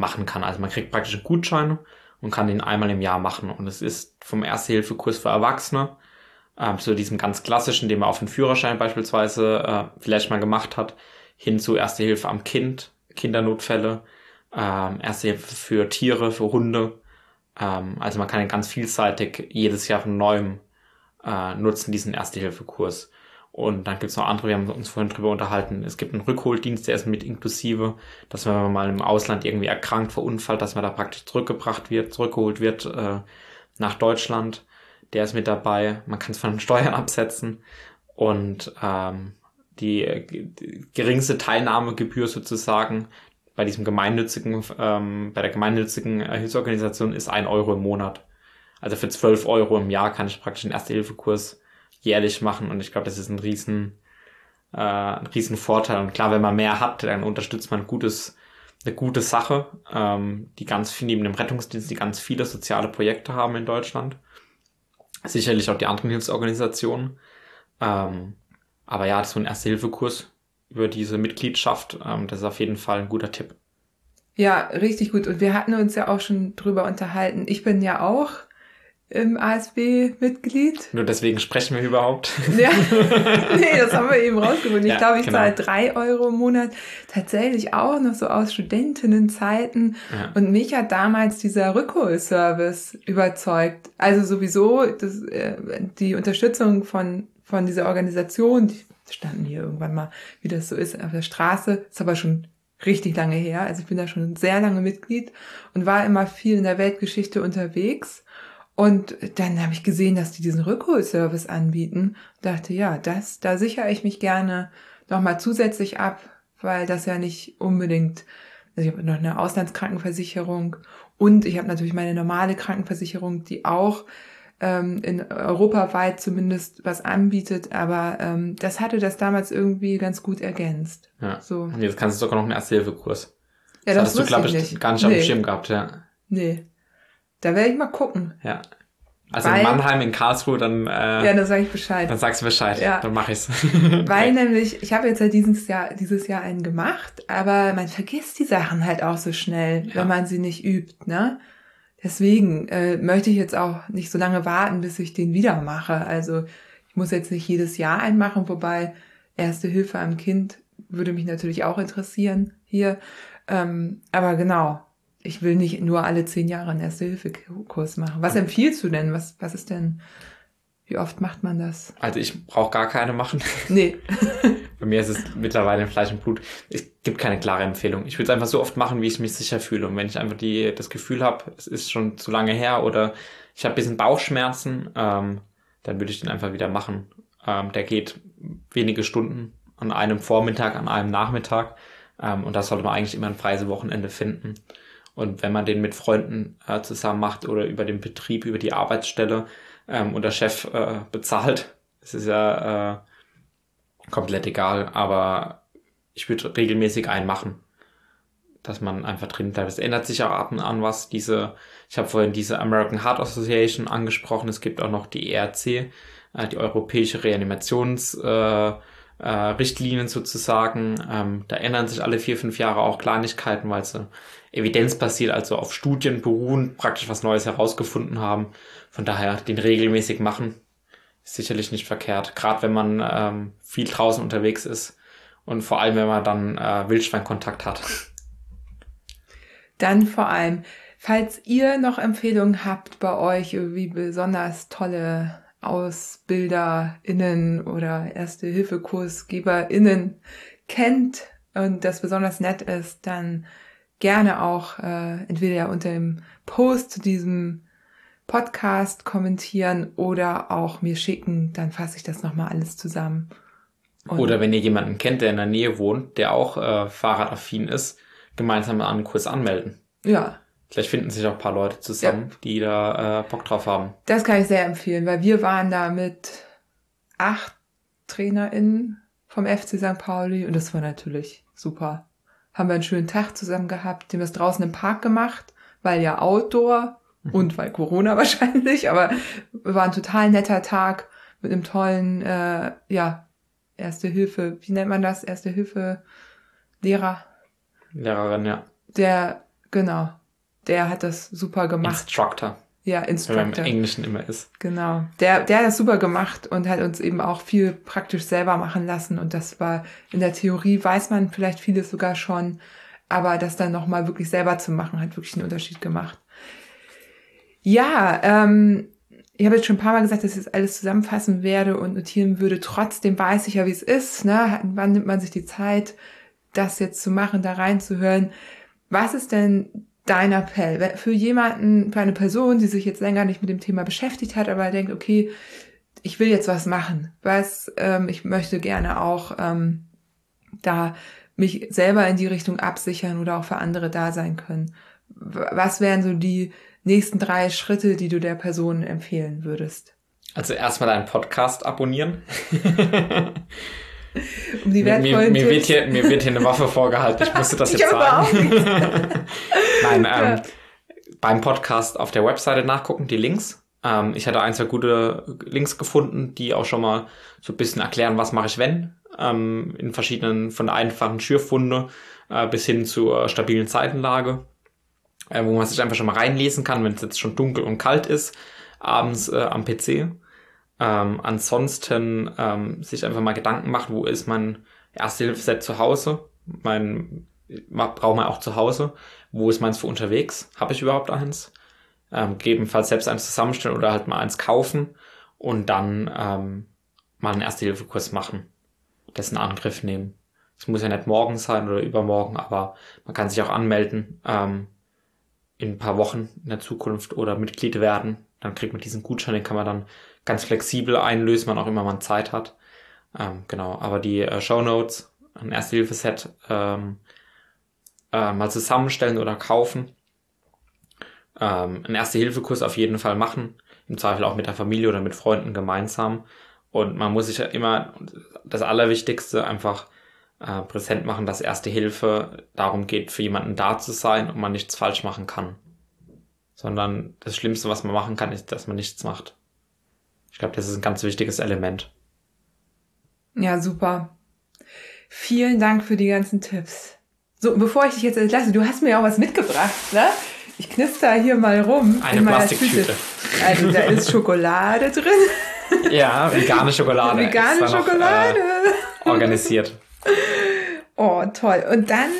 machen kann. Also man kriegt praktisch einen Gutschein und kann den einmal im Jahr machen. Und es ist vom Erste-Hilfe-Kurs für Erwachsene, ähm, zu diesem ganz klassischen, den man auf den Führerschein beispielsweise äh, vielleicht mal gemacht hat, hin zu Erste Hilfe am Kind, Kindernotfälle, ähm, Erste Hilfe für Tiere, für Hunde. Ähm, also man kann ihn ganz vielseitig jedes Jahr von neuem äh, nutzen, diesen Erste-Hilfe-Kurs. Und dann gibt's noch andere, wir haben uns vorhin drüber unterhalten, es gibt einen Rückholdienst, der ist mit inklusive, dass wenn man mal im Ausland irgendwie erkrankt, verunfallt, dass man da praktisch zurückgebracht wird, zurückgeholt wird äh, nach Deutschland. Der ist mit dabei. Man kann es von den Steuern absetzen. Und ähm, die, die geringste Teilnahmegebühr sozusagen bei diesem gemeinnützigen, ähm, bei der gemeinnützigen Hilfsorganisation ist ein Euro im Monat. Also für 12 Euro im Jahr kann ich praktisch einen Erste-Hilfe-Kurs jährlich machen und ich glaube, das ist ein riesen, äh, ein riesen Vorteil. Und klar, wenn man mehr hat, dann unterstützt man ein gutes, eine gute Sache, ähm, die ganz viel neben dem Rettungsdienst, die ganz viele soziale Projekte haben in Deutschland. Sicherlich auch die anderen Hilfsorganisationen. Ähm, aber ja, so ein Erste-Hilfe-Kurs über diese Mitgliedschaft, ähm, das ist auf jeden Fall ein guter Tipp. Ja, richtig gut. Und wir hatten uns ja auch schon drüber unterhalten. Ich bin ja auch im ASB Mitglied. Nur deswegen sprechen wir überhaupt. Ja, nee, das haben wir eben rausgefunden. Ich Ja, glaube, ich genau. zahle drei Euro im Monat tatsächlich auch noch so aus Studentinnenzeiten. Ja. Und mich hat damals dieser Rückholservice überzeugt. Also sowieso das, äh, die Unterstützung von, von dieser Organisation, die standen hier irgendwann mal, wie das so ist, auf der Straße, ist aber schon richtig lange her. Also ich bin da schon sehr lange Mitglied und war immer viel in der Weltgeschichte unterwegs. Und dann habe ich gesehen, dass die diesen Rückholservice anbieten. Dachte, ja, das, da sichere ich mich gerne nochmal zusätzlich ab, weil das ja nicht unbedingt, also ich habe noch eine Auslandskrankenversicherung und ich habe natürlich meine normale Krankenversicherung, die auch ähm, in europaweit zumindest was anbietet, aber ähm, das hatte das damals irgendwie ganz gut ergänzt. Ja. So. Und jetzt kannst du sogar noch einen Erste-Hilfe-Kurs. Ja, das hattest du, wusste glaube ich ich, nicht. gar nicht auf dem Nee. Schirm gehabt, ja. Nee. Da werde ich mal gucken. Ja. Also Weil- in Mannheim, in Karlsruhe, dann, äh, Ja, dann sage ich Bescheid. dann sagst du Bescheid. Ja. Dann mache ich's. Weil nämlich, ich habe jetzt ja dieses Jahr, dieses Jahr einen gemacht, aber man vergisst die Sachen halt auch so schnell, Ja. wenn man sie nicht übt, ne? Deswegen äh, möchte ich jetzt auch nicht so lange warten, bis ich den wieder mache. Also ich muss jetzt nicht jedes Jahr einen machen, wobei Erste Hilfe am Kind würde mich natürlich auch interessieren hier. Ähm, aber genau, ich will nicht nur alle zehn Jahre einen Erste-Hilfe-Kurs machen. Was empfiehlst du denn? Was, was ist denn, wie oft macht man das? Also ich brauche gar keine machen. Nee. Bei mir ist es mittlerweile in Fleisch und Blut. Es gibt keine klare Empfehlung. Ich würde es einfach so oft machen, wie ich mich sicher fühle. Und wenn ich einfach die, das Gefühl habe, es ist schon zu lange her oder ich habe ein bisschen Bauchschmerzen, ähm, dann würde ich den einfach wieder machen. Ähm, der geht wenige Stunden an einem Vormittag, an einem Nachmittag. Ähm, und da sollte man eigentlich immer ein freies Wochenende finden. Und wenn man den mit Freunden äh, zusammen macht oder über den Betrieb, über die Arbeitsstelle ähm, und der Chef äh, bezahlt, es ist ja äh, komplett egal, aber ich würde regelmäßig einen machen. dass man einfach drin bleibt. Es ändert sich auch ab und an was. Diese, ich habe vorhin diese American Heart Association angesprochen. Es gibt auch noch die ERC, äh, die Europäische Reanimationsrichtlinien äh, äh, Richtlinien sozusagen. Ähm, da ändern sich alle vier, fünf Jahre auch Kleinigkeiten, weil sie evidenzbasiert, also auf Studien beruhen, praktisch was Neues herausgefunden haben. Von daher den regelmäßig machen, ist sicherlich nicht verkehrt. Gerade wenn man ähm, viel draußen unterwegs ist und vor allem, wenn man dann äh, Wildschweinkontakt hat. Dann vor allem, falls ihr noch Empfehlungen habt bei euch, wie besonders tolle AusbilderInnen oder Erste-Hilfe-KursgeberInnen kennt und das besonders nett ist, dann gerne auch äh, entweder unter dem Post zu diesem Podcast kommentieren oder auch mir schicken, dann fasse ich das nochmal alles zusammen. Und oder wenn ihr jemanden kennt, der in der Nähe wohnt, der auch äh, fahrradaffin ist, gemeinsam an einen Kurs anmelden. Ja. Vielleicht finden sich auch ein paar Leute zusammen, ja. die da äh, Bock drauf haben. Das kann ich sehr empfehlen, weil wir waren da mit acht TrainerInnen vom FC St. Pauli und das war natürlich super haben wir einen schönen Tag zusammen gehabt, den wir es draußen im Park gemacht, weil ja Outdoor mhm. und weil Corona wahrscheinlich, aber war ein total netter Tag mit einem tollen, äh, ja, Erste Hilfe, wie nennt man das? Erste Hilfe Lehrer. Lehrerin, ja. Der, genau, der hat das super gemacht. Instructor. Ja, Instructor. Im Englischen immer ist. Genau. Der, der hat das super gemacht und hat uns eben auch viel praktisch selber machen lassen. Und das war in der Theorie, weiß man vielleicht vieles sogar schon, aber das dann nochmal wirklich selber zu machen, hat wirklich einen Unterschied gemacht. Ja, ähm, ich habe jetzt schon ein paar Mal gesagt, dass ich das alles zusammenfassen werde und notieren würde. Trotzdem weiß ich ja, wie es ist. Ne? Wann nimmt man sich die Zeit, das jetzt zu machen, da reinzuhören? Was ist denn dein Appell für jemanden, für eine Person, die sich jetzt länger nicht mit dem Thema beschäftigt hat, aber denkt, okay, ich will jetzt was machen, was ähm, ich möchte gerne auch ähm, da mich selber in die Richtung absichern oder auch für andere da sein können. Was wären so die nächsten drei Schritte, die du der Person empfehlen würdest? Also erstmal deinen Podcast abonnieren. um die wertvollen mir, mir, wird hier, mir wird hier eine Waffe vorgehalten. Ich musste das jetzt sagen. Nein, ähm, ja. beim Podcast auf der Webseite nachgucken, die Links. Ähm, ich hatte ein, zwei gute Links gefunden, die auch schon mal so ein bisschen erklären, was mache ich wenn. Ähm, in verschiedenen, von der einfachen Schürfwunde äh, bis hin zur stabilen Seitenlage. Äh, wo man sich einfach schon mal reinlesen kann, wenn es jetzt schon dunkel und kalt ist, abends äh, am PC. Ähm, ansonsten ähm, sich einfach mal Gedanken machen, wo ist mein Erste-Hilfe-Set zu Hause? Mein braucht man auch zu Hause. Wo ist meins für unterwegs? Habe ich überhaupt eins? Ähm, gegebenenfalls selbst eins zusammenstellen oder halt mal eins kaufen und dann ähm, mal einen Erste-Hilfe-Kurs machen. Dessen Angriff nehmen. Es muss ja nicht morgen sein oder übermorgen, aber man kann sich auch anmelden ähm, in ein paar Wochen in der Zukunft oder Mitglied werden. Dann kriegt man diesen Gutschein, den kann man dann ganz flexibel einlösen, wann auch immer man Zeit hat. Ähm, genau, aber die äh, Show Notes, ein Erste-Hilfe-Set ähm, äh, mal zusammenstellen oder kaufen. Ähm, einen Erste-Hilfe-Kurs auf jeden Fall machen, im Zweifel auch mit der Familie oder mit Freunden gemeinsam. Und man muss sich ja immer das Allerwichtigste einfach äh, präsent machen, dass Erste Hilfe darum geht, für jemanden da zu sein und man nichts falsch machen kann. Sondern das Schlimmste, was man machen kann, ist, dass man nichts macht. Ich glaube, das ist ein ganz wichtiges Element. Ja, super. Vielen Dank für die ganzen Tipps. So, bevor ich dich jetzt entlasse, du hast mir auch was mitgebracht, ne? Ich knister hier mal rum. Eine Plastiktüte. Also da ist Schokolade drin. Ja, vegane Schokolade. Vegane Schokolade. Noch, äh, organisiert. Oh, toll. Und dann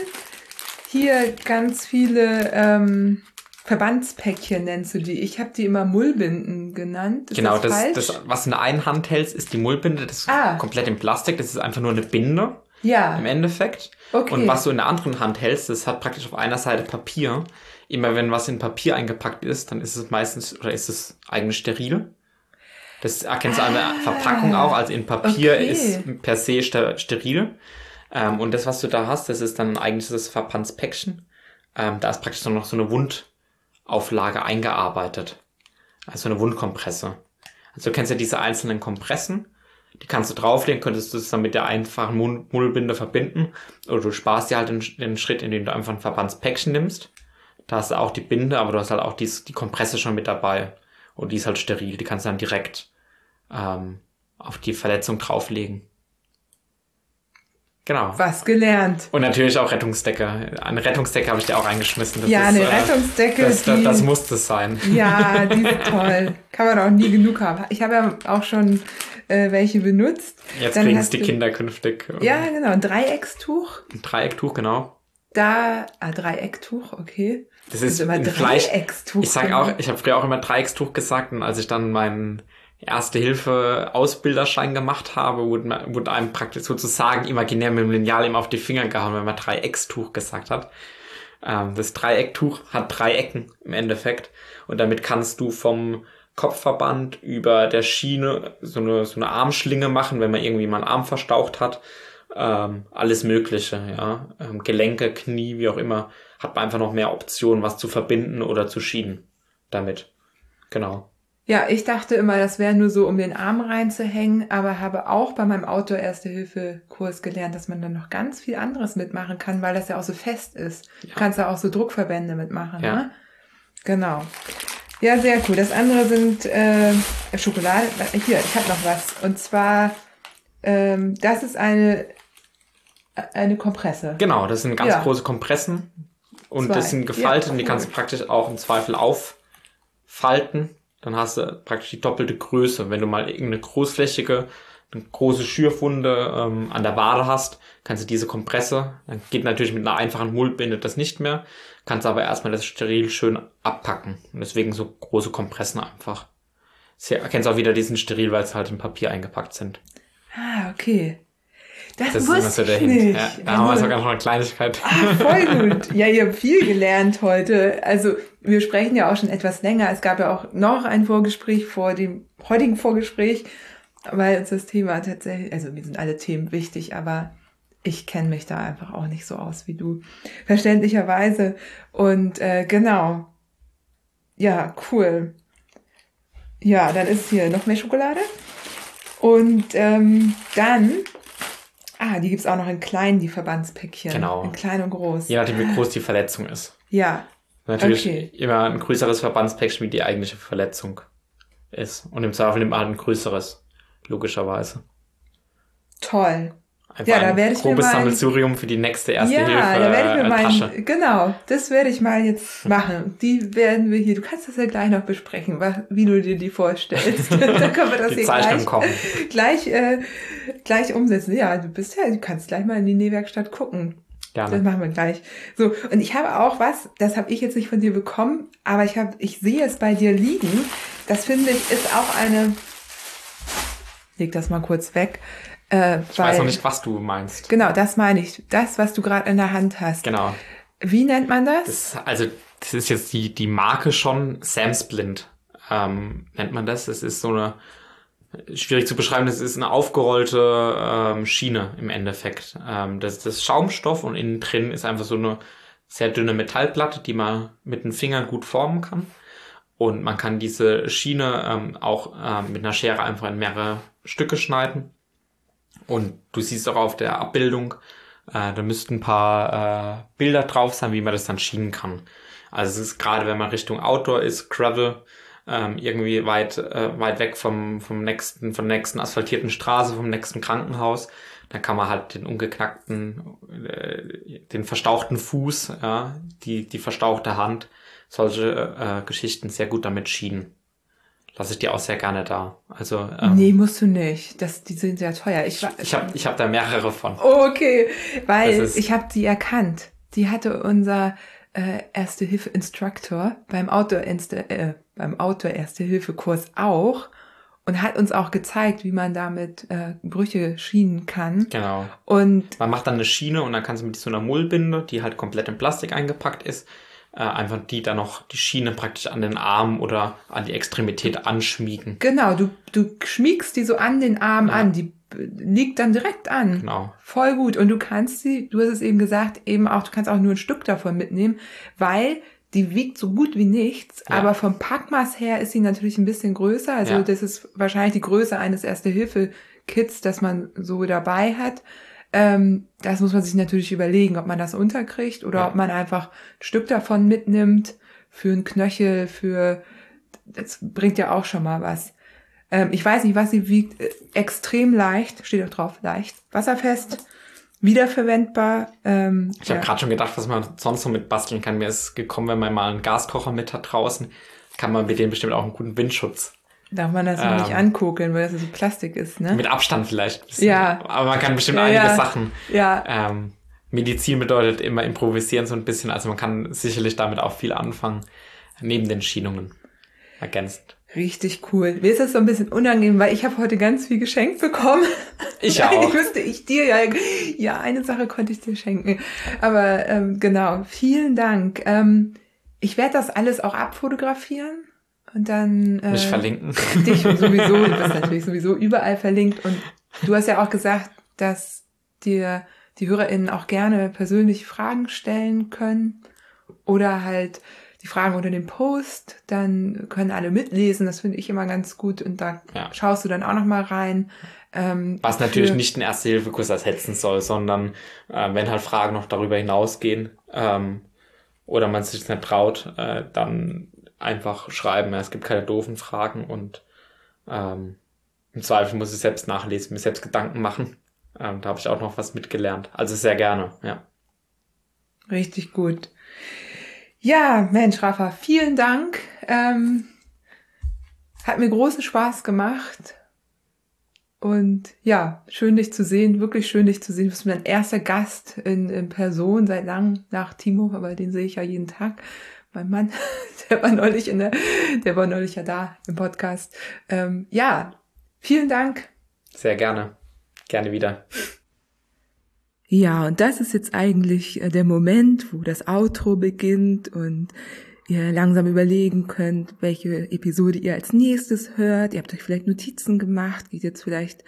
hier ganz viele ähm, Verbandspäckchen nennst du die. Ich habe die immer Mullbinden genannt. Ist genau, das, das, das, was in der einen Hand hältst, ist die Mullbinde. Das ist ah. komplett in Plastik. Das ist einfach nur eine Binde. Ja. Im Endeffekt. Okay. Und was du in der anderen Hand hältst, das hat praktisch auf einer Seite Papier. Immer wenn was in Papier eingepackt ist, dann ist es meistens, oder ist es eigentlich steril. Das erkennst du ah. an der Verpackung auch. Also in Papier okay. ist per se steril. Ähm, und das, was du da hast, das ist dann eigentlich das Verbandspäckchen. Ähm, da ist praktisch noch so eine Wund, Auflage eingearbeitet. Also eine Wundkompresse. Also du kennst ja diese einzelnen Kompressen. Die kannst du drauflegen, könntest du es dann mit der einfachen Mul- Mullbinde verbinden. Oder du sparst dir halt den, den Schritt, indem du einfach ein Verbandspäckchen nimmst. Da hast du auch die Binde, aber du hast halt auch dies, die Kompresse schon mit dabei. Und die ist halt steril. Die kannst du dann direkt ähm, auf die Verletzung drauflegen. Genau. Was gelernt. Und natürlich auch Rettungsdecke. Eine Rettungsdecke habe ich dir auch eingeschmissen. Das ja, ist, eine äh, Rettungsdecke. Das, das, die, das muss es sein. ja, die ist toll. Kann man auch nie genug haben. Ich habe ja auch schon äh, welche benutzt. Jetzt Dann kriegen es die du- Kinder künftig. ähm, Ja, genau. Ein Dreieckstuch. Ein Dreiecktuch, genau. Da, ah, Dreiecktuch, okay. Das ist immer ein. Dreieckstuch. Ich sag auch, ich habe früher auch immer Dreieckstuch gesagt und als ich dann meinen Erste-Hilfe-Ausbilderschein gemacht habe, wurde, wurde einem praktisch sozusagen imaginär mit dem Lineal immer auf die Finger gehauen, wenn man Dreieckstuch gesagt hat. Ähm, das Dreiecktuch hat drei Ecken im Endeffekt und damit kannst du vom Kopfverband über der Schiene so eine, so eine Armschlinge machen, wenn man irgendwie mal einen Arm verstaucht hat. Ähm, alles Mögliche, ja. Ähm, Gelenke, Knie, wie auch immer, hat man einfach noch mehr Optionen, was zu verbinden oder zu schienen damit. Genau. Ja, ich dachte immer, das wäre nur so, um den Arm reinzuhängen, aber habe auch bei meinem Outdoor-Erste-Hilfe-Kurs gelernt, dass man dann noch ganz viel anderes mitmachen kann, weil das ja auch so fest ist. Du Ja. kannst ja auch so Druckverbände mitmachen, Ja. ne? Genau. Ja, sehr cool. Das andere sind äh, Schokolade. Hier, ich habe noch was. Und zwar, ähm, das ist eine, eine Kompresse. Genau, das sind ganz Ja. große Kompressen und Zwei. das sind gefaltet Ja, und die kannst du praktisch auch im Zweifel auffalten. Dann hast du praktisch die doppelte Größe. Wenn du mal irgendeine großflächige, eine große Schürfwunde ähm, an der Wade hast, kannst du diese Kompresse, dann geht natürlich mit einer einfachen Mullbinde das nicht mehr, kannst aber erstmal das steril schön abpacken. Und deswegen so große Kompressen einfach. Sie erkennst auch wieder diesen steril, weil sie halt in Papier eingepackt sind. Ah, okay. Das, Das ist wusste so der ich Hint. nicht. Ja, da haben wir sogar noch eine Kleinigkeit. Ah, voll gut. Ja, ihr habt viel gelernt heute. Also wir sprechen ja auch schon etwas länger. Es gab ja auch noch ein Vorgespräch vor dem heutigen Vorgespräch, weil uns das Thema tatsächlich, also mir sind alle Themen wichtig, aber ich kenne mich da einfach auch nicht so aus wie du. Verständlicherweise. Und äh, genau. Ja, cool. Ja, dann ist hier noch mehr Schokolade. Und ähm, dann, ah, die gibt's auch noch in klein, die Verbandspäckchen. Genau. In klein und groß. Je nachdem, wie groß die Verletzung ist. Ja, Natürlich Okay. immer ein größeres Verbandspäckchen, wie die eigentliche Verletzung ist. Und im Zweifel nimmt man ein größeres, logischerweise. toll. Einfach Ja, da ein werde ich mir grobes mal- Sammelsurium für die nächste erste ja, Hilfe da werde ich mir äh, mal, Tasche. genau, das werde ich mal jetzt machen. Die werden wir hier, du kannst das ja gleich noch besprechen, wie du dir die vorstellst. Dann können wir das hier gleich, kommen. gleich, äh, gleich umsetzen. Ja, du bist ja, du kannst gleich mal in die Nähwerkstatt gucken. Das Gerne. machen wir gleich. So, und ich habe auch was, das habe ich jetzt nicht von dir bekommen, aber ich habe, ich sehe es bei dir liegen. Das finde ich ist auch eine. Leg das mal kurz weg. Äh, Ich weiß noch nicht, was du meinst. Genau, das meine ich. Das, was du gerade in der Hand hast. Genau. Wie nennt man das? Das, also, das ist jetzt die, die Marke schon Samsplint, ähm, nennt man das. Das ist so eine, schwierig zu beschreiben, das ist eine aufgerollte ähm, Schiene im Endeffekt. Ähm, das, das Schaumstoff und innen drin ist einfach so eine sehr dünne Metallplatte, die man mit den Fingern gut formen kann. Und man kann diese Schiene ähm, auch ähm, mit einer Schere einfach in mehrere Stücke schneiden. Und du siehst auch auf der Abbildung, äh, da müssten ein paar äh, Bilder drauf sein, wie man das dann schienen kann. Also es ist gerade, wenn man Richtung Outdoor ist, Gravel, ähm, irgendwie weit, äh, weit weg vom, vom nächsten, von der nächsten asphaltierten Straße, vom nächsten Krankenhaus, dann kann man halt den ungeknackten, äh, den verstauchten Fuß, ja, die, die verstauchte Hand, solche äh, Geschichten sehr gut damit schienen. Lasse ich dir auch sehr gerne da. Also ähm, nee, musst du nicht. Das, die sind ja teuer. Ich, ich habe ich hab da mehrere von. Okay, weil ist- ich habe die erkannt. Die hatte unser äh, Erste-Hilfe-Instructor beim Outdoor, äh, beim Outdoor Erste-Hilfe-Kurs auch und hat uns auch gezeigt, wie man damit äh, Brüche schienen kann. Genau. Und Man macht dann eine Schiene und dann kannst du mit so einer Mullbinde, die halt komplett in Plastik eingepackt ist, äh, einfach die dann noch die Schiene praktisch an den Arm oder an die Extremität anschmiegen. genau, du, du schmiegst die so an den Arm Ja. an, die liegt dann direkt an. Genau. Voll gut. Und du kannst sie, du hast es eben gesagt, eben auch, du kannst auch nur ein Stück davon mitnehmen, weil die wiegt so gut wie nichts, Ja. aber vom Packmaß her ist sie natürlich ein bisschen größer. Also Ja. das ist wahrscheinlich die Größe eines Erste-Hilfe-Kits Kits, das man so dabei hat. Ähm, das muss man sich natürlich überlegen, ob man das unterkriegt oder Ja. ob man einfach ein Stück davon mitnimmt für einen Knöchel, für das bringt ja auch schon mal was. Ähm, ich weiß nicht, was sie wiegt. Äh, Extrem leicht, steht auch drauf, leicht, wasserfest, wiederverwendbar. Ähm, Ich habe ja. gerade schon gedacht, was man sonst noch mit basteln kann. Mir ist gekommen, wenn man mal einen Gaskocher mit hat draußen, kann man mit dem bestimmt auch einen guten Windschutz. Darf man das noch nicht Ähm, angucken, weil das so Plastik ist, ne? Mit Abstand vielleicht. Ja. Aber man kann bestimmt Ja, einige ja. Sachen. Ja, Ähm, Medizin bedeutet immer improvisieren so ein bisschen. Also man kann sicherlich damit auch viel anfangen. Neben den Schienungen. Ergänzend. Richtig cool. Mir ist das so ein bisschen unangenehm, weil ich habe heute ganz viel geschenkt bekommen. Ich auch. müsste ich dir ja, ja, eine Sache konnte ich dir schenken. Aber ähm, genau, vielen Dank. Ähm, ich werde das alles auch abfotografieren und dann äh, Mich verlinken. dich sowieso, du bist natürlich sowieso überall verlinkt und du hast ja auch gesagt, dass dir die HörerInnen auch gerne persönlich Fragen stellen können oder halt die Fragen unter dem Post, dann können alle mitlesen, das finde ich immer ganz gut und da Ja. schaust du dann auch noch mal rein. Ähm, Was natürlich nicht ein Erste-Hilfe-Kurs ersetzen soll, sondern äh, wenn halt Fragen noch darüber hinausgehen ähm, oder man sich nicht traut, äh, dann einfach schreiben. Ja, Es gibt keine doofen Fragen und ähm, im Zweifel muss ich selbst nachlesen, mir selbst Gedanken machen. Ähm, da habe ich auch noch was mitgelernt. Also sehr gerne, ja. Richtig gut. Ja, Mensch, Rafa, vielen Dank. Ähm, hat mir großen Spaß gemacht. Und ja, schön dich zu sehen, wirklich schön dich zu sehen. Du bist mein erster Gast in, in Person seit langem nach Timo, aber den sehe ich ja jeden Tag. Mein Mann, der war neulich in der, der war neulich ja da im Podcast. Ähm, ja, vielen Dank. Sehr gerne. Gerne wieder. Ja, und das ist jetzt eigentlich äh, der Moment, wo das Outro beginnt und ihr langsam überlegen könnt, welche Episode ihr als nächstes hört. Ihr habt euch vielleicht Notizen gemacht, geht jetzt vielleicht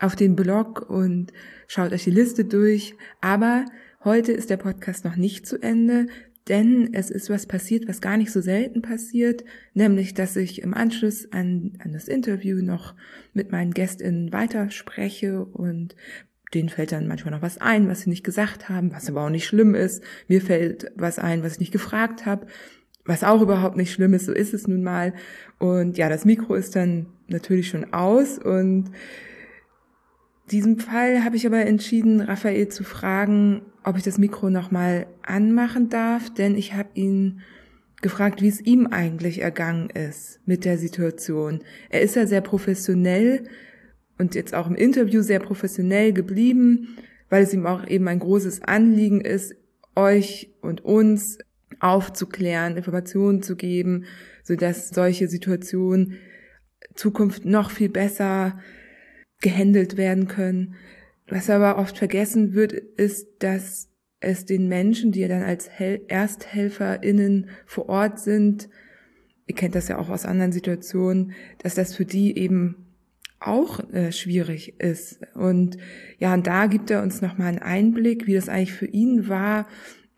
auf den Blog und schaut euch die Liste durch. Aber heute ist der Podcast noch nicht zu Ende, denn es ist was passiert, was gar nicht so selten passiert, nämlich, dass ich im Anschluss an, an das Interview noch mit meinen GästInnen weiterspreche und denen fällt dann manchmal noch was ein, was sie nicht gesagt haben, was aber auch nicht schlimm ist. Mir fällt was ein, was ich nicht gefragt habe, was auch überhaupt nicht schlimm ist, so ist es nun mal. Und ja, das Mikro ist dann natürlich schon aus und diesem Fall habe ich aber entschieden, Raphael zu fragen, ob ich das Mikro nochmal anmachen darf, denn ich habe ihn gefragt, wie es ihm eigentlich ergangen ist mit der Situation. Er ist ja sehr professionell und jetzt auch im Interview sehr professionell geblieben, weil es ihm auch eben ein großes Anliegen ist, euch und uns aufzuklären, Informationen zu geben, sodass solche Situationen Zukunft noch viel besser gehandelt werden können. Was aber oft vergessen wird, ist, dass es den Menschen, die ja dann als Hel ErsthelferInnen vor Ort sind, ihr kennt das ja auch aus anderen Situationen, dass das für die eben auch äh, schwierig ist. Und ja, und da gibt er uns nochmal einen Einblick, wie das eigentlich für ihn war.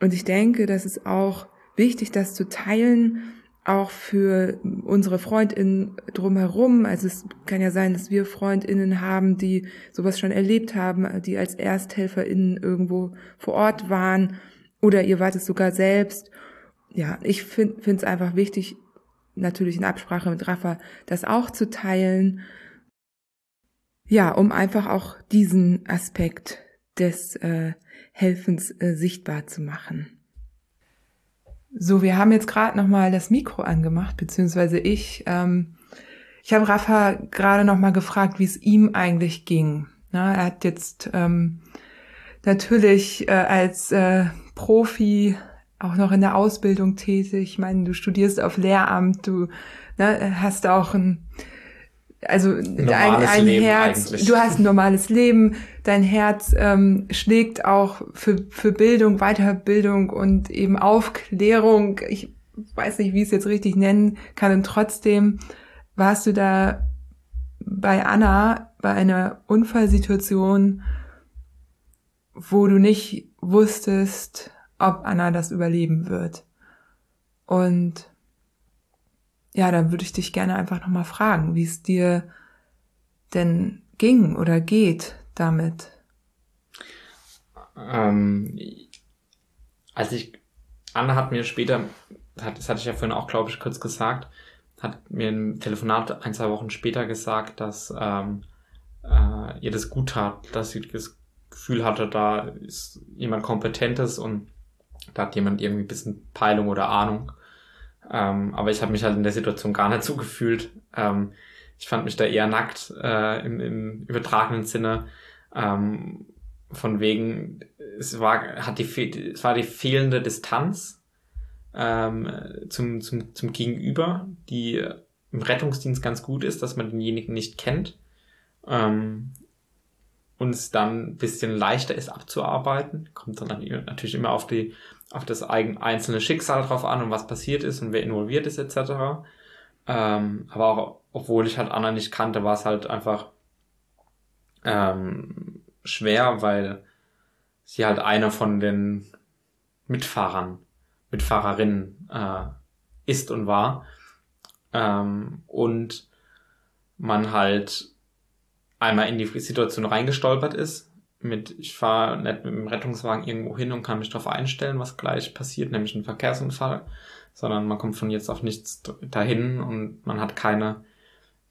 Und ich denke, das ist auch wichtig, das zu teilen, auch für unsere FreundInnen drumherum. Also es kann ja sein, dass wir FreundInnen haben, die sowas schon erlebt haben, die als ErsthelferInnen irgendwo vor Ort waren oder ihr wart es sogar selbst. Ja, ich finde es einfach wichtig, natürlich in Absprache mit Rafa, das auch zu teilen. Ja, um einfach auch diesen Aspekt des äh, Helfens äh, sichtbar zu machen. So, wir haben jetzt gerade noch mal das Mikro angemacht, beziehungsweise ich. Ähm, ich habe Rafa gerade noch mal gefragt, wie es ihm eigentlich ging. Na, er hat jetzt ähm, natürlich äh, als äh, Profi auch noch in der Ausbildung tätig. Ich meine, du studierst auf Lehramt, du ne, hast auch ein also ein, Normales ein Leben Herz, eigentlich. du hast ein normales Leben, dein Herz ähm, schlägt auch für, für Bildung, Weiterbildung und eben Aufklärung. Ich weiß nicht, wie ich es jetzt richtig nennen kann. Und trotzdem warst du da bei Anna bei einer Unfallsituation, wo du nicht wusstest, ob Anna das überleben wird. Und ja, dann würde ich dich gerne einfach nochmal fragen, wie es dir denn ging oder geht damit? Ähm, als ich, Anna hat mir später, das hatte ich ja vorhin auch, glaube ich, kurz gesagt, hat mir ein Telefonat ein, zwei Wochen später gesagt, dass ähm, äh, ihr das gut tat, dass sie das Gefühl hatte, da ist jemand Kompetentes und da hat jemand irgendwie ein bisschen Peilung oder Ahnung. Ähm, aber ich habe mich halt in der Situation gar nicht so gefühlt. Ähm, ich fand mich da eher nackt äh, im, im übertragenen Sinne. Ähm, von wegen, es war, hat die, es war die fehlende Distanz ähm, zum, zum, zum Gegenüber, die im Rettungsdienst ganz gut ist, dass man denjenigen nicht kennt. Ähm, und es dann ein bisschen leichter ist abzuarbeiten. Kommt dann natürlich immer auf die, auf das einzelne Schicksal drauf an und was passiert ist und wer involviert ist, etc. Ähm, aber auch, obwohl ich halt Anna nicht kannte, war es halt einfach ähm, schwer, weil sie halt eine von den Mitfahrern, Mitfahrerinnen äh, ist und war. Ähm, und man halt einmal in die Situation reingestolpert ist. Mit, ich fahre nicht mit dem Rettungswagen irgendwo hin und kann mich darauf einstellen, was gleich passiert, nämlich ein Verkehrsunfall, sondern man kommt von jetzt auf nichts dahin und man hat keine,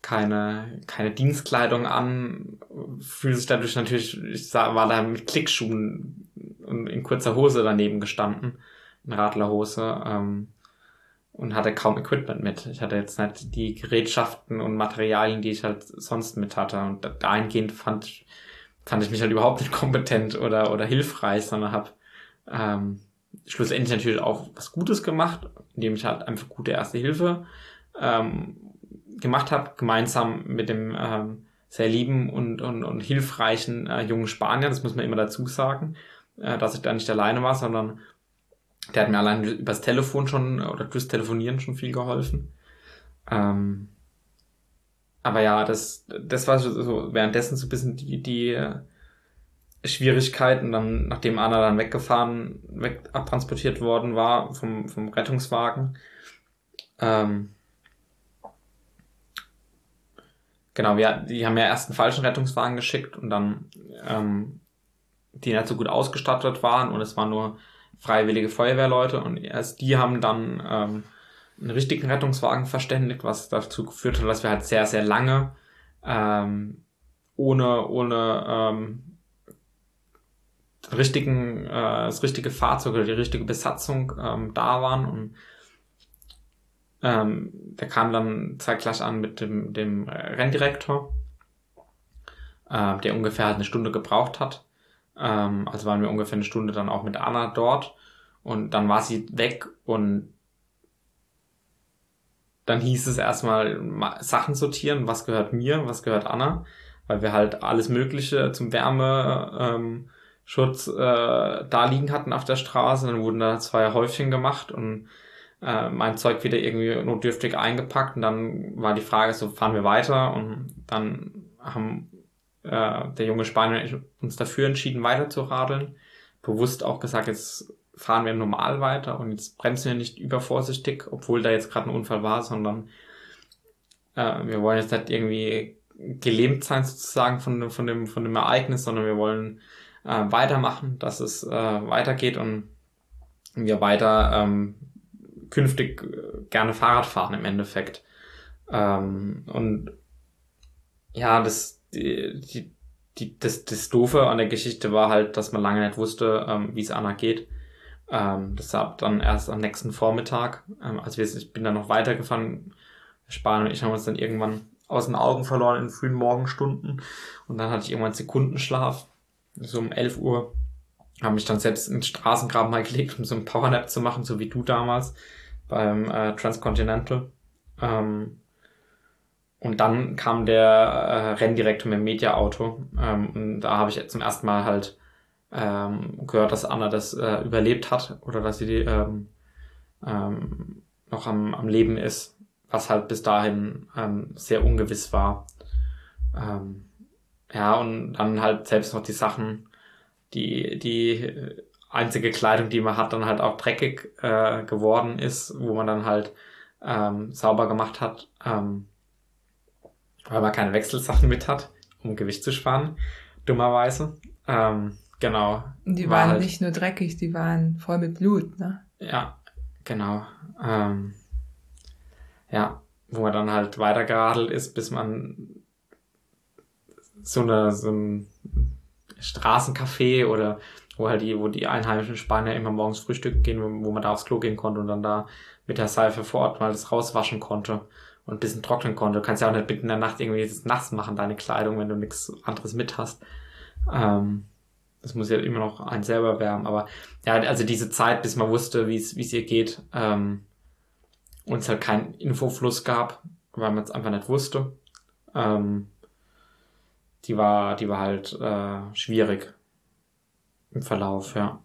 keine, keine Dienstkleidung an, fühlt sich dadurch natürlich, ich war da mit Klickschuhen und in kurzer Hose daneben gestanden, in Radlerhose, ähm, und hatte kaum Equipment mit. Ich hatte jetzt nicht die Gerätschaften und Materialien, die ich halt sonst mit hatte. Und dahingehend fand, fand ich mich halt überhaupt nicht kompetent oder, oder hilfreich, sondern habe ähm, schlussendlich natürlich auch was Gutes gemacht, indem ich halt einfach gute Erste Hilfe ähm, gemacht habe, gemeinsam mit dem ähm, sehr lieben und, und, und hilfreichen äh, jungen Spanier, das muss man immer dazu sagen, äh, dass ich da nicht alleine war, sondern der hat mir allein übers Telefon schon oder durchs Telefonieren schon viel geholfen. Ähm, aber ja, das, das war so währenddessen so ein bisschen die, die Schwierigkeiten. Dann, nachdem Anna dann weggefahren, weg abtransportiert worden war vom, vom Rettungswagen. Ähm, genau, wir, die haben ja erst einen falschen Rettungswagen geschickt und dann ähm, die nicht so gut ausgestattet waren und es war nur freiwillige Feuerwehrleute und erst die haben dann ähm, einen richtigen Rettungswagen verständigt, was dazu geführt hat, dass wir halt sehr, sehr lange ähm, ohne, ohne ähm, richtigen, äh, das richtige Fahrzeug oder die richtige Besatzung ähm, da waren und ähm, der kam dann zeitgleich an mit dem, dem Renndirektor, äh, der ungefähr halt eine Stunde gebraucht hat. Ähm, also waren wir ungefähr eine Stunde dann auch mit Anna dort und dann war sie weg und dann hieß es erstmal Sachen sortieren, was gehört mir, was gehört Anna, weil wir halt alles Mögliche zum Wärmeschutz ähm, äh, da liegen hatten auf der Straße. Dann wurden da zwei Häufchen gemacht und äh, mein Zeug wieder irgendwie notdürftig eingepackt. Und dann war die Frage, so fahren wir weiter und dann haben äh, der junge Spanier uns dafür entschieden, weiter zu radeln. Bewusst auch gesagt, jetzt fahren wir normal weiter und jetzt bremsen wir nicht übervorsichtig, obwohl da jetzt gerade ein Unfall war, sondern äh, wir wollen jetzt nicht irgendwie gelähmt sein sozusagen von, von, dem, von dem Ereignis, sondern wir wollen äh, weitermachen, dass es äh, weitergeht und wir weiter ähm, künftig äh, gerne Fahrrad fahren im Endeffekt. Ähm, und ja, das, die, die, die, das, das Doofe an der Geschichte war halt, dass man lange nicht wusste, ähm, wie es Anna geht. Ähm, deshalb dann erst am nächsten Vormittag, ähm, als wir, ich bin dann noch weitergefahren, Spahn und ich haben uns dann irgendwann aus den Augen verloren in frühen Morgenstunden. Und dann hatte ich irgendwann Sekundenschlaf, so um 11 Uhr, habe mich dann selbst ins Straßengraben mal gelegt, um so einen Powernap zu machen, so wie du damals beim äh, Transcontinental. Ähm, und dann kam der äh, Renndirektor mit dem Mediaauto. Ähm, und da habe ich zum ersten Mal halt ähm, gehört, dass Anna das äh, überlebt hat oder dass sie ähm, ähm, noch am, am Leben ist, was halt bis dahin ähm, sehr ungewiss war. Ähm, ja, und dann halt selbst noch die Sachen, die, die einzige Kleidung, die man hat, dann halt auch dreckig äh, geworden ist, wo man dann halt ähm, sauber gemacht hat, ähm, weil man keine Wechselsachen mit hat um Gewicht zu sparen, dummerweise. Ähm, genau. Und die waren halt, nicht nur dreckig, die waren voll mit Blut, ne? Ja, genau. Ähm, ja, wo man dann halt weitergeradelt ist, bis man so, eine, so ein Straßencafé oder wo halt die, wo die einheimischen Spanier immer morgens frühstücken gehen, wo man da aufs Klo gehen konnte und dann da mit der Seife vor Ort mal das rauswaschen konnte und ein bisschen trocknen konnte. Du kannst ja auch nicht mitten in der Nacht irgendwie das nass machen, deine Kleidung, wenn du nichts anderes mit hast. Ähm, das muss ja immer noch einen selber wärmen. Aber ja, also diese Zeit, bis man wusste, wie es wie es ihr geht, ähm, uns halt keinen Infofluss gab, weil man es einfach nicht wusste. Ähm, die war, die war halt äh, schwierig im Verlauf, ja.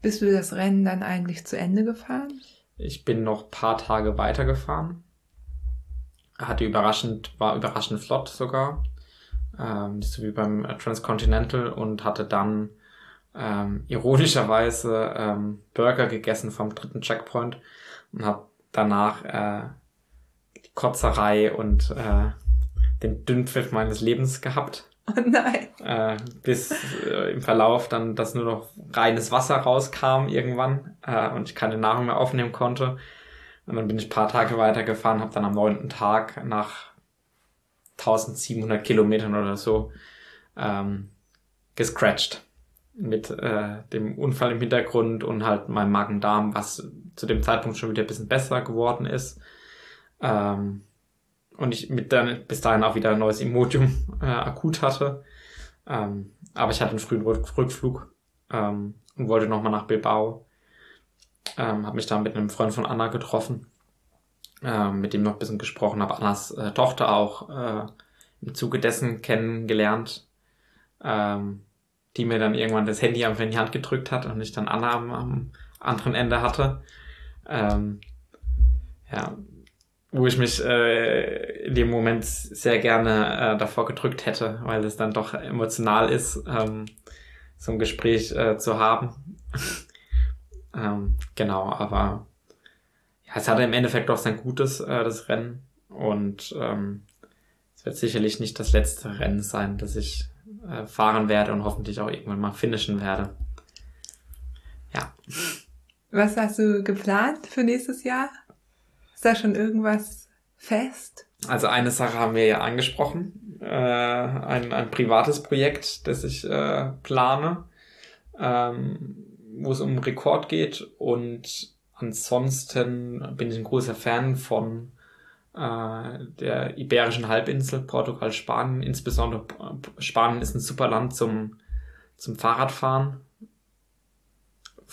Bist du das Rennen dann eigentlich zu Ende gefahren? Ich bin noch paar Tage weitergefahren. Hatte überraschend, war überraschend flott sogar. Ähm, so wie beim Transcontinental und hatte dann ähm, ironischerweise ähm, Burger gegessen vom dritten Checkpoint und habe danach äh, die Kotzerei und äh, den Dünnpfiff meines Lebens gehabt. Oh nein. Äh, bis äh, im Verlauf dann, dass nur noch reines Wasser rauskam irgendwann äh, und ich keine Nahrung mehr aufnehmen konnte. Und dann bin ich paar Tage weitergefahren, habe dann am neunten Tag nach 1700 Kilometern oder so ähm, gescratcht mit äh, dem Unfall im Hintergrund und halt meinem Magen-Darm, was zu dem Zeitpunkt schon wieder ein bisschen besser geworden ist. Ähm, und ich mit dann bis dahin auch wieder ein neues Imodium äh, akut hatte. Ähm, aber ich hatte einen frühen Rückflug ähm, und wollte nochmal nach Bilbao. Ähm, habe mich da mit einem Freund von Anna getroffen, äh, mit dem noch ein bisschen gesprochen, habe Annas äh, Tochter auch äh, im Zuge dessen kennengelernt, ähm, die mir dann irgendwann das Handy einfach in die Hand gedrückt hat und ich dann Anna am, am anderen Ende hatte. Ähm, ja, wo ich mich äh, in dem Moment sehr gerne äh, davor gedrückt hätte, weil es dann doch emotional ist, ähm, so ein Gespräch äh, zu haben. ähm, genau, aber es hatte im Endeffekt doch sein Gutes, äh, das Rennen. Und ähm, es wird sicherlich nicht das letzte Rennen sein, das ich äh, fahren werde und hoffentlich auch irgendwann mal finishen werde. Ja. Was hast du geplant für nächstes Jahr? Ist da schon irgendwas fest? Also eine Sache haben wir ja angesprochen. Äh, ein, ein privates Projekt, das ich äh, plane, ähm, wo es um Rekord geht. Und ansonsten bin ich ein großer Fan von äh, der Iberischen Halbinsel, Portugal, Spanien. Insbesondere Spanien ist ein super Land zum, zum Fahrradfahren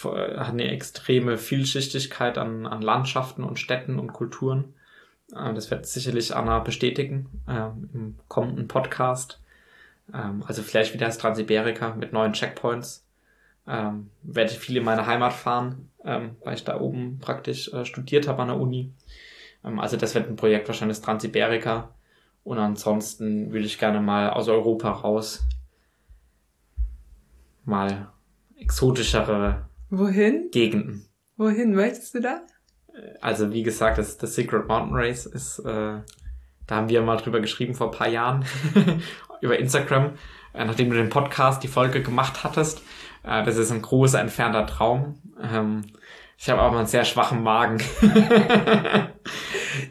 hat eine extreme Vielschichtigkeit an, an Landschaften und Städten und Kulturen. Äh, das wird sicherlich Anna bestätigen äh, im kommenden Podcast. Ähm, also vielleicht wieder das Transiberika mit neuen Checkpoints. Ähm, werde ich viel in meine Heimat fahren, ähm, weil ich da oben praktisch äh, studiert habe an der Uni. Ähm, also das wird ein Projekt wahrscheinlich das Transiberika. Und ansonsten würde ich gerne mal aus Europa raus mal exotischere Wohin? Gegenden. Wohin möchtest du da? Also wie gesagt, das, das Secret Mountain Race ist, äh, da haben wir mal drüber geschrieben vor paar Jahren über Instagram, äh, nachdem du den Podcast, die Folge gemacht hattest. Äh, das ist ein großer entfernter Traum. Ähm, ich habe aber einen sehr schwachen Magen.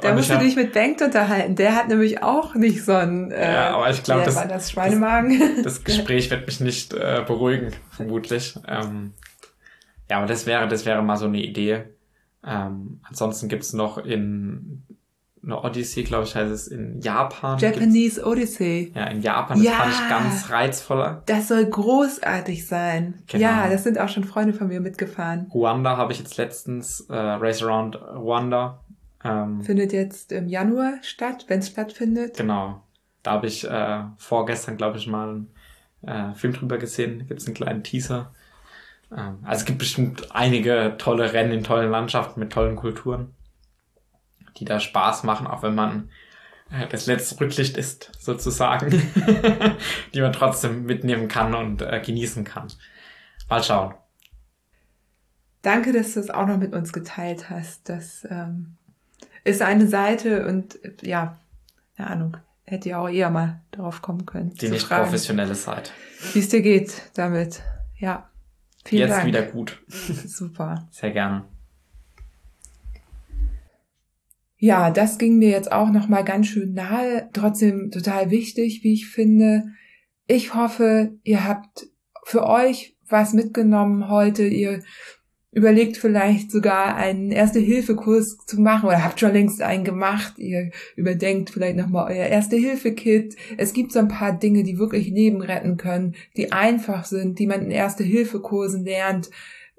da musst du hab, dich mit Bengt unterhalten. Der hat nämlich auch nicht so ein. Äh, ja, aber ich glaube, das, das, Schweinemagen. Das, das Gespräch wird mich nicht äh, beruhigen, vermutlich. Ähm, ja, aber das wäre, das wäre mal so eine Idee. Ähm, ansonsten gibt's noch in eine Odyssey, glaube ich, heißt es in Japan. Japanese Odyssey. Ja, in Japan, das ja, fand ich ganz reizvoller. Das soll großartig sein. Genau. Ja, das sind auch schon Freunde von mir mitgefahren. Ruanda habe ich jetzt letztens, äh, Race Around Ruanda. Ähm, Findet jetzt im Januar statt, wenn es stattfindet. Genau. Da habe ich äh, vorgestern, glaube ich, mal einen äh, Film drüber gesehen. Gibt's einen kleinen Teaser. Ähm, also es gibt bestimmt einige tolle Rennen in tollen Landschaften mit tollen Kulturen, die da Spaß machen, auch wenn man äh, das letzte Rücklicht ist, sozusagen, die man trotzdem mitnehmen kann und äh, genießen kann. Mal schauen. Danke, dass du es auch noch mit uns geteilt hast. Das ähm, ist eine Seite und ja, keine Ahnung. hätte ja auch eher mal darauf kommen können. Die nicht fragen, professionelle Seite. Wie es dir geht damit. Ja. Vielen Jetzt Dank. wieder gut. Super. Sehr gerne. Ja, das ging mir jetzt auch noch mal ganz schön nahe, trotzdem total wichtig, wie ich finde. Ich hoffe, ihr habt für euch was mitgenommen heute. Ihr überlegt vielleicht sogar einen Erste-Hilfe-Kurs zu machen oder habt schon längst einen gemacht. Ihr überdenkt vielleicht nochmal euer Erste-Hilfe-Kit. Es gibt so ein paar Dinge, die wirklich Leben retten können, die einfach sind, die man in Erste-Hilfe-Kursen lernt.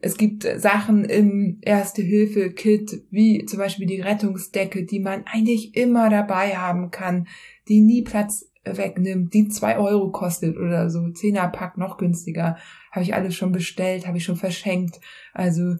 Es gibt Sachen im Erste-Hilfe-Kit, wie zum Beispiel die Rettungsdecke, die man eigentlich immer dabei haben kann, die nie Platz wegnimmt, die zwei Euro kostet oder so, Zehnerpack noch günstiger, habe ich alles schon bestellt, habe ich schon verschenkt. Also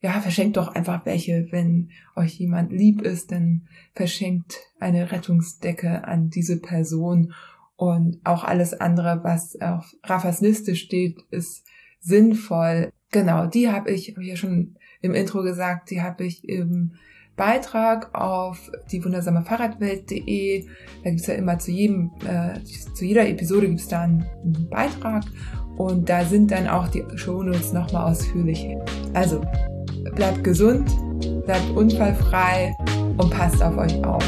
ja, verschenkt doch einfach welche, wenn euch jemand lieb ist, dann verschenkt eine Rettungsdecke an diese Person und auch alles andere, was auf Raffas Liste steht, ist sinnvoll. Genau, die habe ich, habe ich ja schon im Intro gesagt, die habe ich im Beitrag auf die wundersame Fahrradwelt.de. Da gibt's ja immer zu jedem, äh, zu jeder Episode gibt's da einen, einen Beitrag und da sind dann auch die Shownotes nochmal ausführlich. Also bleibt gesund, bleibt unfallfrei und passt auf euch auf.